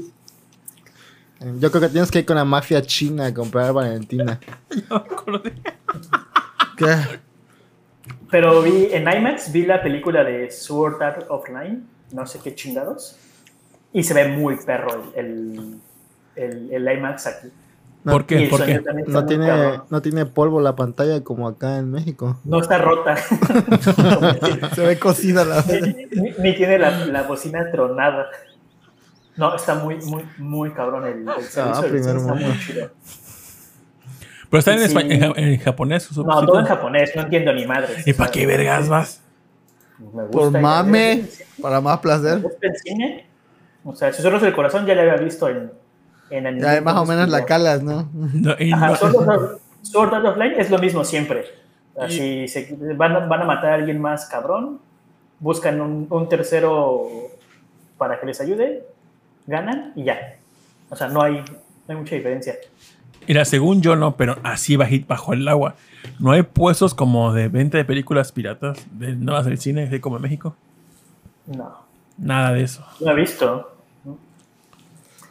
Yo creo que tienes que ir con la mafia china a comprar Valentina.
¿Qué?
Pero vi en IMAX, vi la película de Sword Art Online, no sé qué chingados, y se ve muy perro el, el, el, el IMAX aquí.
No,
¿Por qué? ¿Por qué?
No tiene, no tiene polvo la pantalla como acá en México.
No está rota,
Se ve cocida la
ni, ni- ni tiene la, la bocina tronada. No, está muy, muy, muy cabrón el, el servicio. del
primer
cine está muy chido.
Pero está en,
Sí.
español, en, en japonés.
No, todo en japonés, no entiendo ni madre.
¿Y para qué vergas vas?
Me gusta
Por mame, para más
Me
placer.
gusta el cine. O sea, Susurros del Corazón ya la había visto en, en anime.
Ya más o menos la calas, ¿no?
No, y
Ajá,
no-
Sword Art- Sword Art Online es lo mismo siempre. Así se, van, a- van a matar a alguien más cabrón, buscan un, un tercero para que les ayude, ganan y ya. O sea, no hay, no hay mucha diferencia.
Mira, según yo no, pero así bajo el agua. ¿No hay puestos como de venta de películas piratas de nuevas del cine, así como en México?
No,
Nada de eso.
no he visto.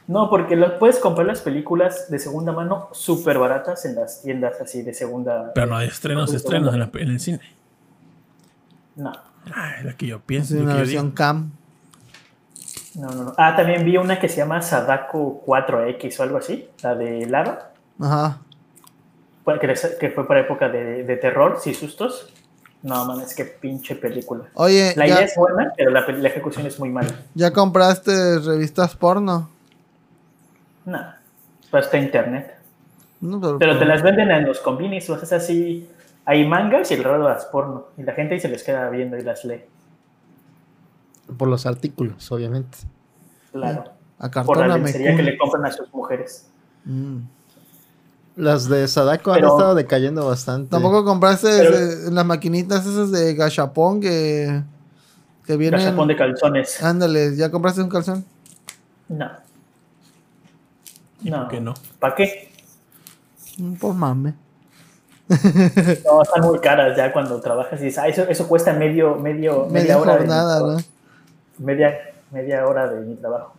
No, porque lo- puedes comprar las películas de segunda mano súper baratas en las tiendas así de segunda.
Pero no hay estrenos,
de
estrenos en,
segunda.
la- en el cine.
No.
Ay, lo que yo
Es
pienso. lo
una
yo
versión cam.
No, no, no. Ah, también vi una que se llama Sadako 4X o algo así, la de Lava.
Ajá.
Que, fue para época de, de terror, sí, sustos. No, man, es que pinche película.
Oye,
La
ya,
idea es buena, pero la, ejecución es muy mala.
¿ya compraste revistas porno?
No, pues está internet.
No,
Pero te las venden en los convenios, o sea, es así. Hay mangas y el raro las porno. Y la gente ahí se les queda viendo y las lee.
Por los artículos, obviamente.
Claro. Por la lencería que le compran a sus mujeres.
Mm.
Las de Sadako han
Pero-
estado decayendo bastante.
Tampoco compraste
Pero-
ese- las maquinitas esas de gachapón que, que vienen.
Gachapón de calzones.
Ándale, ¿ya compraste un calzón?
No.
¿Y por qué no?
¿Para qué?
Mm, Por mame.
No, están muy caras ya cuando trabajas y dices, ah, eso, eso cuesta medio, medio, media,
Media
hora. de mi
jornada,
trabajo".
¿no?
Media, media hora de mi trabajo.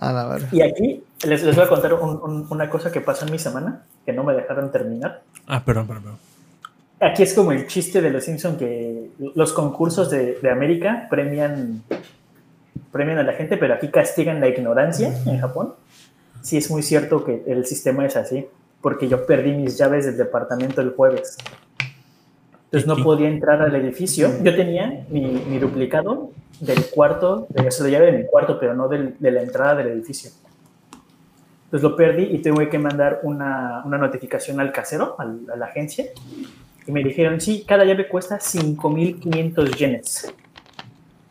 A la verdad.
Y aquí les, les voy a contar un- un- una cosa que pasó en mi semana, que no me dejaron terminar.
Ah, perdón, perdón, perdón.
Aquí es como el chiste de los Simpson que los concursos de, de América premian, premian a la gente, pero aquí castigan la ignorancia en Japón. Sí es muy cierto que el sistema es así, porque yo perdí mis llaves del departamento el jueves. Entonces no podía entrar al edificio. Yo tenía mi, mi duplicado del cuarto, de, se lo llave de mi cuarto, pero no del- de la entrada del edificio. Entonces lo perdí y tuve que mandar una, una notificación al casero, al- a la agencia, y me dijeron, sí, cada llave cuesta 5.500 yenes.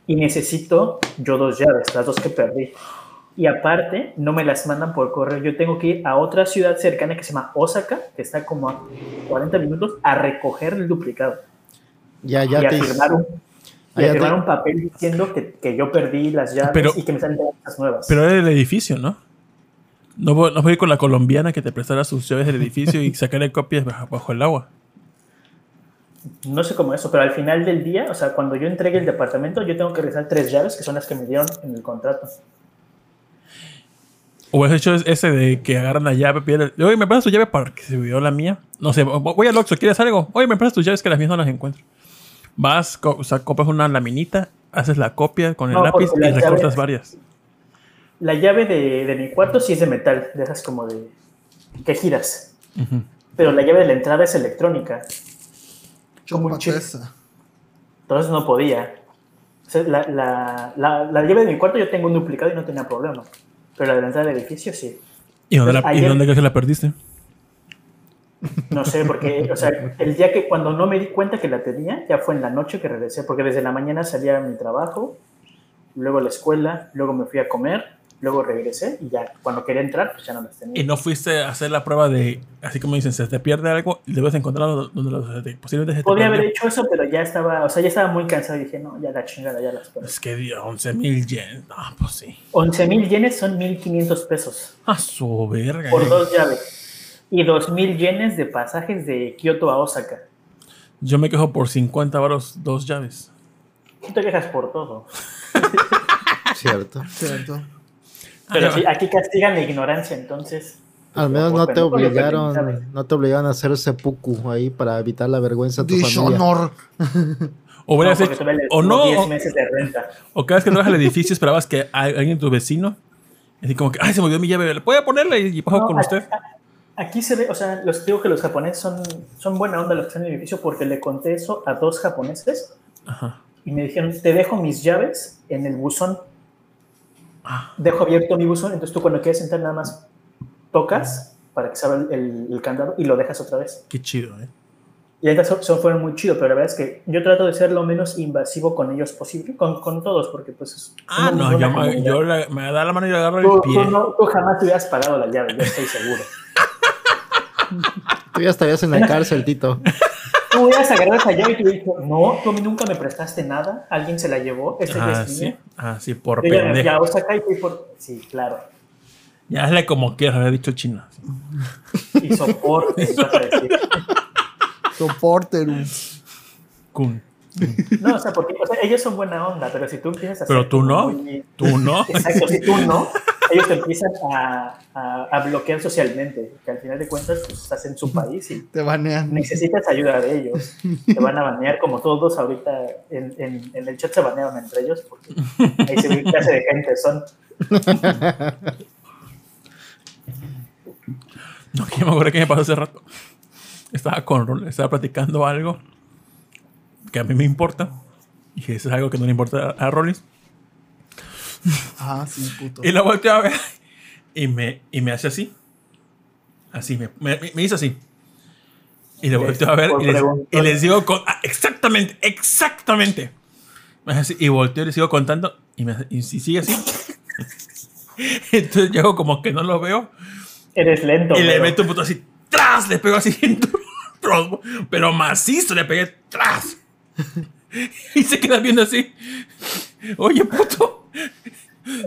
Y necesito yo dos llaves, las dos que perdí. Y aparte, no me las mandan por correo. Yo tengo que ir a otra ciudad cercana que se llama Osaka, que está como a 40 minutos, a recoger el duplicado.
Ya, ya
y a
te
firmar, un, y
Ah,
a
ya
firmar
te-
un papel diciendo que, que yo perdí las llaves
Pero-
y que me salen las nuevas.
Pero era del edificio, ¿no? No voy, no voy a ir con la colombiana que te prestara sus llaves del edificio y sacarle copias bajo, bajo el agua.
No sé cómo eso, pero al final del día, o sea, cuando yo entregue el departamento, yo tengo que regresar tres llaves, que son las que me dieron en el contrato.
O has hecho ese de que agarran la llave, piden, oye, ¿me prestas tu llave para que se olvidó la mía? No sé, voy al Oxxo, ¿quieres algo? Oye, ¿me prestas tus llaves que las mías no las encuentro? Vas, co- o sea, compras una laminita, haces la copia con el
No,
lápiz y recortas varias.
La llave de, de mi cuarto sí es de metal, de esas como de... que giras. Pero la llave de la entrada es electrónica. Como un chip. Entonces no podía. O sea, la, la, la, la llave de mi cuarto yo tengo un duplicado y no tenía problema. Pero la de la entrada del edificio sí.
¿Y dónde, la, ¿y dónde que la perdiste?
No sé, porque, o sea, el día que cuando no me di cuenta que la tenía, ya fue en la noche que regresé, porque desde la mañana salía a mi trabajo, luego a la escuela, luego me fui a comer, luego regresé y ya cuando quería entrar, pues ya no las tenía.
Y no fuiste a hacer la prueba de, así como dicen, se te pierde algo y debes encontrarlo donde lo, de- posiblemente se te
Podría haber hecho eso, pero ya estaba, o sea, ya estaba muy cansado y dije, no, ya la chingada, ya las perdí.
Es que dio 11 mil yen. No, pues sí.
11 mil yenes son 1.500 pesos
A su verga.
por dos llaves. Y 2.000 yenes de pasajes de Kioto a Osaka.
Yo me quejo por 50 varos, dos llaves.
Tú te quejas por todo.
Cierto.
Cierto.
Pero sí, aquí castigan la ignorancia, entonces.
Al menos no te obligaron, no te obligaron a hacer seppuku ahí para evitar la vergüenza a tu familia.
Dishonor.
O, hubieras
No,
hecho- o no,
10
o,
meses de renta.
o cada vez que entras al edificio esperabas que alguien, tu vecino, así como que, ay, se me olvidó mi llave, ¿le puede ponerla y, paso
No,
con
aquí-
usted?
Aquí se ve, o sea, los digo que los japoneses son, son buena onda los que están en el edificio porque le conté eso a dos japoneses
Ajá.
y me dijeron, te dejo mis llaves en el buzón. Dejo abierto mi buzón, entonces tú cuando quieres entrar nada más tocas para que se abra el, el- el candado y lo dejas otra vez.
Qué chido, ¿eh?
Y eso, eso fueron muy chido, pero la verdad es que yo trato de ser lo menos invasivo con ellos posible, con, con todos, porque pues... es-
Ah, no, yo, me,
comunidad.
yo la- me da la mano y le agarro el
Tú,
pie.
tú no- tú jamás te hubieras pagado la llave, yo estoy seguro.
Tú ya estarías en la cárcel, Tito.
Tú hubieras agarrado esa llave y te hubieras dicho, no, tú a mí nunca me prestaste nada, alguien se la llevó, esta ya
Ah,
es
sí.
mía.
Ah, sí, por
ya
pendejo.
a Osaka y fui por... Sí, claro.
Ya hazle como quieras, había dicho chino.
Y soporte, vas a decir.
Soporte.
Kun.
No, o sea, porque o sea, ellos son buena onda, pero si tú empiezas a
Pero tú no.
muy-
Tú no.
Exacto, si tú no, ellos te empiezan a, a, a bloquear socialmente, que al final de cuentas pues, estás en su país y
Te banean.
necesitas ayuda de ellos. Te van a banear como todos ahorita en, en, en el chat se banearon entre ellos porque ahí se ve qué clase de gente son.
No, que me acuerdo que me pasó hace rato. Estaba con estaba platicando algo que a mí me importa. Y eso es algo que no le importa a, a Rollins.
Ah, sí, puto.
Y lo volteé a ver. Y me, y me hace así. Así, me, me, me hizo así. Y le volteo a ver y les, y les digo con, ah, exactamente, exactamente. Y volteo y le sigo contando. Y, me, y si sigue así. Entonces yo como que no lo veo.
Eres lento.
Y le
pero-
meto un puto así, ¡tras! Le pego así, pero, pero macizo, le pegué, ¡tras! Y se queda viendo así. Oye, puto,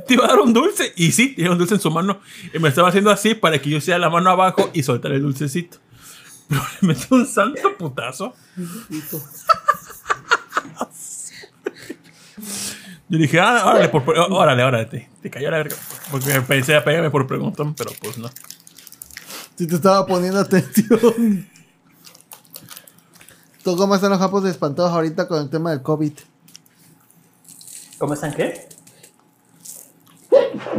te iba a dar un dulce. Y sí, tenía un dulce en su mano. Y me estaba haciendo así para que yo sea la mano abajo y soltar el dulcecito. Pero le metí un santo putazo. Yo dije, ah, órale, por, órale, órale, te, te cayó la verga. Porque pensé a pegarme por preguntón, pero pues no.
Si te estaba poniendo atención. ¿Tú cómo están los japos espantados ahorita con el tema del COVID?
¿Cómo están qué?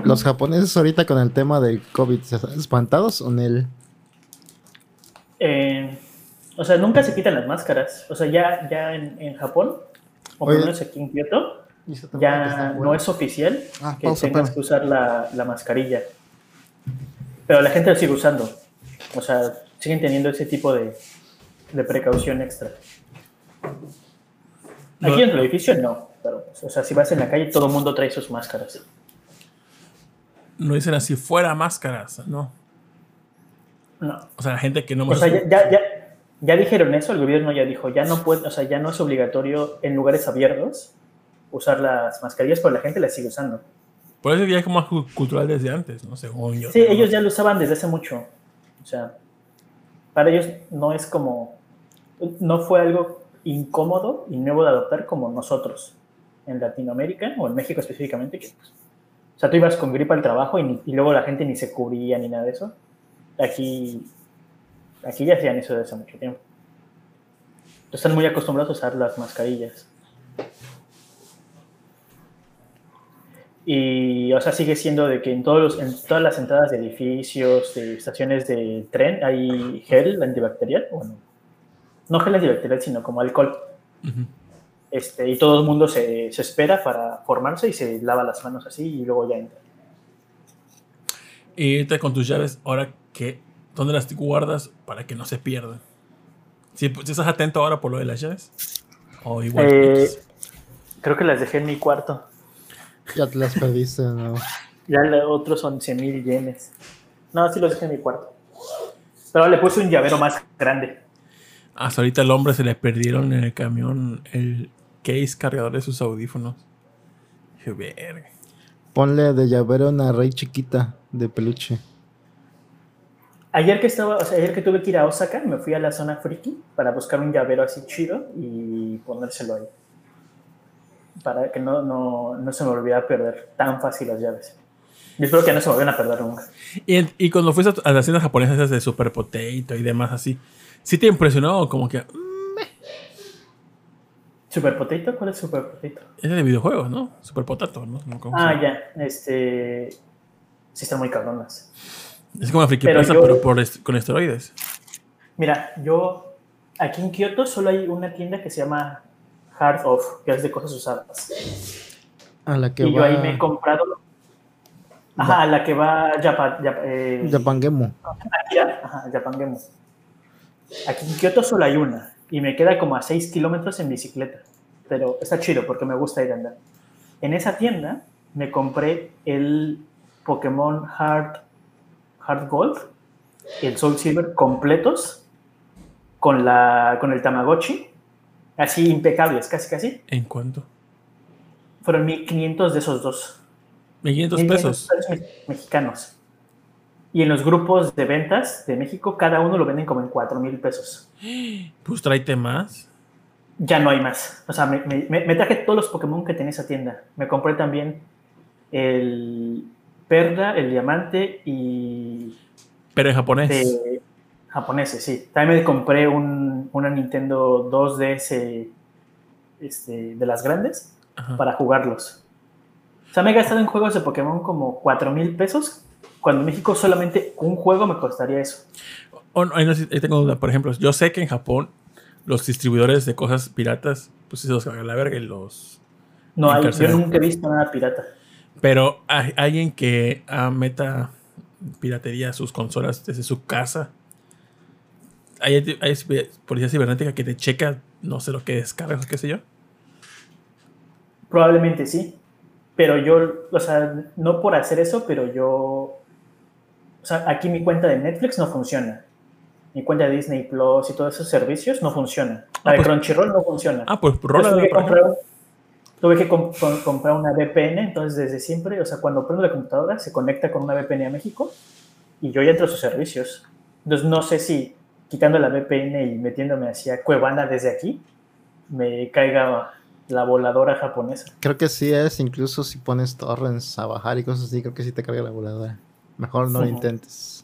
Los japoneses ahorita con el tema del COVID, ¿están ¿espantados o en el
Eh, O sea, nunca se quitan las máscaras. O sea, ya, ya en, en Japón, o por lo menos aquí en Kioto,
se
ya no es oficial
Ah,
que
pausa,
tengas que usar la, la mascarilla. Pero la gente lo sigue usando. O sea, siguen teniendo ese tipo de, de precaución extra. Aquí
No.
en el edificio no. Pero, o sea, si vas en la calle, todo el mundo trae sus máscaras.
No dicen así, fuera máscaras, ¿no?
No.
O sea, la gente que no
O sea, ya, ya, ya, ya dijeron eso, el gobierno ya dijo, ya no puede, o sea, ya no es obligatorio en lugares abiertos usar las mascarillas, pero la gente las sigue usando.
Por eso ya es como cu- cultural desde antes, ¿no? Según yo.
Sí, ellos ya lo usaban desde hace mucho. O sea, para ellos no es como, no fue algo incómodo y nuevo de adoptar como nosotros en Latinoamérica o en México específicamente, que pues, o sea, tú ibas con gripa al trabajo y, ni- y luego la gente ni se cubría ni nada de eso. Aquí, aquí ya hacían eso desde hace mucho tiempo. Están muy acostumbrados a usar las mascarillas. Y, o sea, sigue siendo de que en, todos los- en todas las entradas de edificios, de estaciones de tren, hay gel antibacterial. Bueno, no gel antibacterial, sino como alcohol.
Ujú.
Este, y todo el mundo se, se espera para formarse y se lava las manos así y luego ya entra.
Y ahorita con tus llaves, ahora que, ¿dónde las guardas para que no se pierdan? Si, si estás atento ahora por lo de las llaves. O igual.
Eh, creo que las dejé en mi cuarto.
Ya te las perdiste, ¿no?
Ya los otros 11 mil yenes. No, sí los dejé en mi cuarto. Pero le puse un llavero más grande.
Hasta ahorita al hombre se le perdieron en el camión el case cargador de sus audífonos. Dije, verga.
Ponle de llavero una rey chiquita de peluche.
Ayer que estaba, o sea, ayer que tuve que ir a Osaka, me fui a la zona friki para buscar un llavero así chido y ponérselo ahí. Para que no, no, no se me olvidara perder tan fácil las llaves. Y espero que no se me vayan a perder nunca.
Y, y cuando fuiste a las tiendas japonesas esas de Super Potato y demás así, ¿sí te impresionó? Como que mm,
¿Super Potato? ¿Cuál es Super Potato?
es de videojuegos, ¿no? Super Potato, ¿no? No, ¿cómo se
Ah, ya. Este. Sí, están muy cabronas.
Es como una friki
Pero
presa,
yo-
pero por est- con esteroides.
Mira, yo. Aquí en Kioto solo hay una tienda que se llama Hard Off, que es de cosas usadas.
A la que
y yo ahí me he comprado. Ajá, a la que va Japan, eh,
Japan Gemu.
Akira, ajá, Japan Gemu. Aquí en Kioto solo hay una y me queda como a 6 kilómetros en bicicleta. Pero está chido porque me gusta ir a andar. En esa tienda me compré el Pokémon Hard, Hard Gold y el Soul Silver completos con, la, con el Tamagotchi. Así impecables, casi casi.
¿En cuánto?
Fueron 1500 de esos dos.
1500
1500
pesos.
pesos me- mexicanos. Y en los grupos de ventas de México, cada uno lo venden como en 4 mil pesos.
Pues tráete más.
Ya no hay más. O sea, me, me- me- me traje todos los Pokémon que tenía esa tienda. Me compré también el Perla, el Diamante y
Pero en japonés.
de japoneses, sí. También me compré un, una Nintendo 2DS este, de las grandes
Ajá.
para jugarlos. O sea, me he gastado en juegos de Pokémon como 4 mil pesos, cuando en México solamente un juego me costaría eso.
Oh, no, ahí tengo duda. Por ejemplo, yo sé que en Japón los distribuidores de cosas piratas, pues se los cagan a la verga y los...
No hay, yo nunca he visto nada pirata.
Pero hay alguien que ah, meta piratería a sus consolas desde su casa. Hay, hay policía cibernética que te checa, no sé lo que descargas qué sé yo.
Probablemente sí. Pero yo, o sea, no por hacer eso, pero yo. O sea, aquí mi cuenta de Netflix no funciona. Mi cuenta de Disney Plus y todos esos servicios no funcionan. La
Ah,
de
pues-
Crunchyroll no funciona.
Ah, pues rola.
tuve tuve que com- com- comprar una VPN, entonces desde siempre, o sea, cuando prendo la computadora se conecta con una VPN a México y yo ya entro a sus servicios. Entonces no sé si quitando la VPN y metiéndome hacia Cuevana desde aquí, me caiga la voladora japonesa.
Creo que sí es, incluso si pones torrents a bajar y cosas así, creo que sí te carga la voladora. Mejor no lo intentes.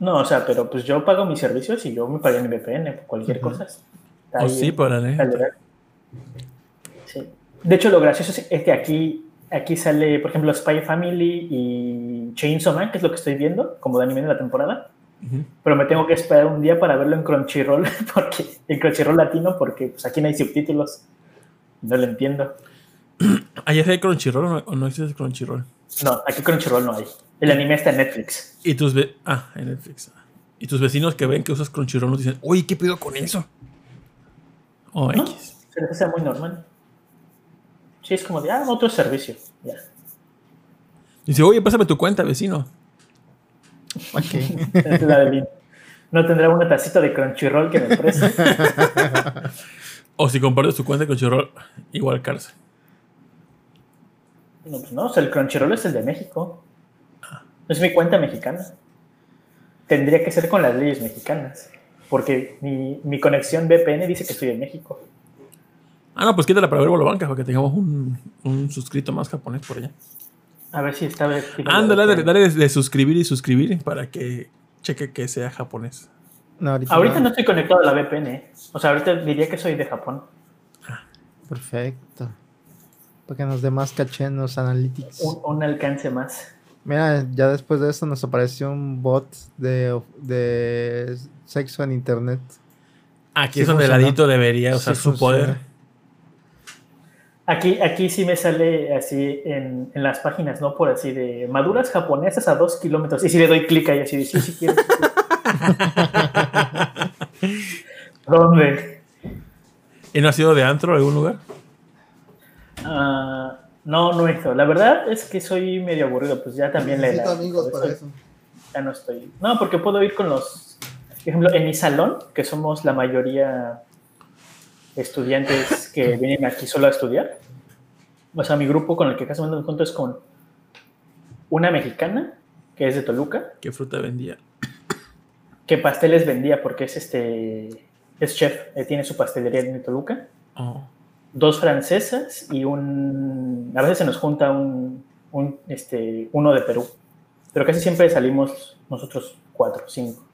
No, o sea, pero pues yo pago mis servicios y yo me pagué mi VPN por cualquier
Ujú.
cosa. Está
Oh,
ahí
sí,
legal. Sí. De hecho, lo gracioso es que aquí, aquí sale, por ejemplo, Spy Family y Chainsaw Man, que es lo que estoy viendo, como de anime de la temporada. Pero me tengo que esperar un día para verlo en Crunchyroll, porque en Crunchyroll latino, porque pues, aquí no hay subtítulos. No lo entiendo.
¿Allá hay Crunchyroll o no existe Crunchyroll?
No, aquí Crunchyroll no hay. El anime está en Netflix.
Y tus ve- ah, en Netflix. Y tus vecinos que ven que usas Crunchyroll nos dicen, oye, ¿qué pido con eso? O
¿No?
X.
Se les hace muy normal. Sí, es como de, ah, otro servicio. Ya.
Dice, oye, pásame tu cuenta, vecino.
De. No tendrá una tacita de Crunchyroll que me preste.
O si compartes tu cuenta con Crunchyroll, igual cárcel.
No, pues no, o sea, el Crunchyroll es el de México. Es mi cuenta mexicana. Tendría que ser con las leyes mexicanas. Porque mi, mi conexión VPN dice que estoy en México.
Ah, no, pues quítala para ver Bolobanca, para que tengamos un, un suscrito más japonés por allá.
A ver si está
Ándale, dale, dale de, de suscribir y suscribir para que cheque que sea japonés.
No, ahorita,
Ahorita no estoy conectado a la VPN. ¿eh? O sea, ahorita diría que soy de Japón.
Perfecto. Para que nos dé más caché en los analytics.
Un, un alcance más.
Mira, ya después de eso nos apareció un bot de, de sexo en internet.
Aquí
Sí
es donde el ladito debería usar
Sí
su
funciona.
poder.
Aquí, aquí sí me sale así en, en las páginas, ¿no? Por así de maduras japonesas a dos kilómetros. Y si le doy clic ahí así, de, sí, sí quiero. ¿Dónde?
¿Y no ha sido de antro algún lugar?
Ah, no, no hizo. La verdad es que soy medio aburrido, pues ya también le
Necesito amigos para eso.
Ya no estoy. No, porque puedo ir con los. Por ejemplo, en mi salón, que somos la mayoría estudiantes que vienen aquí solo a estudiar. O sea, mi grupo con el que casi me junto es con una mexicana, que es de Toluca,
¿Qué fruta vendía?
que pasteles vendía porque es este. Es chef, eh, tiene su pastelería en Toluca.
Oh.
Dos francesas y un. A veces se nos junta un, un, este, uno de Perú. Pero casi siempre salimos nosotros cuatro, cinco.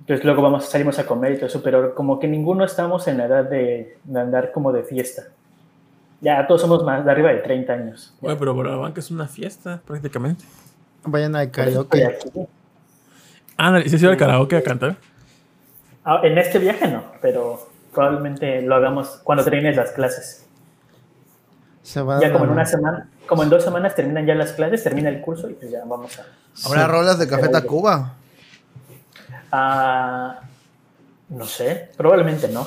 Entonces luego vamos, salimos a comer y todo eso, pero como que ninguno estamos en la edad de, de andar como de fiesta. Ya todos somos más de arriba de 30 años.
Oye, pero Bolobanca es una fiesta, prácticamente.
Vayan al karaoke.
Ah, ¿y se iba al karaoke a cantar?
Ah, en este viaje no, pero probablemente lo hagamos cuando termines las clases.
Se va
Ya como en una semana, como en dos semanas terminan ya las clases, termina el curso y pues ya vamos a...
Habrá rolas de Café Tacuba.
Ah, no sé, probablemente no.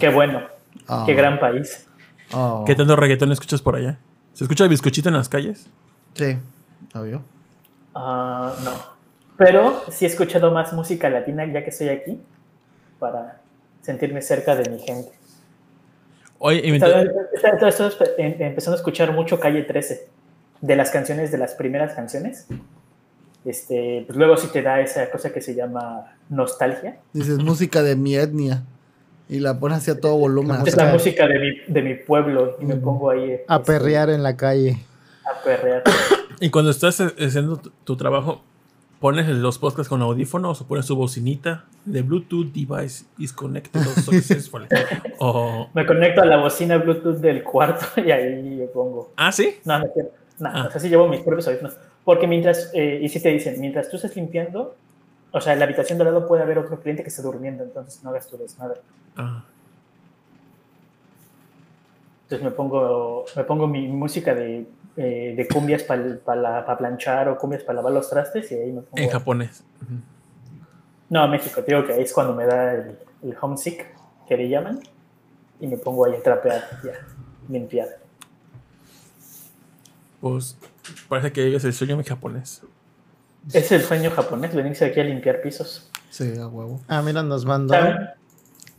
Qué bueno,
Ah.
qué gran país.
Oh.
¿Qué tanto reggaetón escuchas por allá? ¿Se escucha el bizcochito en las calles?
Sí, obvio.
Ah, no. Pero sí he escuchado más música latina ya que estoy aquí para sentirme cerca de mi gente.
Oye, y
Estaba- estaba- estaba em- empezando a escuchar mucho Calle 13 de las canciones, de las primeras canciones. Este, pues luego sí te da esa cosa que se llama nostalgia.
Dices música de mi etnia. Y la pones hacia todo volumen.
Es la música de mi, de mi pueblo y me pongo ahí
a
este,
perrear en la calle.
a perrear.
y cuando estás haciendo tu, tu trabajo, ¿pones los podcasts con audífonos o pones tu bocinita? The Bluetooth device is connected successfully. o...
Me conecto a la bocina Bluetooth del cuarto y ahí yo pongo.
Ah, ¿sí?
No, no. No,
Ah.
o sea, sí llevo mis propios audífonos. Porque mientras, eh, y si te dicen, mientras tú estés limpiando, o sea, en la habitación de al lado puede haber otro cliente que esté durmiendo, entonces no hagas tu desmadre.
Ah.
Entonces me pongo, me pongo mi música de, eh, de cumbias para planchar o cumbias para lavar los trastes y ahí me pongo.
En japonés. Ujú.
No, México, te digo que ahí es cuando me da el, el homesick, que le llaman, y me pongo ahí a trapear, ya, limpiar.
Pues parece que es el sueño mi japonés.
Es el sueño japonés, venirse aquí a limpiar pisos.
Sí, a huevo.
Ah, mira, nos mandó.
¿Saben?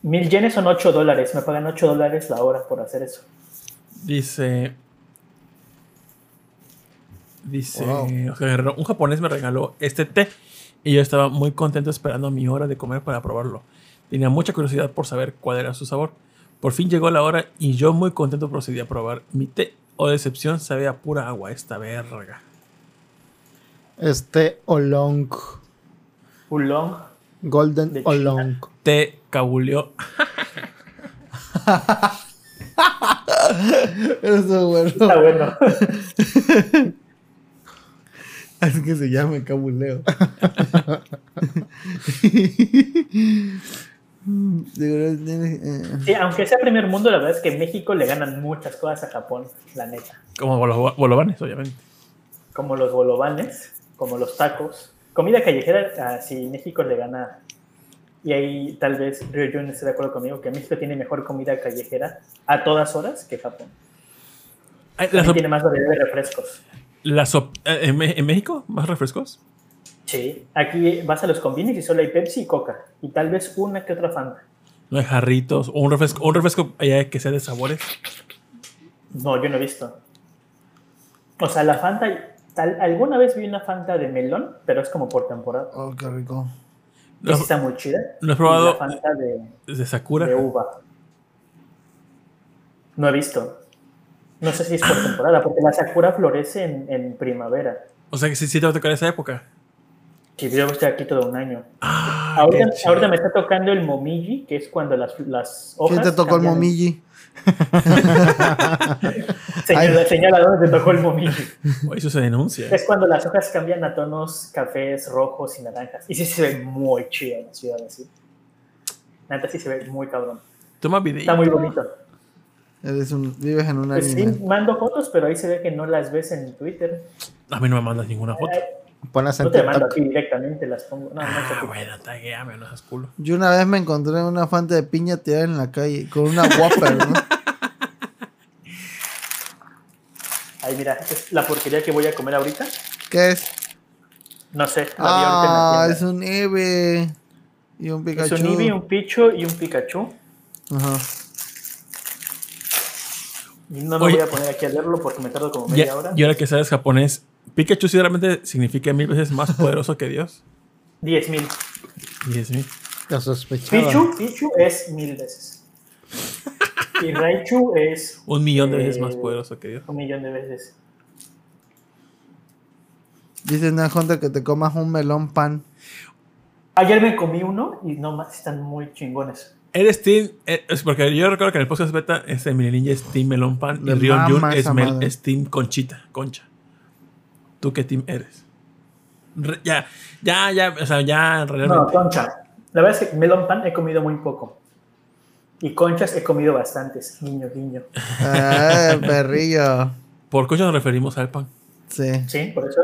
Mil yenes son 8 dólares, me pagan 8 dólares la hora por hacer eso.
Dice. Dice.
Wow.
Oscar Guerrero, un japonés me regaló este té y yo estaba muy contento esperando mi hora de comer para probarlo. Tenía mucha curiosidad por saber cuál era su sabor. Por fin llegó la hora y yo muy contento procedí a probar mi té. O decepción, sabía a pura agua esta verga.
Este Olong.
Oolong,
Golden. Olong.
Té cabuleó.
Eso es bueno.
está bueno.
Así que se llama el cabuleo.
Sí, aunque sea primer mundo, la verdad es que en México le ganan muchas cosas a Japón, la neta.
Como los bolovanes, obviamente.
Como los bolovanes, como los tacos. Comida callejera, así México le gana. Y ahí tal vez Rio Jun esté de acuerdo conmigo que México tiene mejor comida callejera a todas horas que Japón.
Ay,
tiene más variedad de refrescos.
La sop- eh, ¿en, en México? ¿Más refrescos?
Sí, aquí vas a los convenios y solo hay Pepsi y Coca. Y tal vez una que otra Fanta.
¿No hay jarritos? ¿O un refresco, un refresco allá que sea de sabores?
No, yo no he visto. O sea, la Fanta, tal, alguna vez vi una Fanta de melón, pero es como por temporada.
Oh, qué rico.
¿No,
está muy chida.
¿No has
Y
probado
La Fanta de,
de Sakura?
de uva. No he visto. No sé si es por temporada, porque la Sakura florece en, en primavera.
O sea que sí, sí te va a tocar esa época.
Que yo estoy aquí todo un año.
Ah,
Ahorita, me está tocando el momiji, que es cuando las, las hojas.
¿Quién te tocó el momiji?
Señala, señala dónde te tocó el momiji.
Oh, Eso se denuncia.
Es cuando las hojas cambian a tonos cafés, rojos y naranjas. Y sí se ve muy chido en la ciudad así. Neta sí se ve muy cabrón.
Toma video.
Está muy bonito.
Eres un, vives en una
Pues sí, mando fotos, pero ahí se ve que no las ves en Twitter.
A mí no me mandas ninguna foto.
Pones en
no te mando aquí directamente, las pongo. No, no
Ah,
sé.
bueno, taguéame, no seas culo.
Yo una vez me encontré una fanta de piña tirada en la calle con una Whopper, ¿no?
Ay, mira, es la porquería que voy a comer ahorita.
¿Qué es?
No sé, la vi
Ah,
ahorita
es
en la
un Eve. Y un. Pikachu.
Es un Eevee, un Pichu y un Pikachu.
Ajá.
No me
Oye.
voy a poner aquí a leerlo porque me tardo como media
Ya-
hora.
y ahora que sabes japonés, Pikachu sí realmente significa mil veces más poderoso que Dios.
10.000.
Diez mil.
Lo sospechaba.
Pichu, Pichu es mil veces. Y Raichu es
Un millón de veces
Eh,
más poderoso que Dios.
un millón de veces.
Dice Hunter que te comas un melón pan.
Ayer me comí uno y no más, están muy chingones.
Eres Team. eh, Es porque yo recuerdo que en el podcast beta, este Mini Ninja es Team Melon Pan y Rion Jun es, es Team Conchita, Concha. ¿Tú qué team eres? Re- ya, ya, ya, o sea, ya
No,
realmente.
concha. La verdad es que melón pan he comido muy poco. Y conchas he comido bastantes. Guiño, guiño.
Eh, perrillo.
Por concha nos referimos al pan.
Sí.
Sí, por eso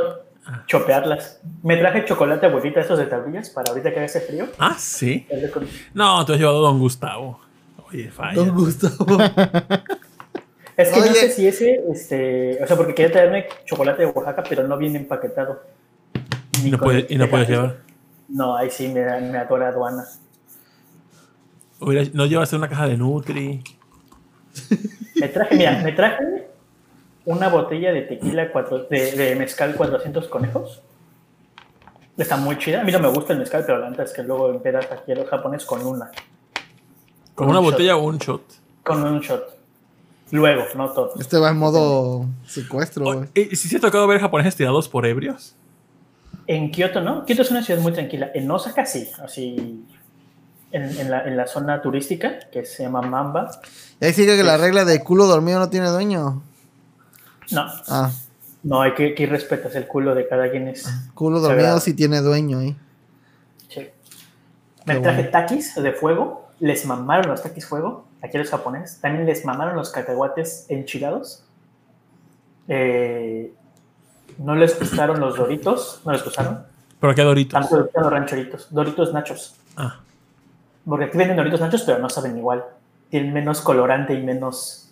chopearlas. Me traje chocolate abuelita esos de tablillas para ahorita que hace frío.
Ah, sí. No, te has llevado a Don Gustavo. Oye, falla.
Don Gustavo.
Es que no sé si ese, este, o sea, porque quería traerme chocolate de Oaxaca, pero no viene empaquetado.
Y no, puede- y no puedes llevar.
No, ahí sí me, me atora aduana.
No llevaste una caja de Nutri.
Me traje, mira, me traje una botella de tequila cuatro, de, de mezcal 400 conejos. Está muy chida. A mí no me gusta el mezcal, pero la neta es que luego empedas aquí a los japoneses con una.
¿Con
un
una
shot.
botella o un shot?
Con un shot. Luego, no todo.
Este va en modo secuestro.
¿y ¿Sí se ha tocado ver japoneses tirados por ebrios?
En Kioto, ¿no? Kioto es una ciudad muy tranquila. En Osaka, sí. Así. En, en la, en la zona turística, que se llama Mamba.
Y ahí sigue que la regla de culo dormido no tiene dueño.
No,
Ah,
no, hay que, que respetas el culo de cada quien es.
culo
Se
dormido sí tiene dueño ahí.
Sí. Me
Qué
traje
bueno.
takis de fuego. Les mamaron los takis fuego. Aquí a los japoneses. También les mamaron los cacahuates enchilados. Eh, no les gustaron los doritos. No les gustaron.
¿Pero qué doritos?
Tampoco les gustaron los rancheritos. Doritos nachos.
Ah,
Porque aquí venden doritos nachos, pero no saben igual. Tienen menos colorante y menos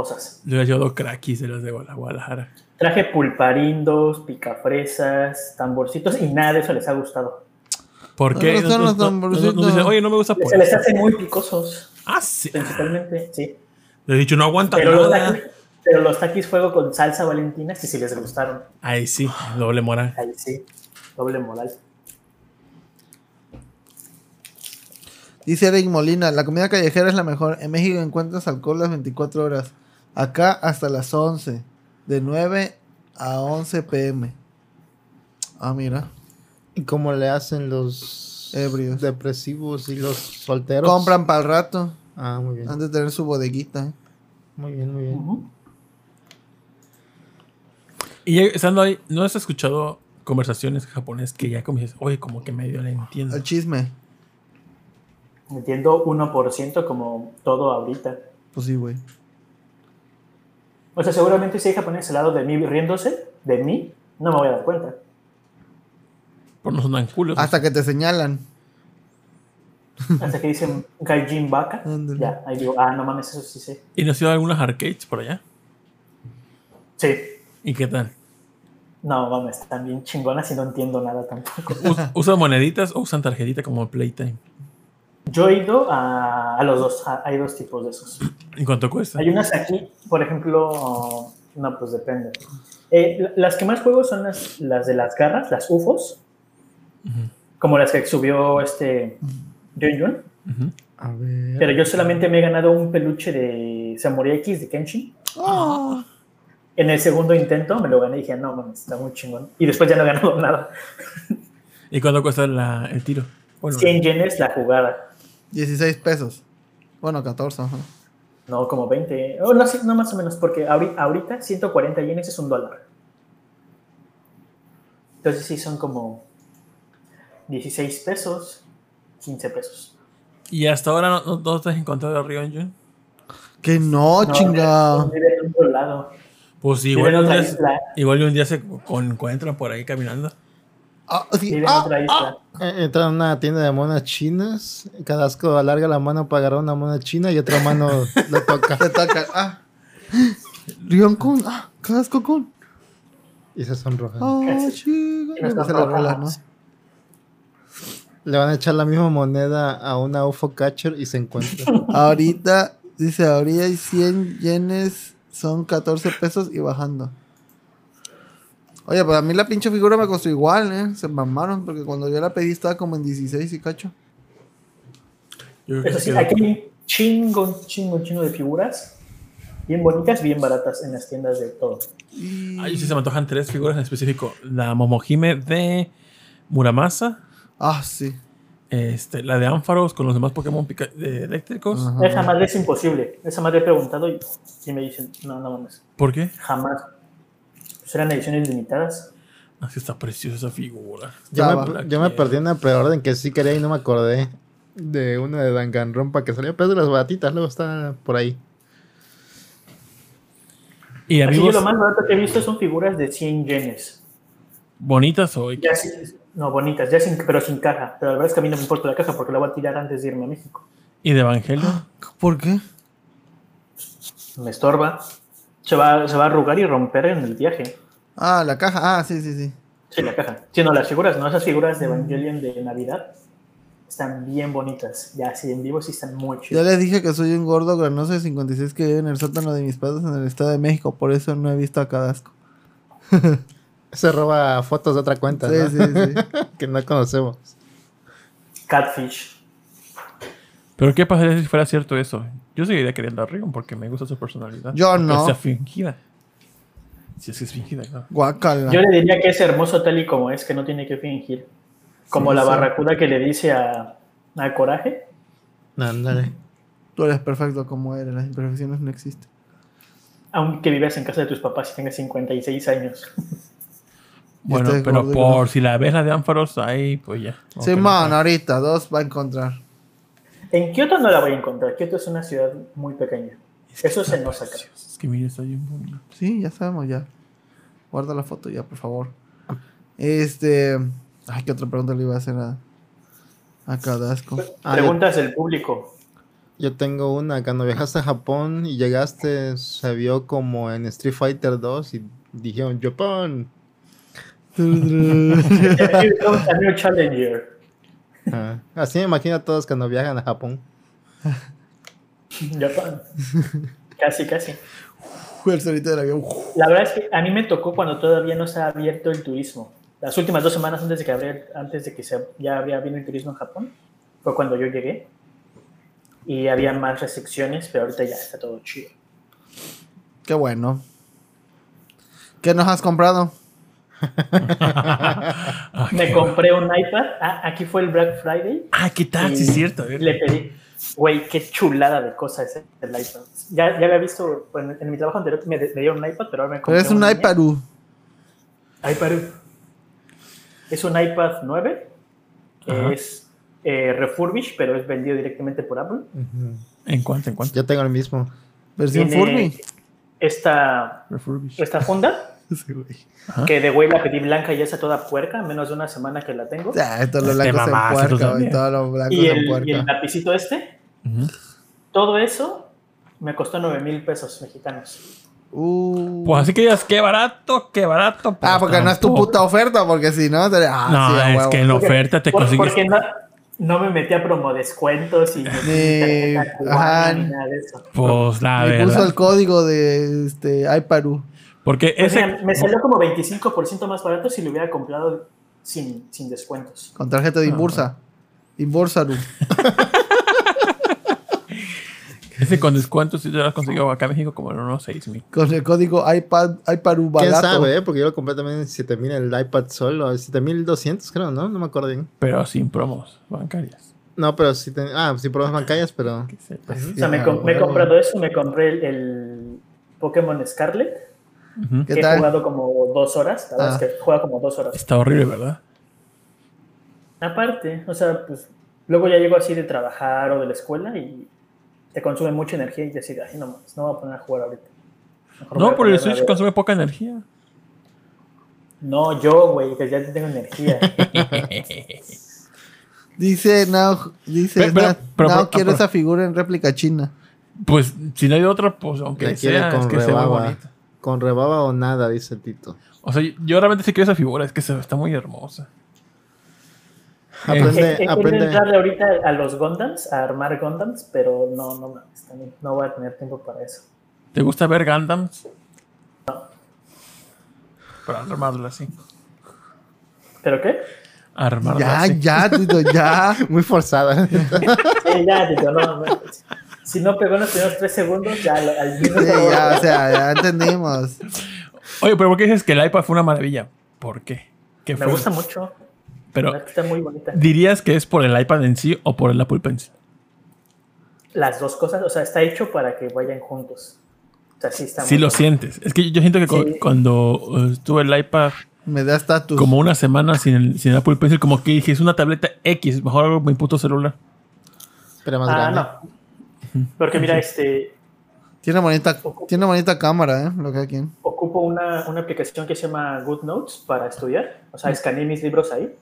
cosas.
yo he llevado craquis de los de Guadala- Guadalajara.
Traje pulparindos, picafresas, tamborcitos y nada de eso les ha gustado.
¿Por
No
qué?
gustan los tamborcitos.
dicen, Oye, no me gusta por
Se les
eso".
hace muy picosos,
Ah, sí.
principalmente, sí.
Le he dicho, no aguanta
Pero los,
nada.
taquis, pero los taquis fuego con salsa valentina sí, sí les gustaron.
Ahí sí, doble moral.
Ahí sí, doble moral.
Dice Eric Molina, la comida callejera es la mejor. En México encuentras alcohol las 24 horas. Acá hasta las 11. De 9 a 11 pm. Ah, mira.
¿Y cómo le hacen los
Ebrios.
depresivos y los solteros?
Compran para el rato.
Ah, muy bien.
Han de tener su bodeguita. ¿eh?
Muy bien, muy bien.
Y estando ahí, ¿no has escuchado conversaciones japonés que ya como dices, oye, como que medio le entiendo.
El chisme.
Entiendo 1% como todo ahorita.
Pues sí, güey.
O sea, seguramente si hay japonés al lado de mí riéndose de mí, no me voy a dar cuenta.
Por no sonan culos.
Hasta que te señalan.
Hasta que dicen Gaijin Baka.
Ándale.
Ya, ahí digo, ah, no mames, eso sí sé.
¿Y no has ido a algunas arcades por allá?
Sí.
¿Y qué tal?
No mames, están bien chingonas y no entiendo nada tampoco.
¿Us- ¿Usan moneditas o usan tarjetita como Playtime?
Yo he ido a, a los dos, a- hay dos tipos de esos.
¿Y cuánto cuesta?
Hay unas aquí, por ejemplo, no, pues depende. Eh, la- las que más juego son las, las de las garras, las UFOs, como las que subió este Jun Jun.
A ver.
Pero yo solamente me he ganado un peluche de Samurai X de Kenshin.
Ah.
En el segundo intento me lo gané y dije, no, mames, está muy chingón. Y después ya no he ganado nada.
¿Y cuánto cuesta la- el tiro? Bueno,
100 yenes la jugada.
16 pesos. Bueno, 14. ajá.
No, como 20. Oh, no, sí, no, más o menos, porque ahori- ahorita 140 yenes es un dólar. Entonces sí son como 16 pesos, 15 pesos.
¿Y hasta ahora no, no, no te has encontrado a Ryonjun?
Que no,
No,
chinga.
vive en otro lado.
Pues igual un, día, igual un día se encuentran por ahí caminando.
Ah, sí.
Vive en
Ah,
otra isla.
Eh, Entra en una tienda de monas chinas. Cadasco alarga la mano para agarrar una mona china y otra mano le toca.
Te toca. Ah. Rion Kun. Ah, Casco Kun.
Y se sonroja.
Ah, chica. ¿no?
Le van a echar la misma moneda a una UFO catcher y se encuentra.
Ahorita, dice, ahorita hay 100 yenes, son 14 pesos y bajando. Oye, pues a mí la pinche figura me costó igual, ¿eh? Se mamaron, porque cuando yo la pedí estaba como en 16 y cacho.
Yo
Eso sí, aquí hay un chingo, chingo, chingo de figuras. Bien bonitas, bien baratas en las tiendas de todo.
Y...
Ay, sí se me antojan tres figuras en específico. La Momohime de Muramasa.
Ah, sí.
Este, la de Ampharos con los demás Pokémon pica- eh, eléctricos.
Ajá.
Esa madre es imposible. Esa madre he preguntado y, y me dicen, no, no mames,
¿Por qué?
jamás. Pues eran ediciones limitadas.
Así está preciosa esa figura.
Yo
Estaba.
me, yo me perdí una preorden que sí quería y no me acordé. De una de Danganronpa que salió, pero de las baratitas, luego está por ahí.
Y amigos,
lo más barato que he visto son figuras de 100 yenes.
bonitas o
Ya sin- no, bonitas, ya sin, pero sin caja. Pero la verdad es que a mí no me importa la caja porque la voy a tirar antes de irme a México.
y de Evangelio.
¿Por qué?
Me estorba. Se va, se va a arrugar y romper en el viaje.
Ah, la caja. Ah, sí, sí, sí.
Sí, la caja. Sí, no, las figuras, no, esas figuras de Evangelion de Navidad están bien bonitas. Ya, así en vivo sí están muy
Ya les dije que soy un gordo granoso de 56 que vive en el sótano de mis padres en el Estado de México. Por eso no he visto a Cadasco.
Se roba fotos de otra cuenta,
Sí,
¿no?
sí, sí.
que no conocemos.
Catfish.
Pero ¿qué pasaría si fuera cierto eso? Yo seguiría queriendo a Rion porque me gusta su personalidad.
Yo no.
sea fingida. Si es que es fingida, claro.
Guacala.
Yo le diría que es hermoso tal y como es, que no tiene que fingir. Como
Sí,
la
sí.
barracuda que le dice a, a Coraje.
Ándale.
Tú eres perfecto como eres. Las imperfecciones no existen.
Aunque vivas en casa de tus papás y tengas 56 años.
Bueno,
Este es
pero por
no.
si la ves la de Ampharos, ahí pues ya.
Sí, man,
no.
ahorita. Dos va a encontrar.
En Kioto no la voy a encontrar. Kioto es una ciudad muy pequeña. Eso se nos saca.
Es que mira, está bien bonito.
Sí, ya sabemos, ya. Guarda la foto ya, por favor. Este. Ay, ¿qué otra pregunta le iba a hacer a, a Cadasco?
Ah,
Preguntas del público.
Yo tengo una. Cuando viajaste a Japón y llegaste, se vio como en Street Fighter 2 y dijeron Japón.
Challenger.
Ah, Así me imagino a todos cuando viajan a Japón.
Japan. Casi, casi.
El solito del avión.
La verdad es que a mí me tocó cuando todavía no estaba abierto el turismo. Las últimas dos semanas antes de que, abrir- antes de que se, ya había abierto el turismo en Japón, fue cuando yo llegué. Y había más restricciones, pero ahorita ya está todo chido.
Qué bueno. ¿Qué nos has comprado?
Me compré un iPad. Ah, aquí fue el Black Friday.
Ah, ¿qué tal? Sí, es cierto.
Le pedí, güey, qué chulada de cosa es el iPad. Ya, ya había visto, en mi trabajo anterior me, me dieron un iPad, pero ahora me compré
Pero es un iPad.
iPad. Es un iPad 9.
Ajá.
Es eh, refurbished, pero es vendido directamente por Apple.
¿En cuánto? ¿En cuánto?
Yo tengo el mismo.
Versión Furby.
Esta,
Refurbished.
esta funda,
Sí, güey.
Ajá.
que de güey la pedí blanca y ya está toda puerca, menos de una semana que la tengo.
Ya, esto lo
Te
blanco se
mamaste, tú
puerca, güey.
también.
Todo lo blanco
Y el, y el
puerca.
lapicito este, todo eso me costó 9 mil pesos mexicanos.
Uh.
Pues así que digas, qué barato, qué barato.
Ah,
pues
porque no es tu puta oferta, porque si no, te... ah,
No,
sí,
es
huevo.
que en
Porque-
oferta te
por-
consigues.
Porque no, no me metí a promo descuentos y ni
ajá.
nada de eso.
Pues la
Me puso
verdad.
el código de este iParu.
Porque
Pues
ese.
mira, me salió como 25% más barato si lo hubiera comprado sin, sin descuentos.
Con tarjeta de Inbursa. Inbursaru.
Ese con descuento si te lo has conseguido acá en México como en unos 6 mil.
Con el código iPad, iParu
¿Quién
barato.
sabe? eh? Porque yo lo compré también en 7000 el iPad solo. 7200 creo, ¿no? No me acuerdo bien.
Pero sin promos bancarias.
No, pero sí, ten- ah, sí pruebas bancarias, pero...
O sea, me, com- me he comprado eso, me compré el, el Pokémon Scarlet,
Ujú.
¿Qué
que he
tal?
jugado como dos horas. La verdad
Ah.
es que juega como dos horas.
Está horrible, ¿verdad?
Aparte, o sea, pues luego ya llego así de trabajar o de la escuela y te consume mucha energía y ya así, ay, no mames, no voy a poner a jugar ahorita. Mejor
No, por el Switch consume poca energía.
No, yo, güey, que ya tengo energía.
Dice Now, dice
Pero- pero-
Now,
pero-
Now
pero-
quiero
pero-
esa figura en réplica china.
Pues si no hay otra, pues aunque sea, es que muy
rebaba.
bonita.
Con rebaba o nada, dice Tito.
O sea, yo realmente sí quiero esa figura, es que se, está muy hermosa.
Aprende,
He- he querido
aprende.
entrarle ahorita a los Gundams, a armar Gundams, pero no, no mames, también no voy a tener tiempo para eso.
¿Te gusta ver Gundams? Para armarla así.
¿Pero qué?
Armarla
Ya,
así.
ya, Tito, ya.
Muy forzada.
Sí, ya, digo, no, no, Si no pegó en los primeros tres segundos, ya al.
Sí, ya, o sea, ya entendimos.
Oye, pero ¿por qué dices que el iPad fue una maravilla? ¿Por qué? ¿Qué
Me
fue?
gusta mucho.
Pero,
la verdad que Está muy bonita.
¿dirías que es por el iPad en sí o por el Apple Pencil?
Las dos cosas, o sea, está hecho para que vayan juntos. O sea, sí está
Sí
muy
lo sientes. Es que yo siento que cu-
Sí.
cuando eh, tuve el iPad
Me da estatus.
como una semana sin el, sin el Apple Pencil, como que dije, es una tableta X, mejor hago mi puto celular.
Pero más
Ah,
grande.
no. Porque mira, este,
Tiene bonita, tiene bonita cámara, ¿eh? Lo que hay aquí.
ocupo una, una aplicación que se llama Good Notes para estudiar. O sea, escaneé mis libros ahí.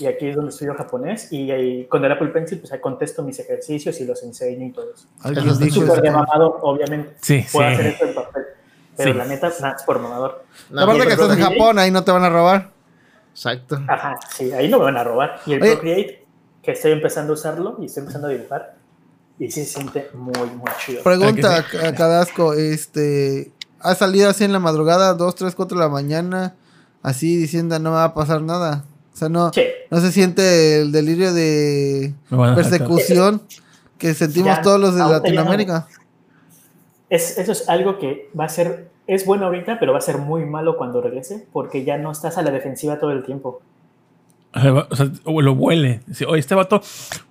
Y aquí es donde estudio japonés. Y ahí, con el Apple Pencil, pues ahí contesto mis ejercicios y los enseño y todo eso.
Alguien
Eso
dijo
Súper de
eso.
mamador, obviamente.
Sí,
Puedo
sí.
hacer esto en papel. Pero
Sí.
la neta, nada, es por mamador.
No,
Aparte que estás en Japón, ahí no te van a robar.
Exacto.
Ajá, sí, ahí no me van a robar. Y el
Oye.
Procreate, que estoy empezando a usarlo y estoy empezando a dibujar. Y sí se siente muy, muy chido.
Pregunta,
¿A
Cadasco, este... ¿Ha salido así en la madrugada, 2, 3, 4 de la mañana? Así diciendo no me va a pasar nada. O sea, no,
Sí,
no se siente el delirio de persecución que sentimos
Ya,
todos los de
no.
Latinoamérica.
es, eso es algo que va a ser, es bueno ahorita, pero va a ser muy malo cuando regrese, porque ya no estás a la defensiva todo el tiempo.
O sea, lo huele. Oye, este vato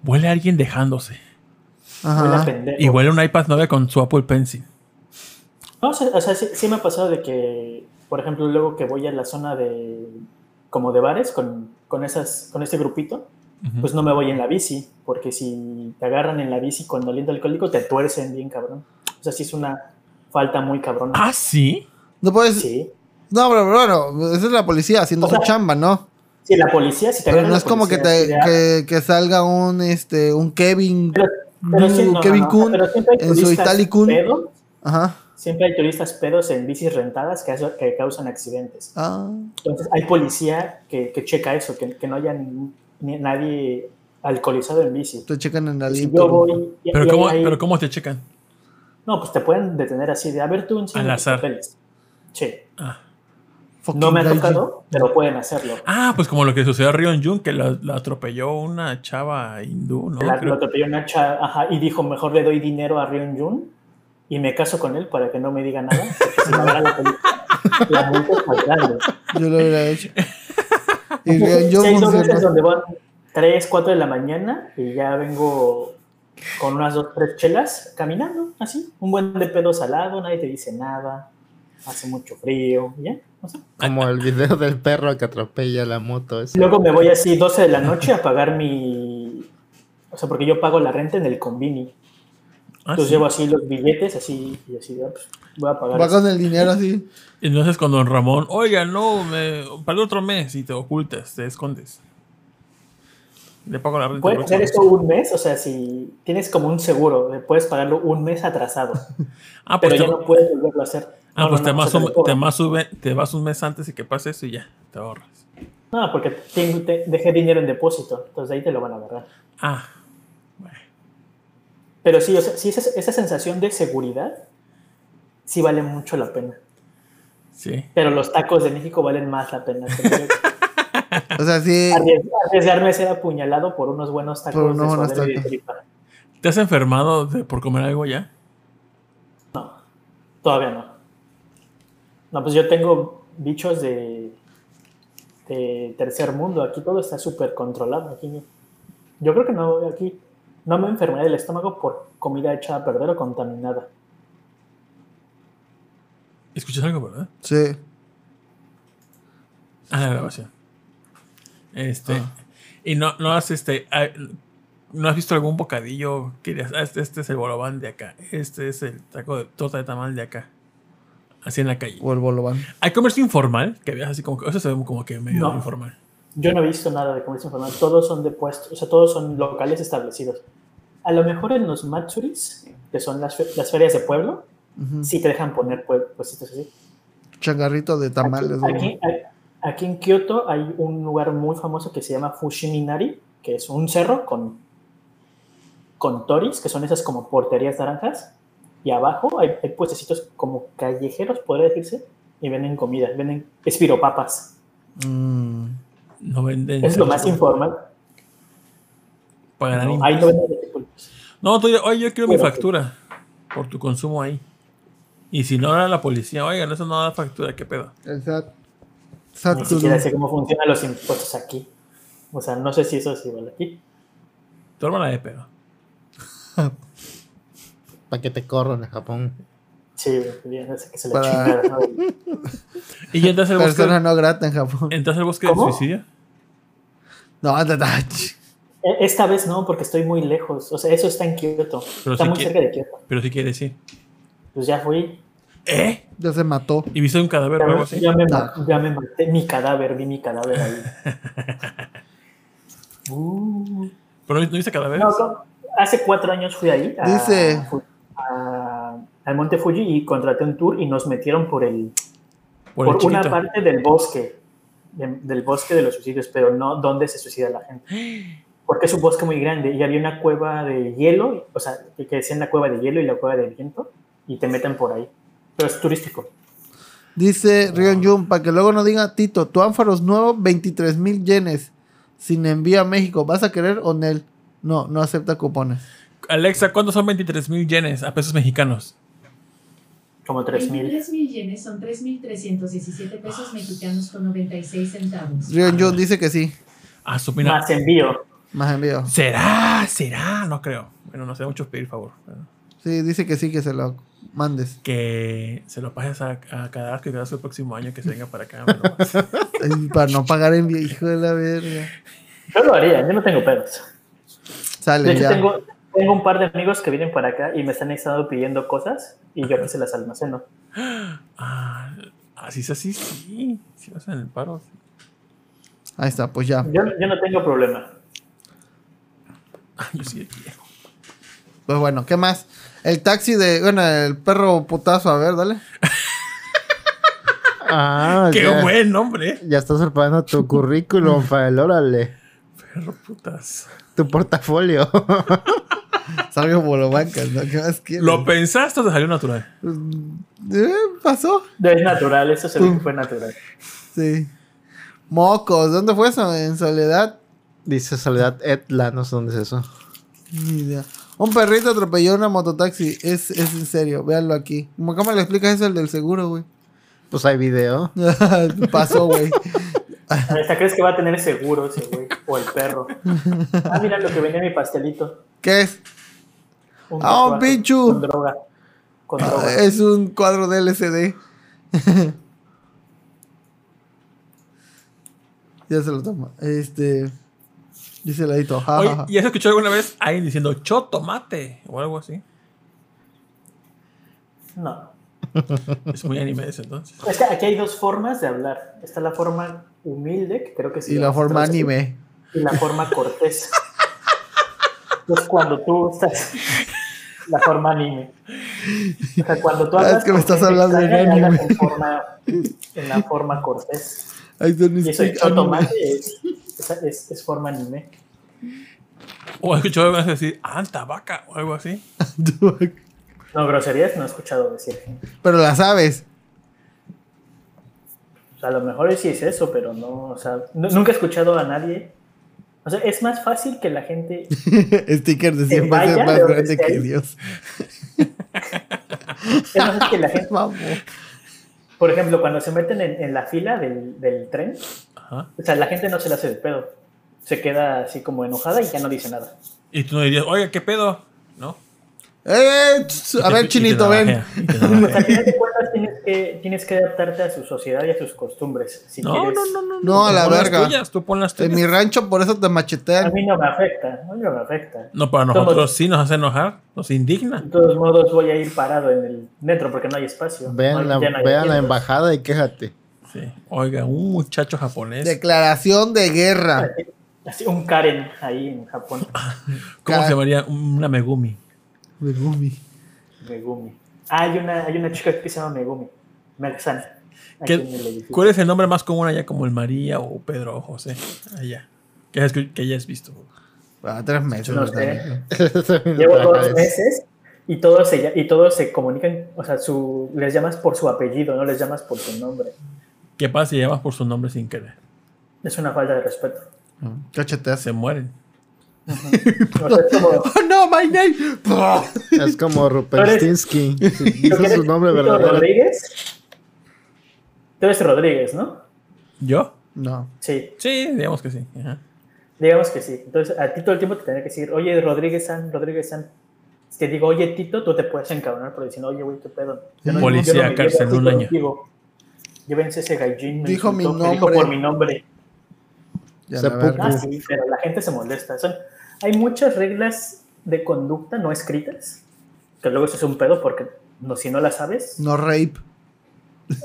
huele a alguien dejándose.
Ajá.
pendejo.
Y huele a un iPad 9 con su Apple Pencil.
No, o sea, o sea, sí, sí me ha pasado de que, por ejemplo, luego que voy a la zona de, como de bares con, con, esas, con este grupito, pues no me voy en la bici, porque si te agarran en la bici con aliento alcohólico, te tuercen bien cabrón. O sea, sí es una falta muy cabrona.
ah, sí.
No puedes...
Sí.
No, pero bueno, esa es la policía haciendo
O sea,
su chamba, ¿no?
Sí, la policía, si te
Pero
agarra
no es como que, te, que, que salga un, este, un Kevin,
Pero, pero sí, no,
Kevin
no, no,
Kun
pero siempre hay
en su Ajá.
siempre hay turistas pedos en bicis rentadas que, hace- que causan accidentes.
Ah.
Entonces, hay policía que, que checa eso, que, que no haya ni- nadie alcoholizado en bici.
Te checan en la
Si
línea.
yo voy y-
Pero
y
¿cómo,
hay-
pero ¿cómo te checan?
No, pues te pueden detener así de, a ver, tú enséñame
Al azar.
Sí.
Ah.
No me ha tocado, pero pueden hacerlo.
Ah, pues como lo que sucedió a Rion Jun, que la, la atropelló una chava hindú, ¿no?
La,
Creo.
atropelló una cha- ajá, y dijo, mejor le doy dinero a Ryun Jun y me caso con él para que no me diga nada. Porque si me agarra la la multa es más grande.
Yo lo hubiera hecho. Y yo
hay dos veces donde van 3, 4 de la mañana y ya vengo con unas dos, tres chelas caminando, así. Un buen de pedo salado, nadie te dice nada. Hace mucho frío, ya, no sé.
Como el video del perro que atropella la moto. ese.
Luego me voy así 12 de la noche a pagar mi... O sea, porque yo pago la renta en el convini.
Ah,
Entonces
sí.
llevo así los billetes, así, y así, ah, pues, voy a pagar.
Con el dinero así.
Entonces con don Ramón, oiga, no, me, para el otro mes y te ocultas, te escondes. Le pago la renta.
Puedes hacer eso un mes, o sea, si tienes como un seguro, puedes pagarlo un mes atrasado.
Ah, pues,
pero
te,
ya no puedes volverlo a hacer.
ah,
No,
pues
no,
te,
no,
vas un,
te
vas sube- te vas un mes antes y que pase eso y ya, te ahorras.
No, porque te- dejé dinero en depósito, entonces ahí te lo van a agarrar.
Ah,
Pero sí, o sea, sí esa, esa sensación de seguridad sí vale mucho la pena.
sí.
Pero los tacos de México valen más la pena.
O sea, sí.
Arriesg- Arriesgarme a ser apuñalado por unos buenos tacos
Por unos
de
buenos
suadero y de
tacos.
tripa.
¿Te has enfermado de- por comer algo ya?
Todavía no. No, pues yo tengo bichos de, de tercer mundo. Aquí todo está súper controlado. Aquí, yo creo que no, aquí no me enfermé del estómago por comida hecha a perder o contaminada.
¿Escuchas algo, verdad?
Sí.
Ah, la grabación. Este.
Ah.
Y no, no has este. ah, ¿No has visto algún bocadillo que digas, ah, este, este es el bolobán de acá? Este es el taco de torta de tamal de acá. Así en la calle.
O el bolobán.
¿Hay comercio informal? Que veas así como que. Eso se ve como que medio
No.
informal.
Yo no he visto nada de comercio informal. Todos son de puestos, o sea, todos son locales establecidos. A lo mejor en los matsuris, que son las, fe- las ferias de pueblo, sí te dejan poner pue- puestitos así.
Changarrito de tamales.
Aquí, aquí- aquí en Kioto hay un lugar muy famoso que se llama Fushiminari, que es un cerro con, con toris, que son esas como porterías naranjas, y abajo hay, hay puestecitos como callejeros, podría decirse, y venden comida, venden espiropapas.
Mm.
No venden.
Es lo más informal.
Ganar
No, ahí no venden.
No, tú dices, oye, yo quiero mi factura por tu consumo ahí. Y si no, ahora la policía, oigan, eso no da factura, ¿qué pedo?
Exacto.
Ni
Exacto.
siquiera sé cómo funcionan los impuestos aquí. O sea, no sé si eso es igual aquí.
Tu hermana de pedo.
Para que te corran en Japón.
Sí, bien, no sé qué se le
Para-
chingada, ¿no?
¿Y ya al bosque,
Persona no grata en Japón.
entras al bosque del
¿Cómo?
suicidio?
No, anda,
E- Esta vez no, porque estoy muy lejos. O sea, eso está en Kioto.
Pero
está muy
que-
cerca de Kioto.
Pero si quieres, sí.
Pues ya fui.
¿Eh?
ya se mató.
¿Y viste un cadáver
Ya
o algo
me,
así?
ya me ma- ya me maté. Mi cadáver, vi mi cadáver ahí. Uh.
¿Pero no viste cadáveres?
No, no, hace cuatro años fui ahí. a-
Dice-
a- al Monte Fuji y contraté un tour y nos metieron por el
por el
una parte del bosque, de- del bosque de los suicidios, pero no donde se suicida la gente. Porque es un bosque muy grande y había una cueva de hielo, o sea, que que decían la cueva de hielo y la cueva de viento, y te meten por ahí. Pero es turístico.
Dice Rion Jun, para que luego no diga Tito, tu ánfaros nuevo, 23 mil yenes. Sin envío a México. ¿Vas a querer o Nel? No, no acepta cupones.
Alexa, ¿cuántos son 23 mil yenes a pesos mexicanos?
Como 3000.
23 mil yenes son 3.317 pesos mexicanos con 96 centavos.
Rion Jun dice que sí.
Ah, su.
Más envío.
Más envío.
¿Será? ¿Será? No creo. Bueno, no sé mucho pedir favor.
Sí, dice que sí, que se lo mandes.
Que se lo pases a, a Cadasco y Cadasco el próximo año que se venga para acá.
para no pagar envío, hijo de la verga.
Yo lo haría, yo no tengo pedos. De
Sale
hecho,
ya.
tengo, tengo un par de amigos que vienen para acá y me están estado pidiendo cosas y yo que se las almaceno.
ah, así es así, sí. Si vas en el paro. sí.
Ahí está, pues ya.
Yo, yo no tengo problema.
Ah, Yo sí quiero.
Pues bueno, ¿qué más? El taxi de, bueno, el perro putazo, a ver, dale.
Ah,
Qué
ya,
buen nombre.
ya estás preparando tu currículum para el órale.
Perro putas.
Tu portafolio.
Salgo por lo bancas, ¿no? ¿Qué más quieres?
¿Lo pensaste o te salió natural?
Eh, pasó.
Es natural, eso se ve que fue natural.
Sí. Mocos, ¿dónde fue eso? En Soledad.
Dice Soledad Etla, no sé dónde es eso.
Ni idea. Un perrito atropelló una mototaxi. Es, es en serio, véanlo aquí. ¿Cómo le explicas eso al del seguro, güey?
Pues hay video.
Pasó, güey.
¿Hasta crees que va a tener seguro ese güey? O el perro. Ah, mira lo que venía en mi pastelito.
¿Qué es?
Un
Ah, un pinchu.
Con droga. Con droga.
Ah, es un cuadro de LCD. Ya se lo toma. Este. Dice el ladito. ja,
Oye,
ja, ja.
¿y has escuchado alguna vez a alguien diciendo cho tomate o algo así?
No.
Es muy anime ese entonces.
Es que aquí hay dos formas de hablar. Está la forma humilde, que creo que sí.
Y la forma anime.
Y la forma cortés. es cuando tú estás. La forma anime. O sea, cuando tú
Ah,
hablas.
es que me estás hablando en anime.
En, forma, en la forma cortés. Y eso es, es, es, es forma anime.
O has escuchado alguna vez decir anta vaca o algo así.
No, groserías no he escuchado decir.
Pero la sabes.
O sea, a lo mejor sí es eso, pero no, o sea, nu- nunca he escuchado a nadie. O sea, es más fácil que la gente.
Sticker de
Que
100
vaya
veces más grande que. Dios.
Es más fácil que la gente.
Vamos.
Por ejemplo, cuando se meten en, en la fila del, del tren,
Ajá.
o sea, la gente no se le hace de pedo. Se queda así como enojada y ya no dice nada.
Y tú no dirías, oiga, ¿qué pedo? ¿No?
¡Eh!
Y
A ver, chinito, ven.
Pues al final de cuentas tienes que, tienes que adaptarte a su sociedad y a sus costumbres. Si
No,
quieres.
no, no, no.
No, a la
las
verga.
tuyas, tú pon las
En mi rancho por eso te
A
machetean.
mí no me afecta, a mí no me afecta.
No, para
Todos-
nosotros sí nos hace enojar, nos indigna.
De todos modos voy a ir parado en el dentro porque no hay espacio.
Vean la,
no
vean la
asientos.
embajada y quéjate.
Sí. Oiga, un muchacho japonés.
Declaración de guerra.
Así, un Karen ahí en Japón.
¿Cómo se llamaría? Una Megumi.
Megumi.
Megumi. Ah, hay una, hay una chica que se llama Megumi. Megsan.
¿Qué-
Aquí en el edificio.
¿Cuál es el nombre más común allá como el María o Pedro o José? Allá. Que hayas, que hayas visto.
Ah, tres meses.
No sé. Llevo dos meses y todos se, y todos se comunican, o sea, su, les llamas por su apellido, no les llamas por su nombre.
¿Qué pasa si llamas por su nombre sin querer?
Es una falta de respeto.
Cacheteas.
Se mueren.
Como,
¡Oh, no, my name!
Es como Ruperstinsky. Si
¿tú
dices
eres
su nombre verdadero.
Rodríguez? Tú eres Rodríguez, ¿no?
¿Yo?
No.
Sí,
Sí, digamos que sí. Ajá.
digamos que sí. Entonces, a ti todo el tiempo te tendría que decir, oye, Rodríguez San, Rodríguez San. Si te digo, oye, Tito, tú te puedes encabronar por diciendo, oye, güey, qué pedo.
Policía,
llevo
cárcel, un año.
Llévense ese gallín. me
Dijo mi
me dijo
nombre.
por mi nombre.
Ya.
Ah, sí, pero la gente se molesta. Son, hay muchas reglas de conducta no escritas, que luego eso es un pedo porque no, si no las sabes,
No rape.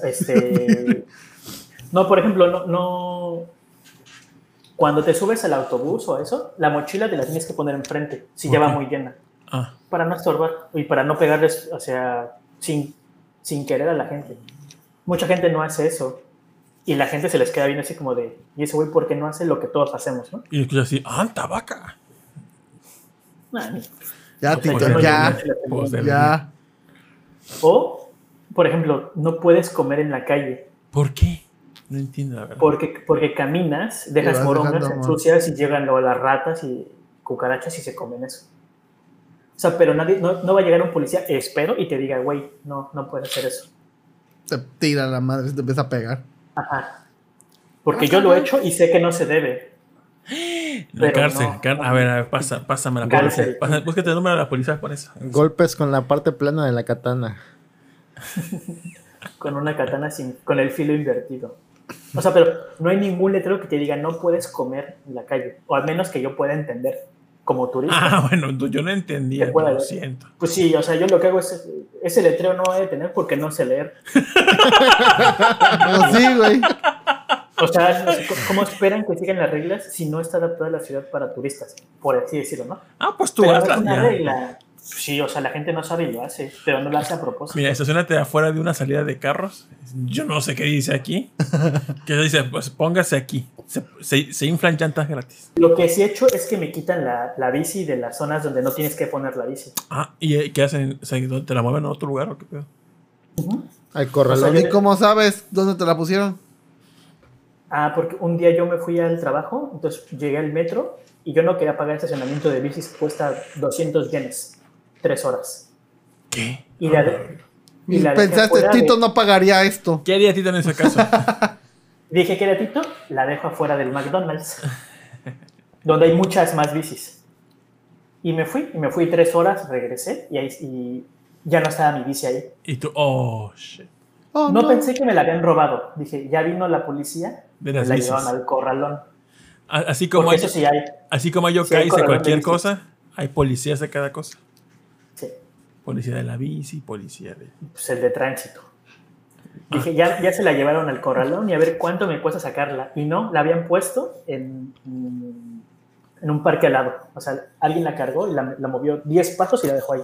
este... no, por ejemplo, no, no... Cuando te subes al autobús o eso, la mochila te la tienes que poner enfrente, si ya va muy llena,
Ah,
para no estorbar y para no pegarles, o sea, sin, sin querer a la gente. Mucha gente no hace eso. Y la gente se les queda bien así como de, y ese güey, ¿por qué no hace lo que todos hacemos, no?
y escuchas así, ¡anta vaca!
Ya, ya. Ya.
O, por ejemplo, no puedes comer en la calle
¿Por qué? No entiendo la verdad.
porque, porque caminas, dejas morongas, ensucias y llegan luego las ratas y cucarachas y se comen eso. O sea, pero nadie, no, no va a llegar un policía, espero, y te diga, güey, no, no puedes hacer eso.
Te tira la madre, te empieza a pegar.
Ajá. Porque yo lo he hecho y sé que no se debe.
La
pero
cárcel.
no.
car- a ver, a ver, pasa, pásame la
Cárcel.
policía. Pasa- búscate el número de la policía con eso.
Golpes con la parte plana de la katana.
Con una katana sin, con el filo invertido. O sea, pero no hay ningún letrero que te diga no puedes comer en la calle. O al menos que yo pueda entender como turista.
Ah, bueno, yo no entendía. Lo siento.
Pues sí, o sea, yo lo que hago es ese letrero no voy a tener porque no sé leer.
Pero sí, güey.
O sea, no ¿cómo- ¿cómo esperan que sigan las reglas si no está adaptada la ciudad para turistas? Por así decirlo, ¿no?
Ah, pues tú
Pero es
hazla
una
ya.
regla. Sí, o sea, la gente no sabe y lo hace, pero no lo hace a propósito.
Mira, estacionate afuera de una salida de carros. Yo no sé qué dice aquí. Que dice, pues póngase aquí. Se, se- se inflan llantas gratis.
Lo que sí he hecho es que me quitan la, la bici de las zonas donde no tienes que poner la bici.
Ah, ¿y eh, qué hacen? ¿Te la mueven a otro lugar o qué pedo?
Al
O
corralón.
sea,
¿Y cómo sabes dónde te la pusieron?
Ah, porque un día yo me fui al trabajo, entonces llegué al metro y yo no quería pagar el estacionamiento de bicis cuesta 200 yenes, tres horas.
¿Qué?
Y la, de- y
Y
la
pensaste,
afuera de-
Tito no pagaría esto.
¿Qué haría Tito en ese caso?
Dije que era Tito, la dejo afuera del McDonald's, donde hay muchas más bicis. Y me fui, y me fui tres horas, regresé y, ahí, y ya no estaba mi bici ahí.
y tú, oh, shit.
Oh,
No pensé que me la habían robado. Dije, ya vino la policía,
De las
la llevaron al corralón.
Así como,
Porque
hay,
eso sí hay.
así como hay yokais de cualquier cosa, hay policías de cada cosa.
Sí,
Policía de la bici, policía de...
pues el de tránsito. Dije, ya, ya se la llevaron al corralón y a ver cuánto me cuesta sacarla. Y no, la habían puesto en, en un parque al lado. O sea, alguien la cargó y la, la movió 10 pasos y la dejó ahí.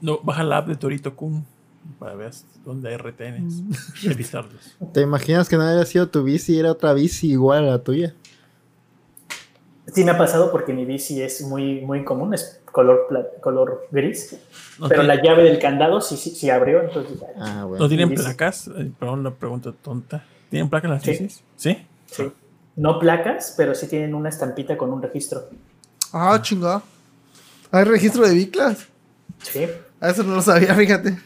No, baja la app de Torito Kun para ver dónde hay retenes. Revisarlos.
¿Te imaginas que no haya sido tu bici y era otra bici igual a la tuya?
Sí me ha pasado porque mi bici es muy, muy común, es color, color gris.
No
pero
tiene-
la llave del candado sí, sí, sí abrió, entonces
Ah, bueno.
¿No tienen placas? Eh, Perdón, una pregunta tonta. ¿Tienen placas las
Sí.
bicis? ¿Sí?
sí. No placas, pero sí tienen una estampita con un registro.
Ah, chingada. ¿Hay registro de biclas?
Sí.
A eso no lo sabía, fíjate.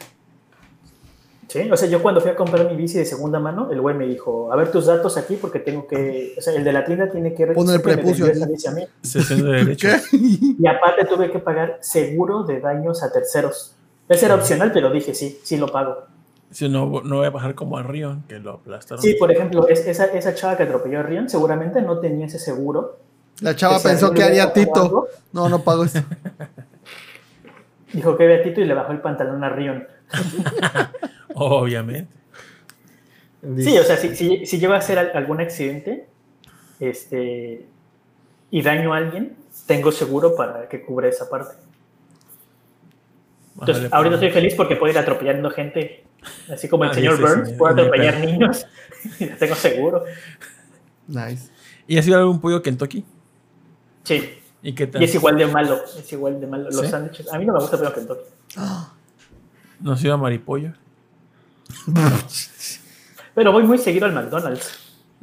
Sí, o sea, yo cuando fui a comprar mi bici de segunda mano, el güey me dijo, a ver tus datos aquí porque tengo que, o sea, el de la tienda tiene que
Pon el prepucio.
Y aparte tuve que pagar seguro de daños a terceros. Ese era opcional, pero dije, sí, sí lo pago.
Si no, no voy a bajar como a Rion, que lo aplastaron.
Sí, por ejemplo, es- esa, esa chava que atropelló a Rion seguramente no tenía ese seguro.
La chava
Que
pensó que haría Tito.
algo,
No, no pago eso.
Dijo que había Tito y le bajó el pantalón a Rion.
Obviamente.
Sí, o sea, si, si, si llego a hacer al- algún accidente este, y daño a alguien, tengo seguro para que cubra esa parte. Entonces, ahorita estoy feliz porque puedo ir atropellando gente, así como el
Ah,
señor
sí,
Burns,
sí,
puedo
el
atropellar niños y la tengo seguro.
Nice.
¿Y has ido a algún pollo Kentucky?
Sí,
¿Y qué tal?
y es igual de malo, es igual de malo. Los
¿Sí?
sándwiches, a mí no me gusta pero Kentucky.
¿No has ido a Maripollo?
Pero voy muy seguido al McDonald's,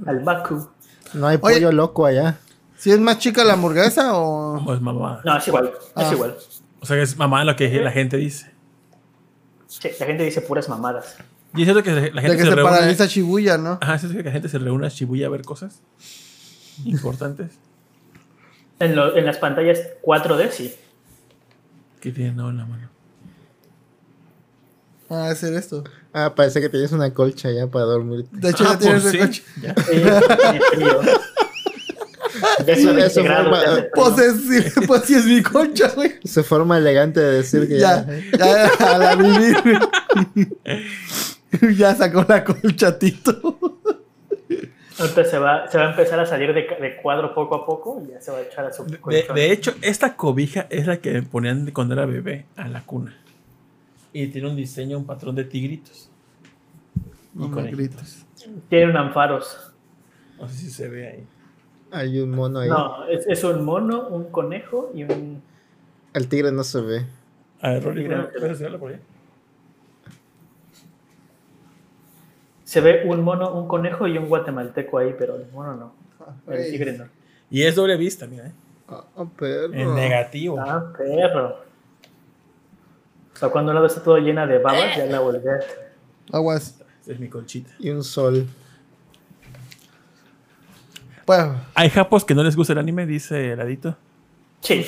al Baku.
No hay
Oye.
pollo loco allá.
¿Si es más chica la hamburguesa o.?
¿O es mamá?
No, es igual,
Ah.
es igual.
O sea, que es mamá lo que la gente dice.
Sí, la gente dice puras mamadas.
Y es cierto que la gente
De que
se,
se
reúne...
paraliza Shibuya, ¿no?
Ajá, es cierto que la gente se reúne a Shibuya a ver cosas importantes.
En, lo- en las pantallas 4D, sí.
¿Qué tienen no en la mano?
Ah, hacer esto.
Ah, parece que tienes una colcha ya para dormir.
De hecho,
Ah,
ya tienes
por
el
sí.
coche.
Ya.
Eso
20 grados,
forma-.
Pues, es, sí, pues sí es mi concha, güey.
Su forma elegante de decir que
Ya,
ya.
ya, a la vivir. ya sacó la colcha, Tito.
Ahorita se va, se va a empezar a salir de, cuadro poco a poco y ya se va a echar a su
De,
colchón.
de hecho, esta cobija es la que me ponían cuando era bebé a la cuna. Y tiene un diseño, un patrón de tigritos. Y
No me
conejitos.
grites.
Tienen anfaros.
No sé si se ve ahí.
Hay un mono ahí.
No, es, es un mono, un conejo y un...
El tigre no se ve.
A ver, Rolly,
Mira.
¿puedes enseñarlo por ahí?
Se ve un mono, un conejo y un guatemalteco ahí, pero el mono no. El tigre no.
Y es doble vista, mira. ¿eh?
Ah, perro.
En negativo.
Ah, perro. O sea, cuando vez está todo llena de babas, ya la volví a...
Aguas.
Es mi colchita.
Y un sol.
Pues,
Hay japos que no les gusta el anime, dice Heladito.
Sí,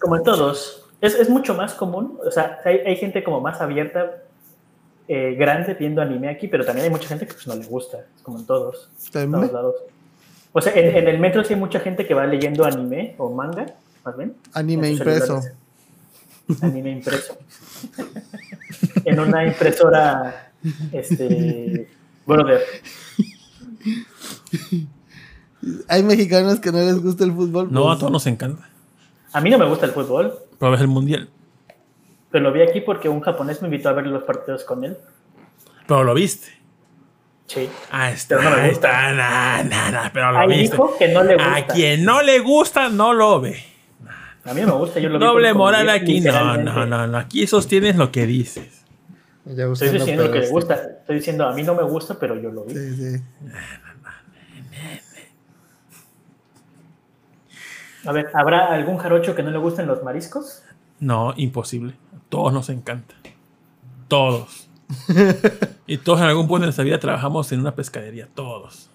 como en todos. Es, es mucho más común, o sea, hay, hay gente como más abierta, eh, grande viendo anime aquí, pero también hay mucha gente que pues no le gusta, es como en todos, en todos lados. O sea, en, en el metro sí hay mucha gente que va leyendo anime o manga, más bien.
anime impreso.
celulares. Anime impreso. en una impresora, este, brother.
Hay mexicanos que no les gusta el fútbol.
No,
pues,
a todos nos encanta.
A mí no me gusta el fútbol,
Pero ves el mundial.
pero lo vi aquí porque un japonés me invitó a ver los partidos con él.
Pero lo viste.
Sí.
Ah, está,
Pero no me gusta.
está, na, na, na, pero lo
Ahí
viste.
dijo que no le gusta.
A quien no le gusta, no lo ve.
A mí me gusta, yo lo vi
Doble moral aquí, no, no, no, no. Aquí sostienes lo que dices.
Estoy diciendo que le gusta. Estoy diciendo, a mí no me gusta, pero yo lo vi.
Sí, sí.
A ver, ¿habrá algún jarocho que no le gusten los mariscos?
No, imposible. Todos nos encanta. Todos. y todos en algún punto de nuestra vida trabajamos en una pescadería. Todos.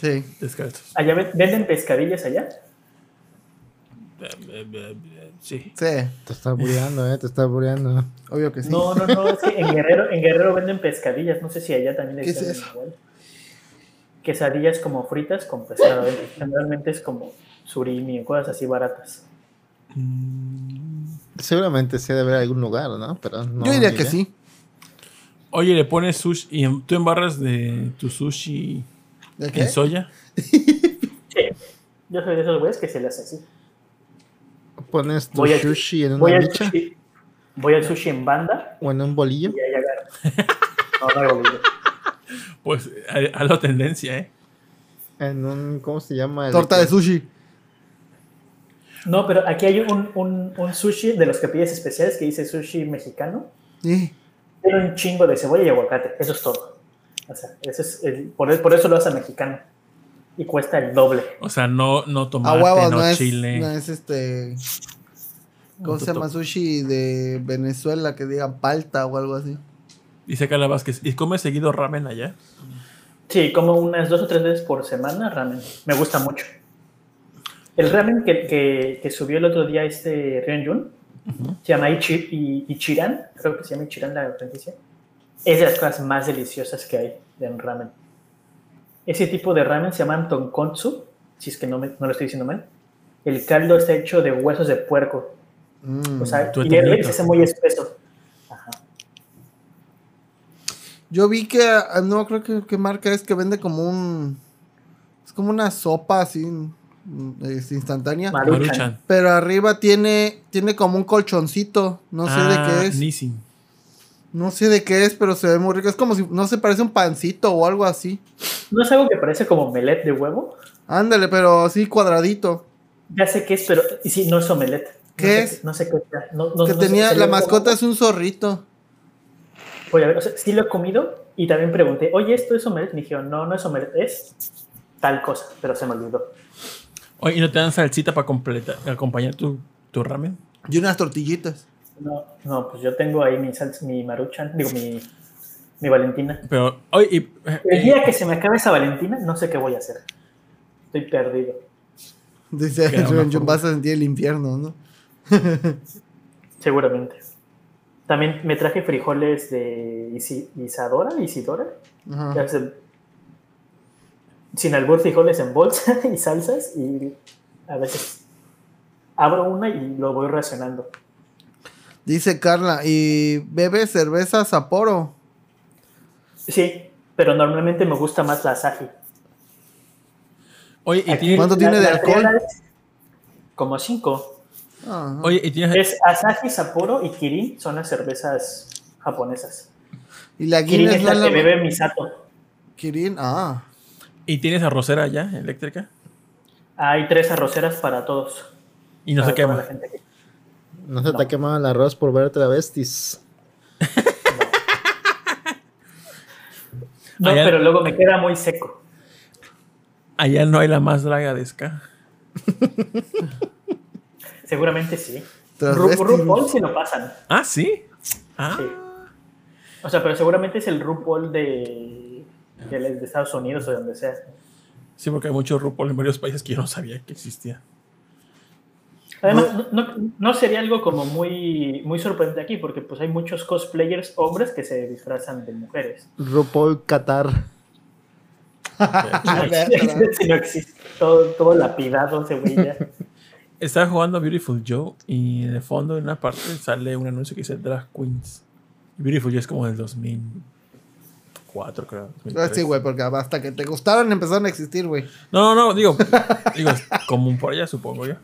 Sí.
Descalzos.
¿Allá ven- venden pescadillas allá?
Sí.
Sí,
Te estás burleando, eh, te estás burleando.
obvio que sí.
No, no, no, es que en Guerrero, en Guerrero venden pescadillas, no sé si allá también
¿Qué es
igual. Quesadillas como fritas con pescado. Generalmente es como surimi o cosas así baratas.
Seguramente sí debe haber algún lugar, ¿no? Pero no,
Yo diría que sí.
Oye, le pones sushi y en- tú embarras de tu sushi
¿De qué?
en soya.
Sí, yo soy de esos güeyes que se les hace así.
Pones tu
Voy a-
sushi en una micha
sushi, voy al sushi en banda
o en un bolillo.
y ahí agarro. No, no.
Pues a, a la tendencia, ¿eh?
En un, ¿cómo se llama? El
Torta de sushi.
No, pero aquí hay un, un, un sushi de los que pides especiales que dice sushi mexicano.
Sí.
Tiene un chingo de cebolla y aguacate. Eso es todo. O sea, ese es el- por, por eso lo hace mexicano. Y cuesta el doble.
O sea, no, no tomate, no,
no es,
chile.
no es este. ¿Cómo se llama sushi de Venezuela? Que diga palta o algo así.
Dice Carla Vázquez. ¿Y come seguido ramen allá?
Sí, como unas dos o tres veces por semana ramen. Me gusta mucho. El ramen que, que, que subió el otro día este Ryunjun se llama Ichi, I- Ichiran, creo que se llama Ichiran la franquicia. Es de las cosas más deliciosas que hay de un ramen. Ese tipo de ramen se llaman tonkotsu, si es que no, me- no lo estoy diciendo mal. El caldo está hecho de huesos de puerco.
Mm.
O sea, y
eternito.
se hace muy espeso. Ajá.
Yo vi que, ah, no creo que qué marca es que vende como un. Es como una sopa así, mm, es instantánea.
Maruchan.
Pero arriba tiene, tiene como un colchoncito. No sé de
Ah,
qué es.
Nissin.
No sé de qué es, pero se ve muy rico. Es como si, no sé, parece un pancito o algo así.
¿No es algo que parece como melet de huevo?
Ándale, pero así cuadradito.
Ya sé qué es, pero y sí, no es omelette. No
¿Qué
sé
es?
No sé qué sea. No, no-
que
sé,
tenía,
se
la
como-
mascota es un zorrito.
Voy a ver, o sea, sí lo he comido y también pregunté, oye, ¿esto es omelette? Me dijeron, no, no es omelette, es tal cosa, pero se me olvidó.
Oye, ¿y no te dan salsita para completar, acompañar tu, tu ramen?
Y unas tortillitas.
No, no, pues yo tengo ahí mi, sal- mi maruchan, digo, mi, mi Valentina.
Pero, y, eh,
El día que se me acabe esa Valentina, no sé qué voy a hacer. Estoy perdido.
Dice,
forma.
vas a sentir el infierno, ¿no?
Seguramente. También me traje frijoles de Isi- Isadora, Isidora.
Ajá.
Sin albur frijoles en bolsa y salsas y a veces abro una y lo voy racionando.
Dice Carla, ¿y bebe cerveza Sapporo?
Sí, pero normalmente me gusta más la Asahi.
oye, y
Aquí
¿Cuánto
la-
tiene de alcohol?
Como cinco.
Oye, y tienes,
Es Asahi, Sapporo y Kirin son las cervezas japonesas.
Y la
Kirin
Guinness
es la que bebe Misato.
Kirin, ah.
y tienes arrocera allá, eléctrica,
Hay tres arroceras para todos.
y no se
para toda
quema.
la gente que-
No se te
No.
ha quemado el arroz por ver travestis.
No,
Allá-
pero luego me queda muy seco.
Allá no hay la más draga de ska.
Seguramente sí. Ru- RuPaul sí lo pasan.
Ah, sí. Ah,
Sí. O sea, pero seguramente es el RuPaul de, de, de Estados Unidos o de donde sea.
sí, porque hay mucho RuPaul en varios países que yo no sabía que existía.
Además, no, no- no sería algo como muy, muy sorprendente aquí, porque pues hay muchos cosplayers hombres que se disfrazan de mujeres.
RuPaul Qatar.
Si no existe todo, todo lapidado ese güey ya.
Estaba jugando a Beautiful Joe y de fondo en una parte sale un anuncio que dice Drag Queens. Y Beautiful Joe es como del 2004, creo.
Ah,
2003.
Sí, güey, porque hasta que te gustaron empezaron a existir, güey.
No, no, no, digo, digo, es común por allá, supongo yo.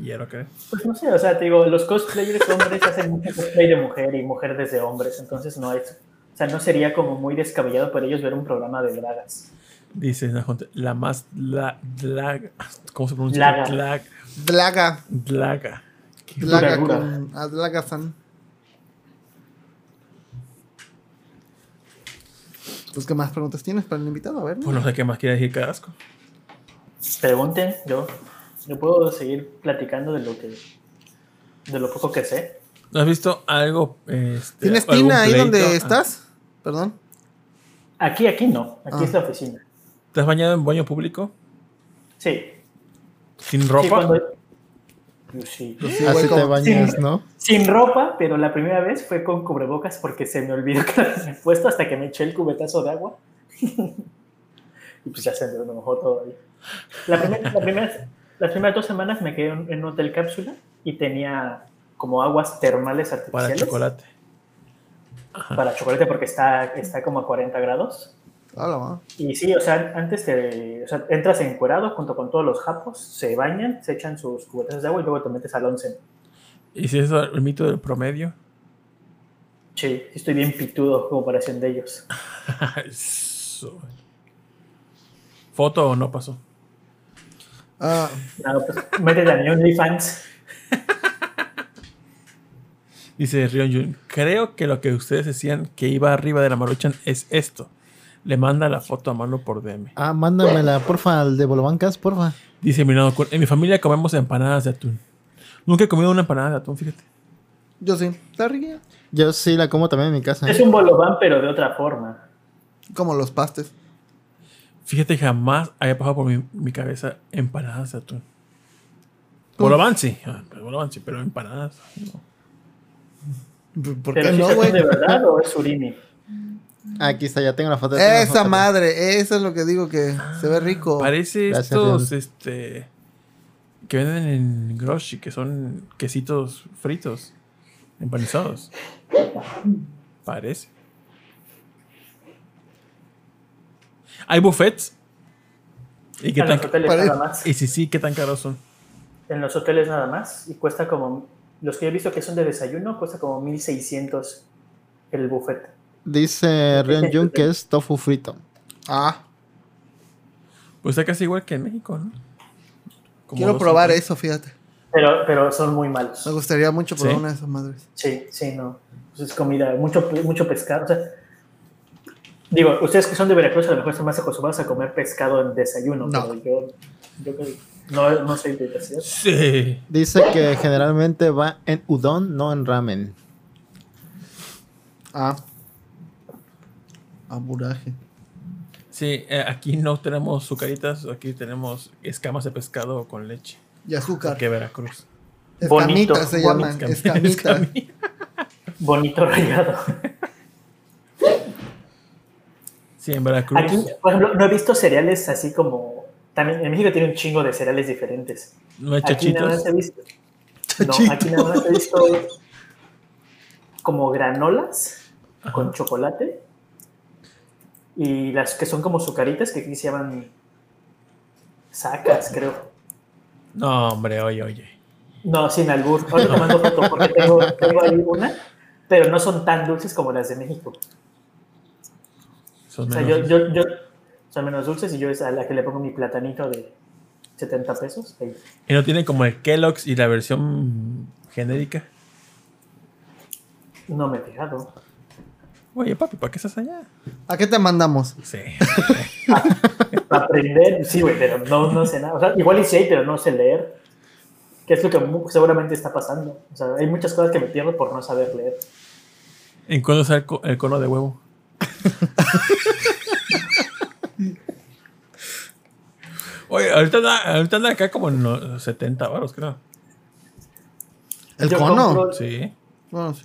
Y era que.
Pues no sé, o sea, te digo, los cosplayers hombres hacen mucho cosplay de mujer y mujer desde hombres, entonces no es. O sea, no sería como muy descabellado para ellos ver un programa de dragas.
Dice la gente, la más la, dlag- ¿Cómo se pronuncia?
Laga.
Dlag-
Blaga.
Dlaga. Qué-
Blaga
dura.
con Adlaga-san. Pues, ¿qué más preguntas tienes para el invitado? A ver.
Pues no sé qué más quiere decir Carrasco.
Pregunten, yo, yo puedo seguir platicando de lo que de lo poco que sé.
¿No has visto algo? Este,
¿Tienes tina ahí donde
Ah,
estás? Perdón.
Aquí, aquí no, aquí
Ah.
es la oficina.
¿Te has bañado en baño público?
Sí.
¿Sin
Sí,
ropa?
cuando- sí.
Pues sí,
Así
güey,
te bañas. ¿no?
Sin ropa, pero la primera vez fue con cubrebocas porque se me olvidó que lo había puesto hasta que me eché el cubetazo de agua. y pues ya se me mojó todo ahí. La primera, la primera- las primeras dos semanas me quedé en en un hotel cápsula y tenía como aguas termales
Para
artificiales.
chocolate.
Para chocolate porque está, está como a 40 grados. Y sí, o sea, antes te, o sea, entras encuerado junto con todos los japos, se bañan, se echan sus cubetazos de agua y luego te metes al onsen.
¿Y si es el mito del promedio?
Sí, sí estoy bien pitudo a comparación de ellos.
Eso. ¿Foto o no pasó?
Ah,
No, pues métete a mi OnlyFans.
Dice Rion Jun, creo que lo que ustedes decían que iba arriba de la maruchan es esto. Le manda la foto a mano por DM.
Ah, mándamela, porfa, al de Bolobancas, porfa.
Dice Mirando, en mi familia comemos empanadas de atún. Nunca he comido una empanada de atún, fíjate.
yo sí. Está rica.
Yo sí la como también en mi casa.
Es un bolobán, pero de otra forma.
Como los pastes.
Fíjate, jamás había pasado por mi, mi cabeza empanadas de atún. Ah, bolobán sí, pero empanadas. no.
¿Por qué no, güey?
de verdad o es surimi.
Aquí está, ya tengo la foto. tengo la
Esa
foto.
madre, eso es lo que digo que se ve rico.
Parece
Gracias,
estos, este, que venden en Groshi, que son quesitos fritos, empanizados. Parece. ¿Hay buffets? ¿Y qué
En
tan,
los hoteles nada más.
y si sí, qué tan caros son?
En los hoteles nada más. Y cuesta como. Los que he visto que son de desayuno, cuesta como 1600 el buffet.
Dice Rion Jun que es tofu frito.
Ah,
Pues está casi igual que en México, ¿no? Como
quiero probar eso, fíjate.
Pero, pero son muy malos.
Me gustaría mucho probar
¿Sí?
una de esas madres.
Sí, sí, no. Pues es comida, mucho, mucho pescado. O sea, digo, ustedes que son de Veracruz a lo mejor están más acostumbrados a comer pescado en desayuno,
No.
pero yo, yo que no, no soy de ciudad.
Sí.
Dice que generalmente va en udon, no en ramen.
Ah. Aburaje.
Sí, eh, aquí no tenemos sucaritas, aquí tenemos escamas de pescado con leche.
Y azúcar.
Que Veracruz.
Bonito,
Escamitas se
bonito.
llaman. Escamitas.
Escami-
Bonito rayado.
Sí, en Veracruz.
Aquí, por ejemplo, no he visto cereales así como. También en México tiene un chingo de cereales diferentes.
No hay
Aquí nada
chachitos.
más he visto. No, aquí nada más he visto como granolas con chocolate y las que son como sucaritas que aquí se llaman sacas, creo.
No, hombre, oye, oye.
No, sin albur. Ahora te mando foto porque tengo, tengo ahí una, pero no son tan dulces como las de México.
Son
O sea,
menos-
yo, yo, yo son menos dulces y yo es a la que le pongo mi platanito de 70 pesos. ahí.
Y no tienen como el Kellogg's y la versión genérica.
No me he fijado.
Oye, papi, ¿para qué estás allá?
¿A qué te mandamos?
Sí.
Para aprender, sí, güey, pero no, no sé nada. O sea, igual y sí hay, pero no sé leer. Que es lo que seguramente está pasando. O sea, hay muchas cosas que me pierdo por no saber leer.
¿En cuándo sale el, co- el cono de huevo? Oye, ahorita anda, ahorita anda acá como en los 70 baros, creo.
¿El
Yo
cono?
compro-
Sí.
Bueno, sí.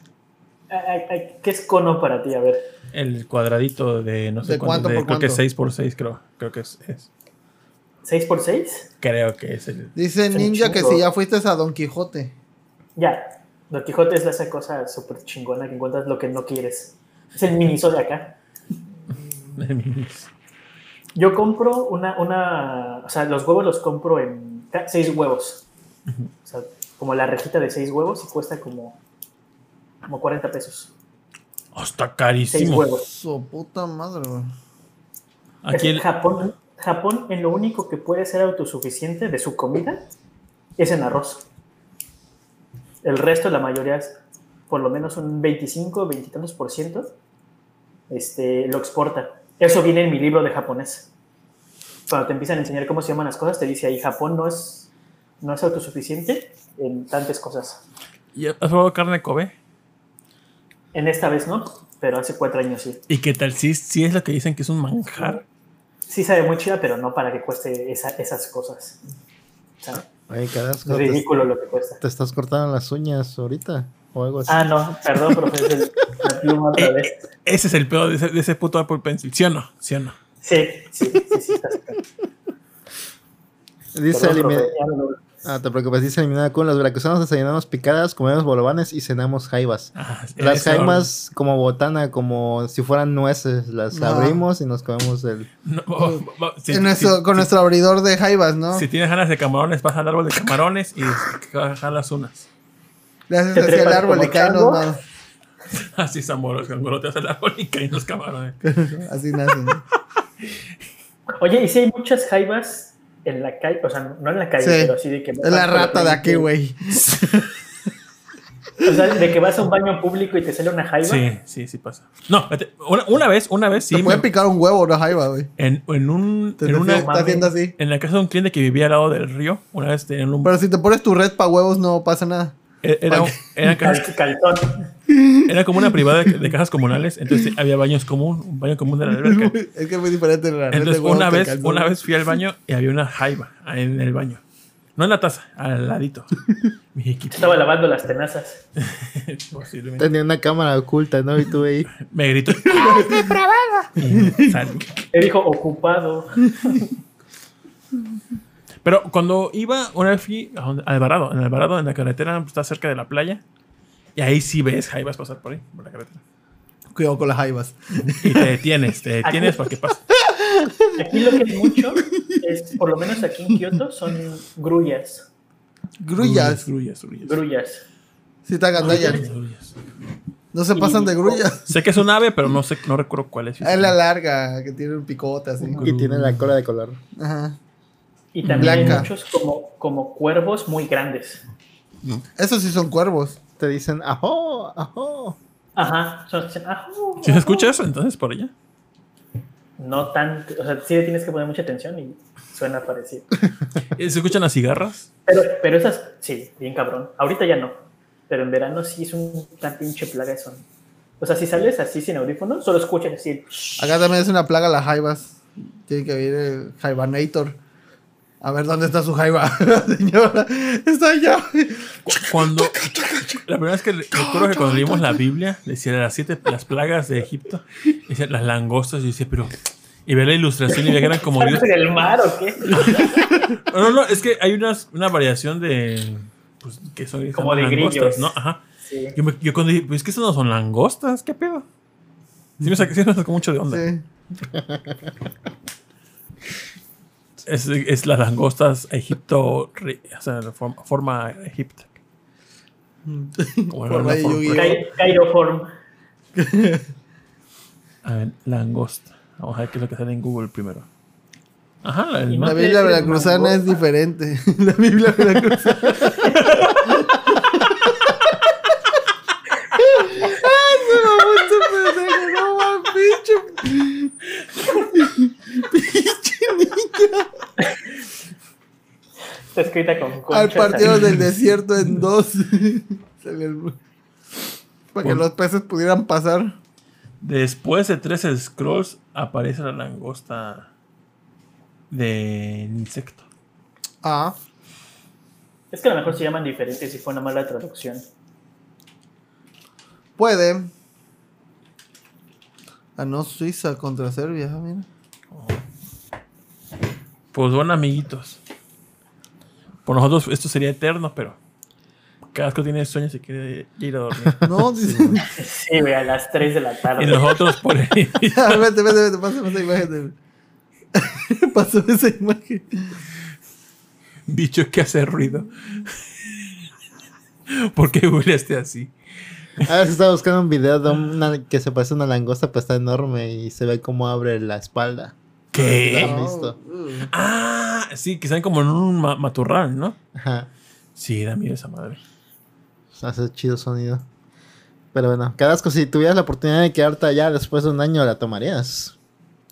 Ay, ay, ay, ¿Qué es cono para ti? A ver.
El cuadradito de no sé
¿De
cuánto.
cuánto
de-
por
creo que
cuánto?
6 por 6 creo. Creo que es, es-
¿6 por 6
Creo que es el.
Dice
un
Ninja que si ya fuiste a Don Quijote.
Ya. Don Quijote es esa cosa súper chingona que encuentras lo que no quieres. Es el miniso de acá. Yo compro una, una, o sea, los huevos los compro en seis huevos. O sea, como la rejita de seis huevos y cuesta como, como 40 pesos.
Oh, está
Seis
carísimo.
huevos.
Su puta madre, güey.
Aquí
Es
el,
Japón, Japón en lo único que puede ser autosuficiente de su comida es en arroz. El resto, la mayoría, es por lo menos un 25, 20 y tantos por ciento, este, lo exporta. Eso viene en mi libro de japonés. Cuando te empiezan a enseñar cómo se llaman las cosas, te dice ahí, Japón no es, no es autosuficiente en tantas cosas.
¿Y ¿Has probado carne de Kobe?
En esta vez no, pero hace cuatro años sí.
¿Y qué tal? Si sí es lo que dicen que es un manjar.
Sí sabe muy chida, pero no para que cueste esa- esas cosas. ¿sabes?
Oye, Carrasco, te,
Ridículo lo que cuesta.
te estás cortando las uñas ahorita o algo así.
Ah, no, perdón, profe, es el- la pluma otra vez.
Ese es el peor de ese, de ese puto Apple Pencil. ¿Sí o no? ¿Sí o no?
Sí, sí, sí, sí.
Dice
Perdón,
elimi-
profe, ya no-
Ah, te preocupes, dice eliminada con los veracruzanos desayunamos picadas, comemos bolovanes y cenamos jaivas.
Ah,
Las
ese
jaimas como botana, como si fueran nueces, las
No.
abrimos y nos comemos el...
No, oh, oh, si,
En nuestro-
si-
con
si-
nuestro abridor de jaivas, ¿no?
si tienes ganas de camarones, vas al árbol de camarones y jalas unas.
Le haces hacia el árbol y caen los
Así es amor, te haces el árbol y caen los camarones.
Así nacen.
Oye, ¿y si hay muchas jaivas en la calle? O sea, no en la calle,
Sí.
pero así de que...
Es la rata de aquí, güey.
O sea, de que vas a un baño público y te sale una jaiva.
Sí, sí, sí pasa. No, una, una vez, una vez sí.
Te pueden
me-
picar un huevo una jaiba, güey.
en, en un.
Te
En, una-
está haciendo así.
en la casa de un cliente que vivía al lado del río, una vez tenían un.
Pero si te pones tu red para huevos, no pasa nada.
Era, era,
Calzón.
era como una privada de, de casas comunales, entonces había baños común, un baño común de la alberca.
Es que es muy diferente la
Entonces, una vez,
calzón.
una vez fui al baño y había una jaiba en el baño. No en la taza, al ladito.
Estaba lavando las tenazas.
Posiblemente.
Tenía una cámara oculta, ¿no? Y tú ahí...
Me gritó. Salí.
Le dijo ocupado.
Pero cuando iba, una vez fui a donde- a Alvarado. En Alvarado, en la carretera, pues, está cerca de la playa. Y ahí sí ves jaibas pasar por ahí, por la carretera.
Cuidado con las jaivas.
Y te detienes, te detienes para que pase.
Aquí lo que hay mucho es, por lo menos aquí en Kioto, son grullas.
Grullas.
Grullas, grullas.
Grullas.
Si te agandallan.
Grullas.
No se pasan de grullas.
Sé que es un ave, pero no sé, no recuerdo cuál es.
Es la larga, que tiene un picote así.
Y tiene la cola de color.
Ajá.
Y también hay muchos como, como cuervos muy grandes.
Esos sí son cuervos.
Te dicen, ajo, ajo.
Ajá. Son,
¿Sí se escucha eso entonces por allá?
No tan. O sea, sí le tienes que poner mucha atención y suena parecido.
¿Y ¿Se escuchan las cigarras?
Pero, pero esas, sí, bien cabrón. Ahorita ya no. Pero en verano sí es un tan pinche plaga eso. O sea, si sales así sin audífonos, solo escuchas así.
Acá también es una plaga las jaivas. Tiene que venir el jaivanator. A ver dónde está su jaiva. Señora, está allá.
Cu- Cuando. La primera vez que le- recuerdo que cuando leímos la Biblia, decía las siete las plagas de Egipto, decía las langostas. Yo decía, pero. Y ver la ilustración y veía que eran como Dios.
¿Estás en el mar o qué?
No, no, no, es que hay unas, una variación de. Pues, que son
Como de grillos.
¿no? Ajá.
Sí.
Yo, me, yo cuando dije, pues es que estas no son langostas, ¿qué pedo? Sí me saqué, sí me sacó mucho de onda.
Sí.
Es, es las langostas Egipto, o sea, la forma, forma Egipto. Como
Forma de
forma-.
Cai- Cairoform.
A ver, langosta. Vamos a ver qué es lo que sale en Google primero. Ajá, la,
La. Biblia veracruzana es diferente. La Biblia veracruzana. ¡Ah, se mamó este pendejo! ¡No mames, pinche!
Está escrita con
Al partido del desierto en dos. Para que los peces pudieran pasar.
Después de tres scrolls aparece la langosta de insecto.
Ah,
Es que a lo mejor se llaman diferentes si fue una mala traducción.
puede. Ganó Suiza contra Serbia, ah, mira.
Pues bueno, amiguitos. Por nosotros esto sería eterno, pero cada vez que tiene sueños se quiere ir a dormir.
No, dice.
Sí, güey, a las 3 de la tarde.
Y nosotros por ahí.
Ah, vete, vete, vete, pásame esa imagen. de- Pásame esa imagen.
bicho que hace ruido. ¿Por qué huele este así?
A ver estaba buscando un video de una que se parece a una langosta, pero está enorme y se ve cómo abre la espalda.
¿Qué? Ah, sí, que salen como en un ma- matorral, ¿no?
Ajá.
Sí, da miedo esa madre.
Hace chido sonido. Pero bueno, Carrasco, si tuvieras la oportunidad de quedarte allá después de un año, ¿la tomarías?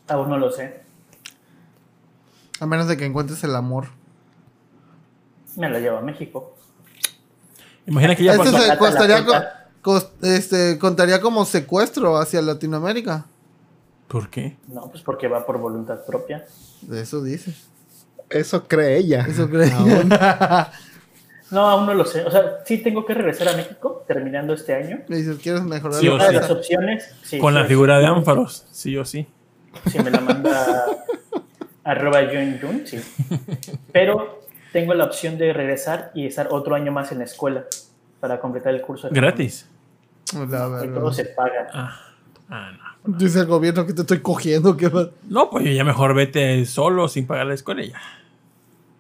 Aún no lo sé.
A menos de que encuentres el amor.
Me la llevo a México.
Imagina que ya
Este
pasó.
se
la
costaría co- este, contaría como secuestro hacia Latinoamérica.
¿Por qué?
No, pues porque va por voluntad propia.
De eso dice.
Eso cree ella.
Eso.
Aún.
No, aún no lo sé. O sea, sí tengo que regresar a México terminando este año.
Me dices, ¿quieres mejorar
Sí
Una de
sí.
las opciones, sí,
Con la
sí,
figura de ánfaros, sí o sí.
Si me la manda arroba Jun Jun, sí. Pero tengo la opción de regresar y estar otro año más en la escuela para completar el curso. de
Gratis.
La
Y todo se paga.
Ah, ah, no.
Dice el gobierno que te estoy cogiendo. ¿qué va?
No, pues ya mejor vete solo sin pagar la escuela ya.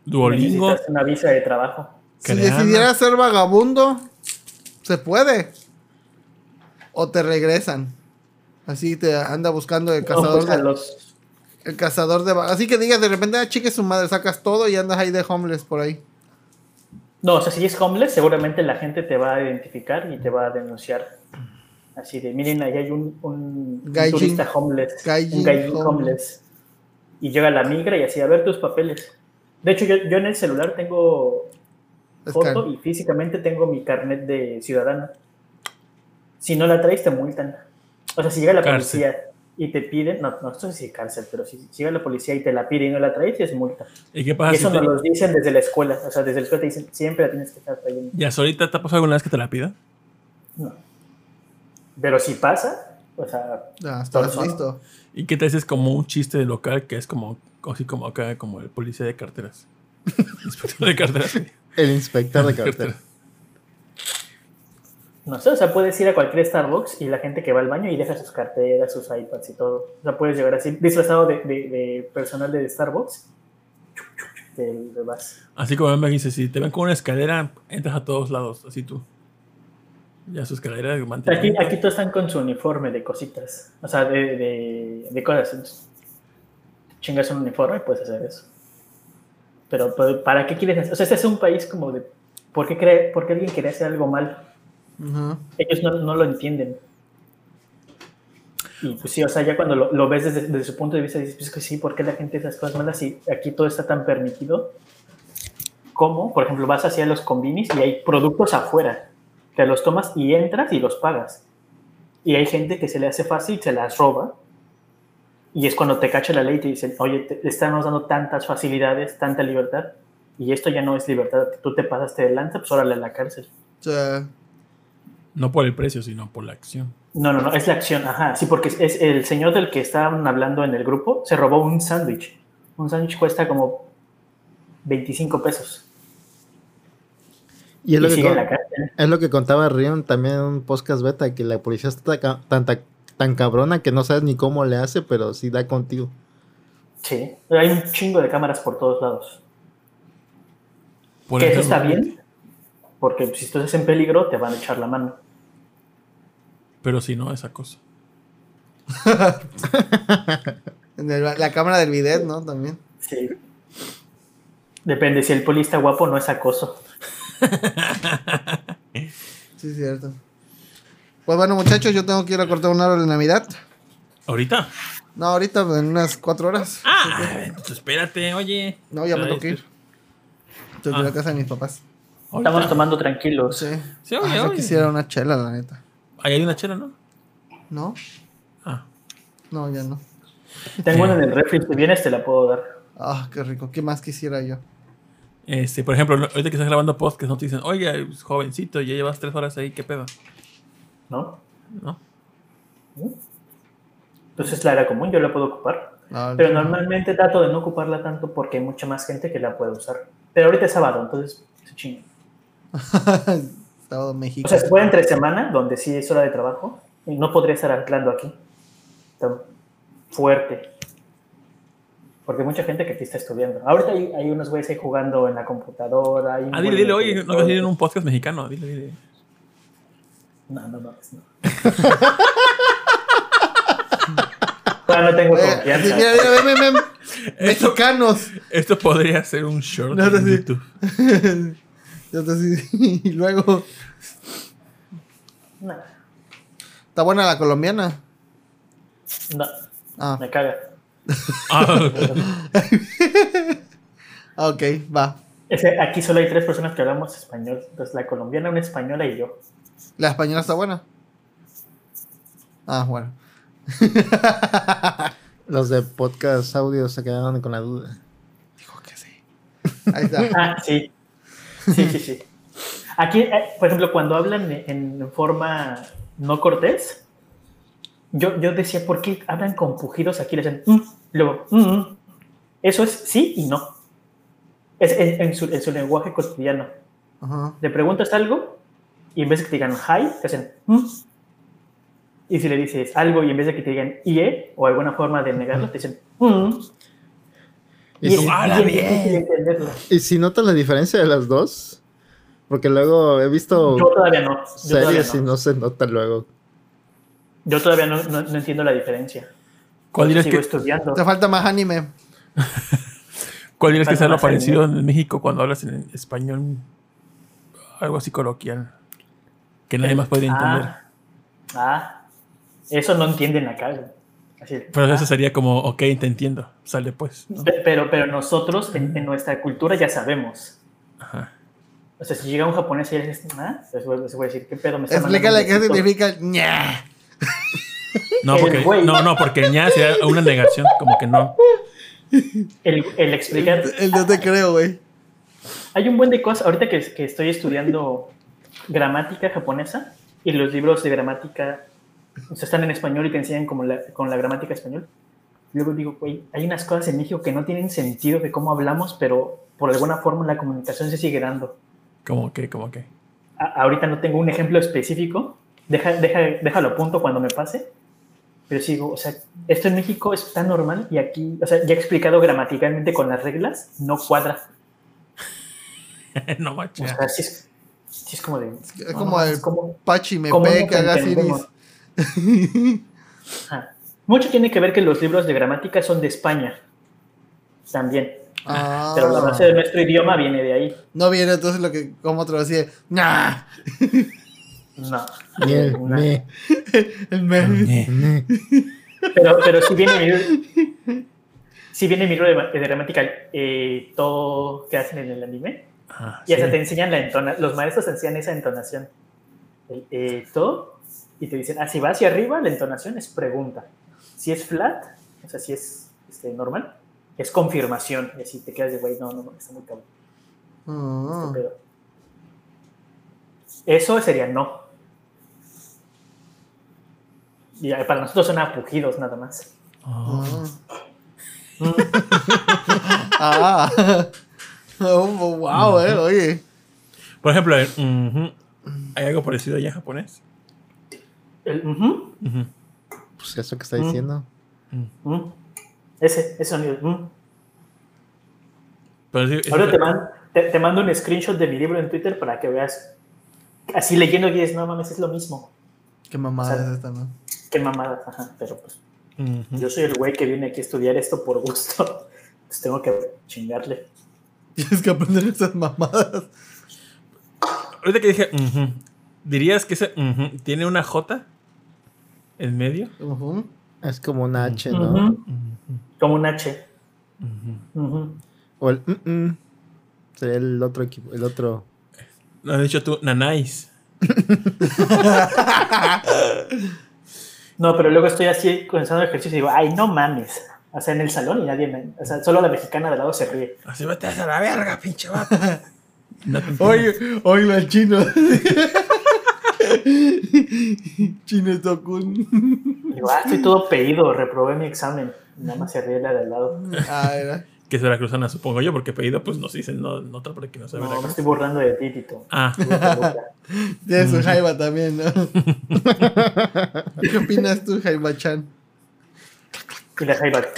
Duolingo.
Necesitas una visa de trabajo.
Si
Creana.
decidieras ser vagabundo, se puede. O te regresan. Así te anda buscando el
No,
cazador
pues, a
de, el cazador de Así que digas de repente, ah, chique su madre, sacas todo y andas ahí de homeless por ahí.
no, o sea, si es homeless, seguramente la gente te va a identificar y te va a denunciar. Así de, miren, ahí hay un, un, un
Gaijin.
turista homeless.
Gaijin
un gaijin
homeless.
homeless. Y llega la migra y así, a ver tus papeles. De hecho, yo, yo en el celular tengo foto
Scan.
y físicamente tengo mi carnet de ciudadano. Si no la traes, te multan. O sea, si llega la
Cárcel.
policía y te piden, no, no sé si cárcel, pero si, si llega la policía y te la pide y no la traes, es multa.
¿Y qué
Y
pasa si
eso
te-
nos lo dicen desde la escuela. O sea, desde la escuela te dicen, siempre la tienes que estar trayendo.
¿Ya ahorita te ha pasado alguna vez que te la pida?
No. Pero si pasa, o sea,
Ya, estás listo.
¿Y qué te haces como un chiste de local que es como así como acá, como el policía de carteras? Inspector de carteras.
El inspector de cartera.
no sé, o sea, puedes ir a cualquier Starbucks y la gente que va al baño y deja sus carteras, sus iPads y todo. O sea, puedes llegar así, disfrazado de, de- de personal de Starbucks. Te, te vas.
Así como me dice, si te ven con una escalera, entras a todos lados, así tú. Ya su escalera de
Aquí, aquí todos están con su uniforme de cositas. O sea, de, de, de cosas. Entonces, chingas un uniforme, puedes hacer eso. Pero, pero, ¿para qué quieres hacer? O sea, este es un país como de. ¿Por qué, cree, por qué alguien quiere hacer algo mal?
Ujú.
Ellos no, no lo entienden. Y pues sí, o sea, ya cuando lo, lo ves desde, desde su punto de vista, dices, pues que sí, ¿por qué la gente hace esas cosas malas? Y aquí todo está tan permitido. Como, por ejemplo, vas hacia los combinis y hay productos afuera. Te los tomas y entras y los pagas. Y hay gente que se le hace fácil, se las roba. Y es cuando te cacha la ley y te dicen, oye, te, estamos dando tantas facilidades, tanta libertad. Y esto ya no es libertad. Tú te pasaste de lanza, pues órale a la cárcel.
O sea,
No por el precio, sino por la acción.
No, no, no, es la acción, ajá, sí, porque es, es el señor del que estaban hablando en el grupo, se robó un sándwich. Un sándwich cuesta como 25 pesos.
Y es
Y,
lo, que con- es lo que contaba Rion también en un podcast beta, que la policía está tan, tan, tan cabrona que no sabes ni cómo le hace, pero sí da contigo.
Sí, hay un chingo de cámaras por todos lados.
Por
que eso
eso-
está bien, porque si tú estás en peligro, te van a echar la mano.
Pero si no, esa cosa.
la cámara del bidet, ¿no? También.
Sí. Depende, si el poli está guapo, no es acoso.
Sí, es cierto. Pues bueno, muchachos, yo tengo que ir a cortar un árbol de Navidad.
¿Ahorita?
No, ahorita en unas cuatro horas.
Ah, entonces espérate, oye.
No, ya me tengo que ir. Estoy en
Ah.
la casa de mis papás.
Estamos tomando tranquilos.
Sí.
Sí,
Ah,
oye,
yo
oye.
quisiera una chela, la neta.
Ahí hay una chela, ¿no?
¿No?
Ah.
No, ya no.
Tengo una en el refri, si vienes te la puedo dar.
Ah, qué rico. ¿Qué más quisiera yo?
Este, por ejemplo, ahorita que estás grabando podcast, no te dicen, oye, jovencito, ya llevas tres horas ahí, ¿qué pedo?
¿No?
¿No?
Entonces la era común, yo la puedo ocupar.
No,
Pero
no.
normalmente trato de no ocuparla tanto porque hay mucha más gente que la puede usar. Pero ahorita es sábado, entonces se chinga.
Estado México.
O sea, fue entre semana, donde sí es hora de trabajo, y no podría estar anclando aquí. Tan fuerte. Porque hay mucha gente que aquí está estudiando. Ahorita hay, hay unos güeyes ahí jugando en la computadora. hay
Ah, dile, dile, oye, no vas a ir en un podcast mexicano, dile, dile.
No, no mames, no. Todavía no tengo
Eh,
confianza.
mira, mira, ven, ven, ven. Mexicanos.
Esto podría ser un short
No,
en
sí.
YouTube.
Yo te sí. Y luego,
No,
¿está buena la colombiana?
no,
Ah,
me caga.
Ah,
ok, va.
Es que aquí solo hay tres personas que hablamos español. Entonces, la colombiana, una española y yo.
¿La española está buena? Ah, bueno.
Los de podcast audio se quedaron con la duda.
Dijo que sí. Ahí está.
Ah, sí. Sí, sí, sí. Aquí, eh, por ejemplo, cuando hablan en forma no cortés, yo, yo decía, ¿por qué hablan con pujidos aquí? Le dicen, "Mm", luego, "Mm, mm". Eso es sí y no. Es en, en su, en su lenguaje cotidiano.
Ajá.
Le preguntas algo y en vez de que te digan hi, te hacen "Mm". Y si le dices algo y en vez de que te digan ie o alguna forma de negarlo, te dicen "Mm".
Y
es
si-
¡Hala,
bien.
¿Y si notas la diferencia de las dos? Porque luego he visto
Yo todavía no. Yo todavía
series y
no.
no se nota luego.
Yo todavía no, no- no entiendo la diferencia.
¿Cuál dirías
Sigo
que,
estudiando.
Te falta más anime.
cuál dirías que sea lo parecido en México cuando hablas en español? Algo así coloquial. Que nadie más puede entender.
Ah, ah, eso no entienden acá. Así,
Pero
ah.
eso sería como, ok, te entiendo. Sale pues.
Pe- Pero, pero nosotros en, en nuestra cultura ya sabemos.
Ajá.
O sea, si llega un japonés y le dices, ah, les voy, les voy a decir, ¿qué pedo? Me está
Explícale qué
mandando un besito".
significa ña.
No, porque, no, no, porque ña sería una negación, como que no.
El, el explicar.
El no te creo, güey.
Hay un buen de cosas. Ahorita que, que estoy estudiando gramática japonesa y los libros de gramática o sea, están en español y te enseñan como la, con la gramática español. Luego digo, güey, hay unas cosas en México que no tienen sentido de cómo hablamos, pero por alguna forma la comunicación se sigue dando.
Como que, como que.
A- ahorita no tengo un ejemplo específico, deja, deja, déjalo a punto cuando me pase, pero sigo, o sea, esto en México es tan normal y aquí, o sea, ya he explicado gramaticalmente con las reglas, no cuadra.
no
O
manches.
sea, sí es, sí es como de...
Es como
no,
el
es como-
Pachi me
¿Cómo no
pe que haga? Siris.
Mucho tiene que ver que los libros de gramática son de España, también,
Ah.
pero la base de nuestro idioma viene de ahí.
No viene entonces lo que, como traducía, ña.
No.
Miel,
Una-
me,
El.
Ñe.
me.
Pero, pero si viene mi si viene mi de, de gramática, eh, todo que hacen en el anime,
Ajá,
y hasta
sí.
te enseñan la entonación, los maestros te enseñan esa entonación, el, eh, todo, y te dicen, ah, si va hacia arriba, la entonación es pregunta, si es flat, o sea, si es este, normal, es confirmación, y así te quedas de, güey, no, no, no, está muy cabrón,
Ah.
este pedo". Eso sería no. Y para nosotros son apujidos nada más.
Oh.
Ah. Oh, wow, eh, oye.
Por ejemplo, el, ¿hay algo parecido allá en japonés?
El, ujú,
Ujú.
Pues eso que está diciendo.
Ese, ese sonido.
Pero sí,
Ahora te, man- te, te mando un screenshot de mi libro en Twitter para que veas. Así leyendo y dices, no mames, es lo mismo.
Qué mamada
O sea,
es esta, ¿no?
Qué mamada. Ajá, pero pues yo soy el güey que viene aquí a estudiar esto por gusto. Pues tengo que chingarle.
Tienes que aprender esas mamadas.
Ahorita que dije, ¿dirías que ese tiene una J en medio?
Es como un H, ¿no?
Como un H.
O el. Sería el otro equipo, el otro.
Lo has dicho tú, nanais.
No, pero luego estoy así comenzando el ejercicio y digo, ay, no mames. O sea, en el salón y nadie me. O sea, solo la mexicana de al lado se ríe.
Así vete a la verga, pinche vato. No.
Oye, oye, el chino. chino Tokun.
Digo, ah, estoy todo pedido, reprobé mi examen. Nada más se ríe la de al lado.
Ah, era.
Que es veracruzana, supongo yo, porque pedido, pues nos dicen, no, no otra porque no sabe
No, me
Veracruz.
estoy burlando de ti, Tito.
Ah,
Tiene su jaiba también, ¿no? ¿Qué opinas tú, Jaiba-chan?
Y la jaiba.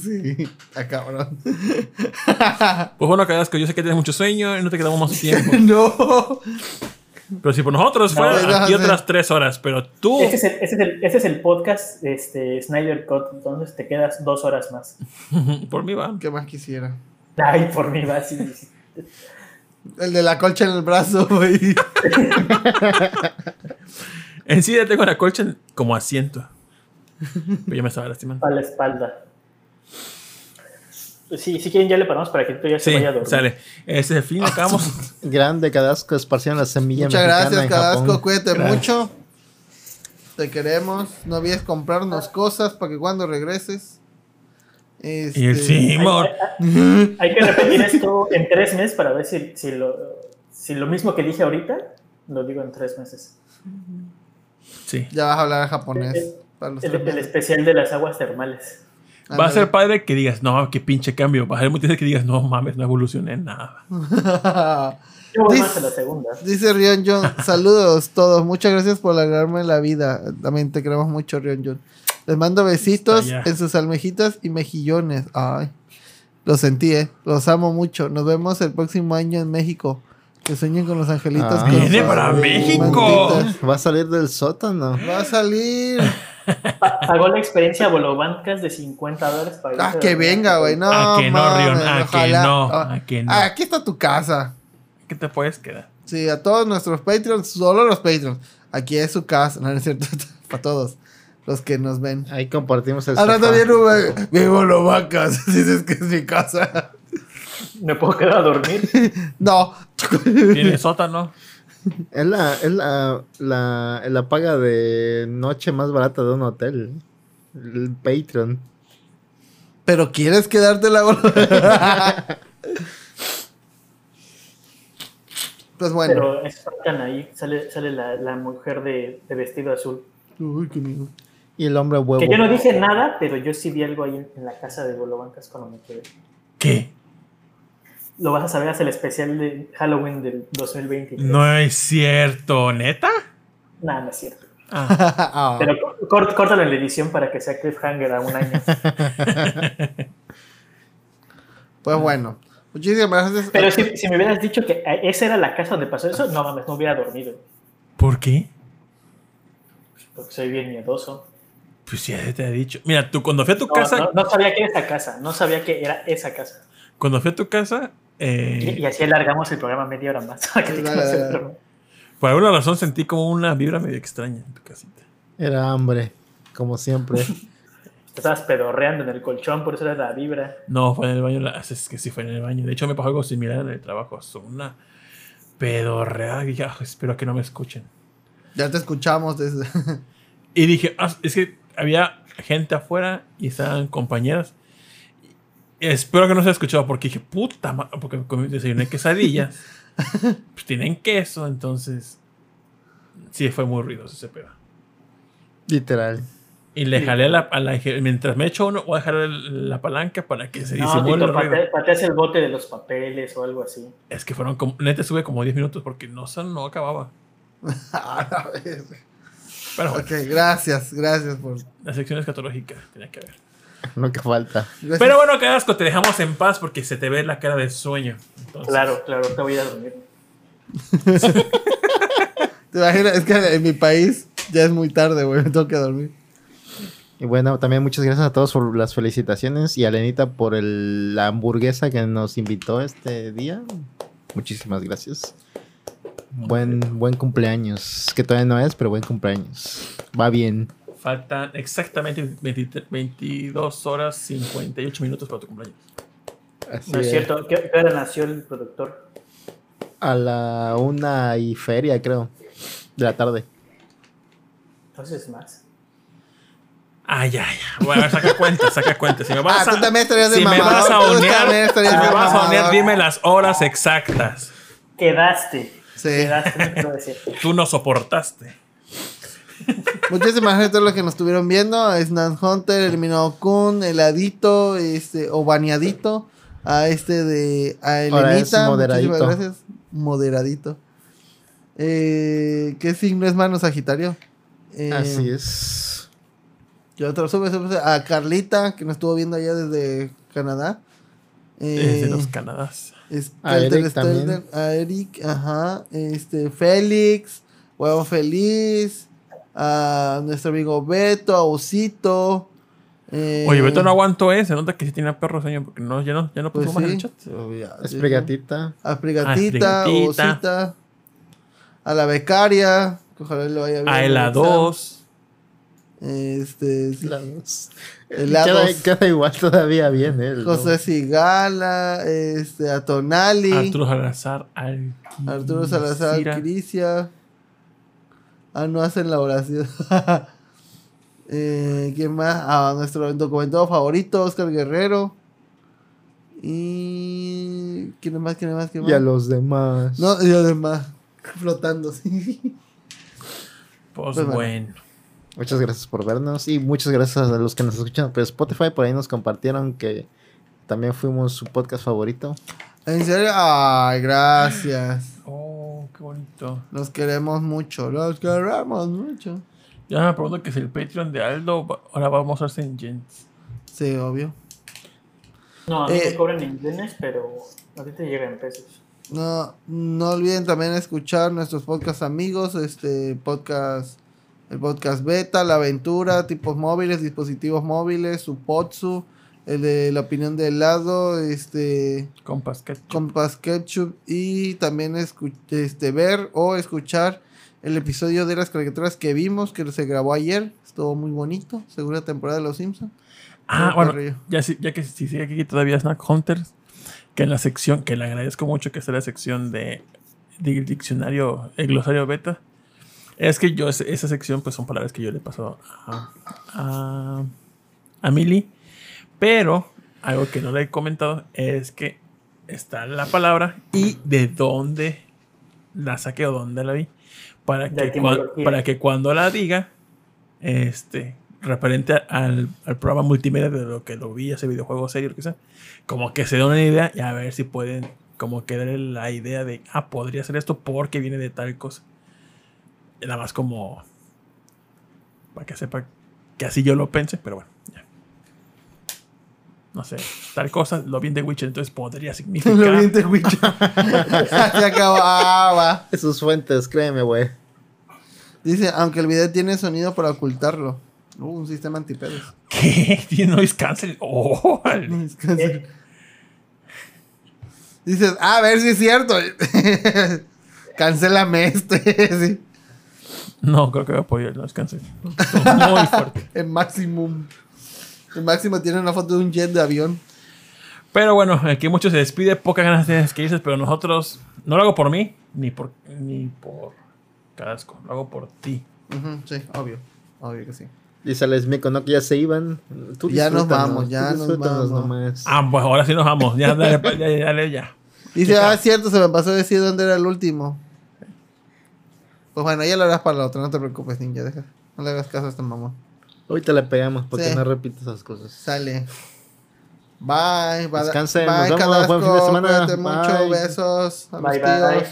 Sí, a cabrón.
pues bueno, Cadasco, yo sé que tienes mucho sueño y no te quedamos más tiempo.
no.
Pero si por nosotros
No,
fuera
no,
aquí otras tres horas, pero tú.
Ese es, el, ese, es el, ese es el podcast este, Snyder Cut. Entonces te quedas dos horas más.
por mí va.
¿Qué más quisiera?
Ay, por mí va así.
El de la colcha en el brazo, güey.
En sí ya tengo la colcha en- como asiento. Pero yo me estaba lastimando.
A la espalda. Sí, si quieren ya le paramos para que tú ya se
Sí,
vaya a dormir.
sale. Ese es el fin, acabamos.
Grande Cadasco esparcieron la semilla
Muchas gracias,
en
Cadasco.
Japón.
Cuídate mucho. Te queremos. No olvides comprarnos cosas para que cuando regreses Este,
Y el Simón.
Hay, hay que repetir esto en tres meses para ver si, si, lo, si lo mismo que dije ahorita lo digo en tres meses.
Sí.
Ya vas a hablar japonés. para los
El, especial de las aguas termales.
Va a ser padre que digas, no, qué pinche cambio. Va a ser muy triste que digas, no mames, no evolucioné nada.
Yo voy
Dis-
más a la segunda.
Dice Rion John, saludos todos, muchas gracias por alegrarme la vida. También te queremos mucho, Rion John. Les mando besitos en sus almejitas y mejillones. Ay, lo sentí, eh. Los amo mucho. Nos vemos el próximo año en México. Que sueñen con los angelitos.
Ah,
con
¡Viene para México!
mantitas.
Va a salir del sótano.
Va a salir.
Pa- Pagó la experiencia Bolobancas de 50 dólares para
Ah, que venga, güey. No,
A que no, Rion, a que no,
Ah,
a que no.
ah, aquí está tu casa.
¿Qué te puedes quedar?
Sí, a todos nuestros Patreons, solo los Patreons. Aquí es su casa, no, no es cierto, para todos los que nos ven.
Ahí compartimos el
Ahora también vivo lo vacas, dices que es mi casa.
¿Me puedo quedar a dormir?
No,
¿Tiene sótano?
Es la, es la, la, la paga de noche más barata de un hotel. El Patreon.
pero quieres quedarte la Pues bueno.
Pero es bacana ahí. Sale, sale la, la mujer de, de vestido azul.
Uy, qué miedo.
Y el hombre huevo.
Que yo no dije nada, pero yo sí vi algo ahí en, en la casa de Bolobancas cuando me quedé.
¿Qué?
Lo vas a saber hasta el especial de Halloween del 2020.
No es cierto, ¿neta?
Nada, no es cierto.
Ah,
Ah,
Pero cort- córtalo en la edición para que sea cliffhanger a un año.
pues bueno. Muchísimas gracias.
Pero si, si me hubieras dicho que esa era la casa donde pasó eso, no mames, no hubiera dormido.
¿Por qué?
Porque soy bien miedoso.
Pues ya te he dicho. Mira, tú cuando fui a tu
No,
casa,
no, no sabía que era esa casa, no sabía que era esa casa.
cuando fui a tu casa, eh,
y así alargamos el programa media hora más. para que te
Dale,
conozca el
dale, dale.
programa.
por alguna razón sentí como una vibra medio extraña en tu casita.
Era hambre, como siempre.
Te estabas pedorreando en el colchón, por eso era la vibra.
No, fue en el baño. Es que sí fue en el baño. De hecho, me pasó algo similar en el trabajo. Son una pedorreada. Y dije, "Ah, espero que no me escuchen.
Ya te escuchamos desde.
Y dije, "Ah, es que había gente afuera y estaban compañeras. Espero que no se haya escuchado porque dije, puta ma-", porque comí- desayuné quesadillas. pues tienen queso, entonces. Sí, fue muy ruidoso ese pedo.
Literal.
Y le jalé a la, a la- Mientras me echo uno, voy a dejar la palanca para que se
No,
disimule
pateas el bote de los papeles o algo así.
Es que fueron como. Neta, sube como 10 minutos porque no, no acababa.
A la vez.
Pero bueno,
ok, gracias, gracias por.
la sección escatológica tenía que ver.
Lo que falta.
Pero bueno, Carrasco, te dejamos en paz porque se te ve la cara de sueño. Entonces,
Claro, claro, te voy a dormir.
¿Te imaginas? Es que en mi país ya es muy tarde, güey. Me tengo que dormir.
Y bueno, también muchas gracias a todos por las felicitaciones y a Lenita por el- la hamburguesa que nos invitó este día. Muchísimas gracias. Buen, buen cumpleaños. Que todavía no es, pero buen cumpleaños. Va bien.
Faltan exactamente 23 22 horas 58 minutos para tu cumpleaños.
Así
No es cierto. ¿Qué, hora nació el productor?
A la una y feria, creo. De la tarde.
Entonces más.
Ay, ay, ay. Bueno, saca cuenta, saca cuenta. Si me vas
Ah,
a,
tú también estarías de
si me
mamador,
vas a onear, si me vas a onear,
mamador.
dime las horas exactas.
Quedaste.
Sí.
Quedaste, no decir.
Tú no soportaste.
Muchísimas gracias a todos los que nos estuvieron viendo. A Snan Hunter, Eliminado Kun, Heladito, este, o Baneadito. A este de. A
Ahora es
Elenita.
moderadito.
Muchísimas gracias. Moderadito. Eh, ¿Qué signo es mano Sagitario? Eh,
Así es.
Yo otro sube, sube, sube. A Carlita, que nos estuvo viendo allá desde Canadá. Eh,
Desde los Canadás.
Es
A Eric también.
A Eric, ajá. Este, Félix, Huevo Feliz, a nuestro amigo Beto, a Osito. eh,
Oye, Beto no aguantó ese. Se nota que sí tenía perro sueño porque no, ya no, ya no
Pues
más en el chat.
Obvia-
Es
sí,
pregatita.
A Prigatita,
A Prigatita.
Osita. A la becaria, que ojalá lo vaya bien.
A. 2.
Este, sí.
La dos. Igual todavía bien, ¿eh? El
José Sigala, este, a Tonali.
Arturo Salazar. Al
Arturo Salazar,
Cira.
Ah, no hacen la oración. Eh, ¿Quién más? A nuestro documentado favorito, Oscar Guerrero. Y. ¿Quién más? ¿Quién más? ¿Quién más?
Y a los demás.
No, y además. Flotando, sí.
Pues
Pues bueno.
bueno.
Muchas gracias por vernos y muchas gracias a los que nos escuchan por Spotify. Por ahí nos compartieron que también fuimos su podcast favorito.
¿En serio? Ay, gracias.
Qué bonito.
Los queremos mucho. Los queremos mucho.
Ya me pregunto que si el Patreon de Aldo ahora va a mostrarse en Gens.
Sí, obvio.
No, a mí
Eh.
me cobran en yenes, pero a ti te llegan en pesos.
No, no olviden también escuchar nuestros podcast amigos, este podcast, el podcast beta, la aventura, tipos móviles, dispositivos móviles, su potsu, el de la opinión de helado, este
Compas Ketchup.
Compass Ketchup y también este ver o escuchar el episodio de las caricaturas que vimos que se grabó ayer, estuvo muy bonito, segunda temporada de Los Simpsons.
Ah, bueno, ya, ya que si sigue aquí todavía Snack Hunters, que en la sección, que le agradezco mucho que sea la sección de, diccionario, el glosario beta, es que yo, esa sección, pues son palabras que yo le paso a, a, a Mili, pero algo que no le he comentado es que está la palabra y de dónde la saqué o dónde la vi, para que, para que cuando la diga, este, referente al, al programa multimedia de lo que lo vi, ese videojuego serio, lo que sea, como que se den una idea y a ver si pueden como que darle la idea de, ah, podría ser esto porque viene de tal cosa. Nada más como para que sepa que así yo lo pensé, pero bueno. No sé, tal cosa, lo bien de Witcher, entonces podría significar.
Lo bien de Witcher. Se acababa.
Sus fuentes, créeme, güey.
Dice, aunque el video tiene sonido para ocultarlo. Uh, un sistema antipedos.
¿Qué? Tiene noise cancel. Oh,
Eh,
Dices, ah, a ver si es cierto. Cancélame este. sí.
No, creo que voy a apoyar el noise cancel. Muy fuerte.
El Maximum. El Máximo tiene una foto de un jet de avión.
Pero bueno, aquí mucho se despide, pocas ganas tienes que irse, pero nosotros no lo hago por mí, ni por ni por Carrasco, lo hago por ti.
Ujú, sí, obvio. Obvio que sí.
Dice Alex Mico, ¿no? Que ya se iban. Tú
Ya nos vamos, ya nos vamos.
nomás.
Ah, pues ahora sí nos vamos. Ya, dale, ya, ya, dale, ya.
Dice, ah, es cierto, se me pasó a decir dónde era el último. Pues bueno, ya lo harás para la otra, no te preocupes, ninja. Deja. No le hagas caso a este mamón.
Ahorita le pegamos porque
Sí.
no repite esas cosas.
Sale. Bye. bye
Descansen,
Bye,
nos vemos, buen fin de semana.
Cuídate mucho.
Bye.
Besos. A
Bye, bye.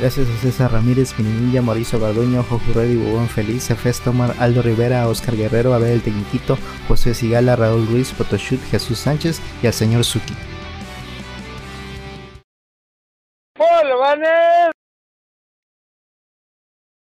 Gracias a César Ramírez, Pininilla, Mauricio Garduño, Jojo Reddy, Bubón Feliz, Efes Tomar, Aldo Rivera, Oscar Guerrero, Abel el Tecniquito, José Sigala, Raúl Ruiz, Photoshoot, Jesús Sánchez y al señor Suki.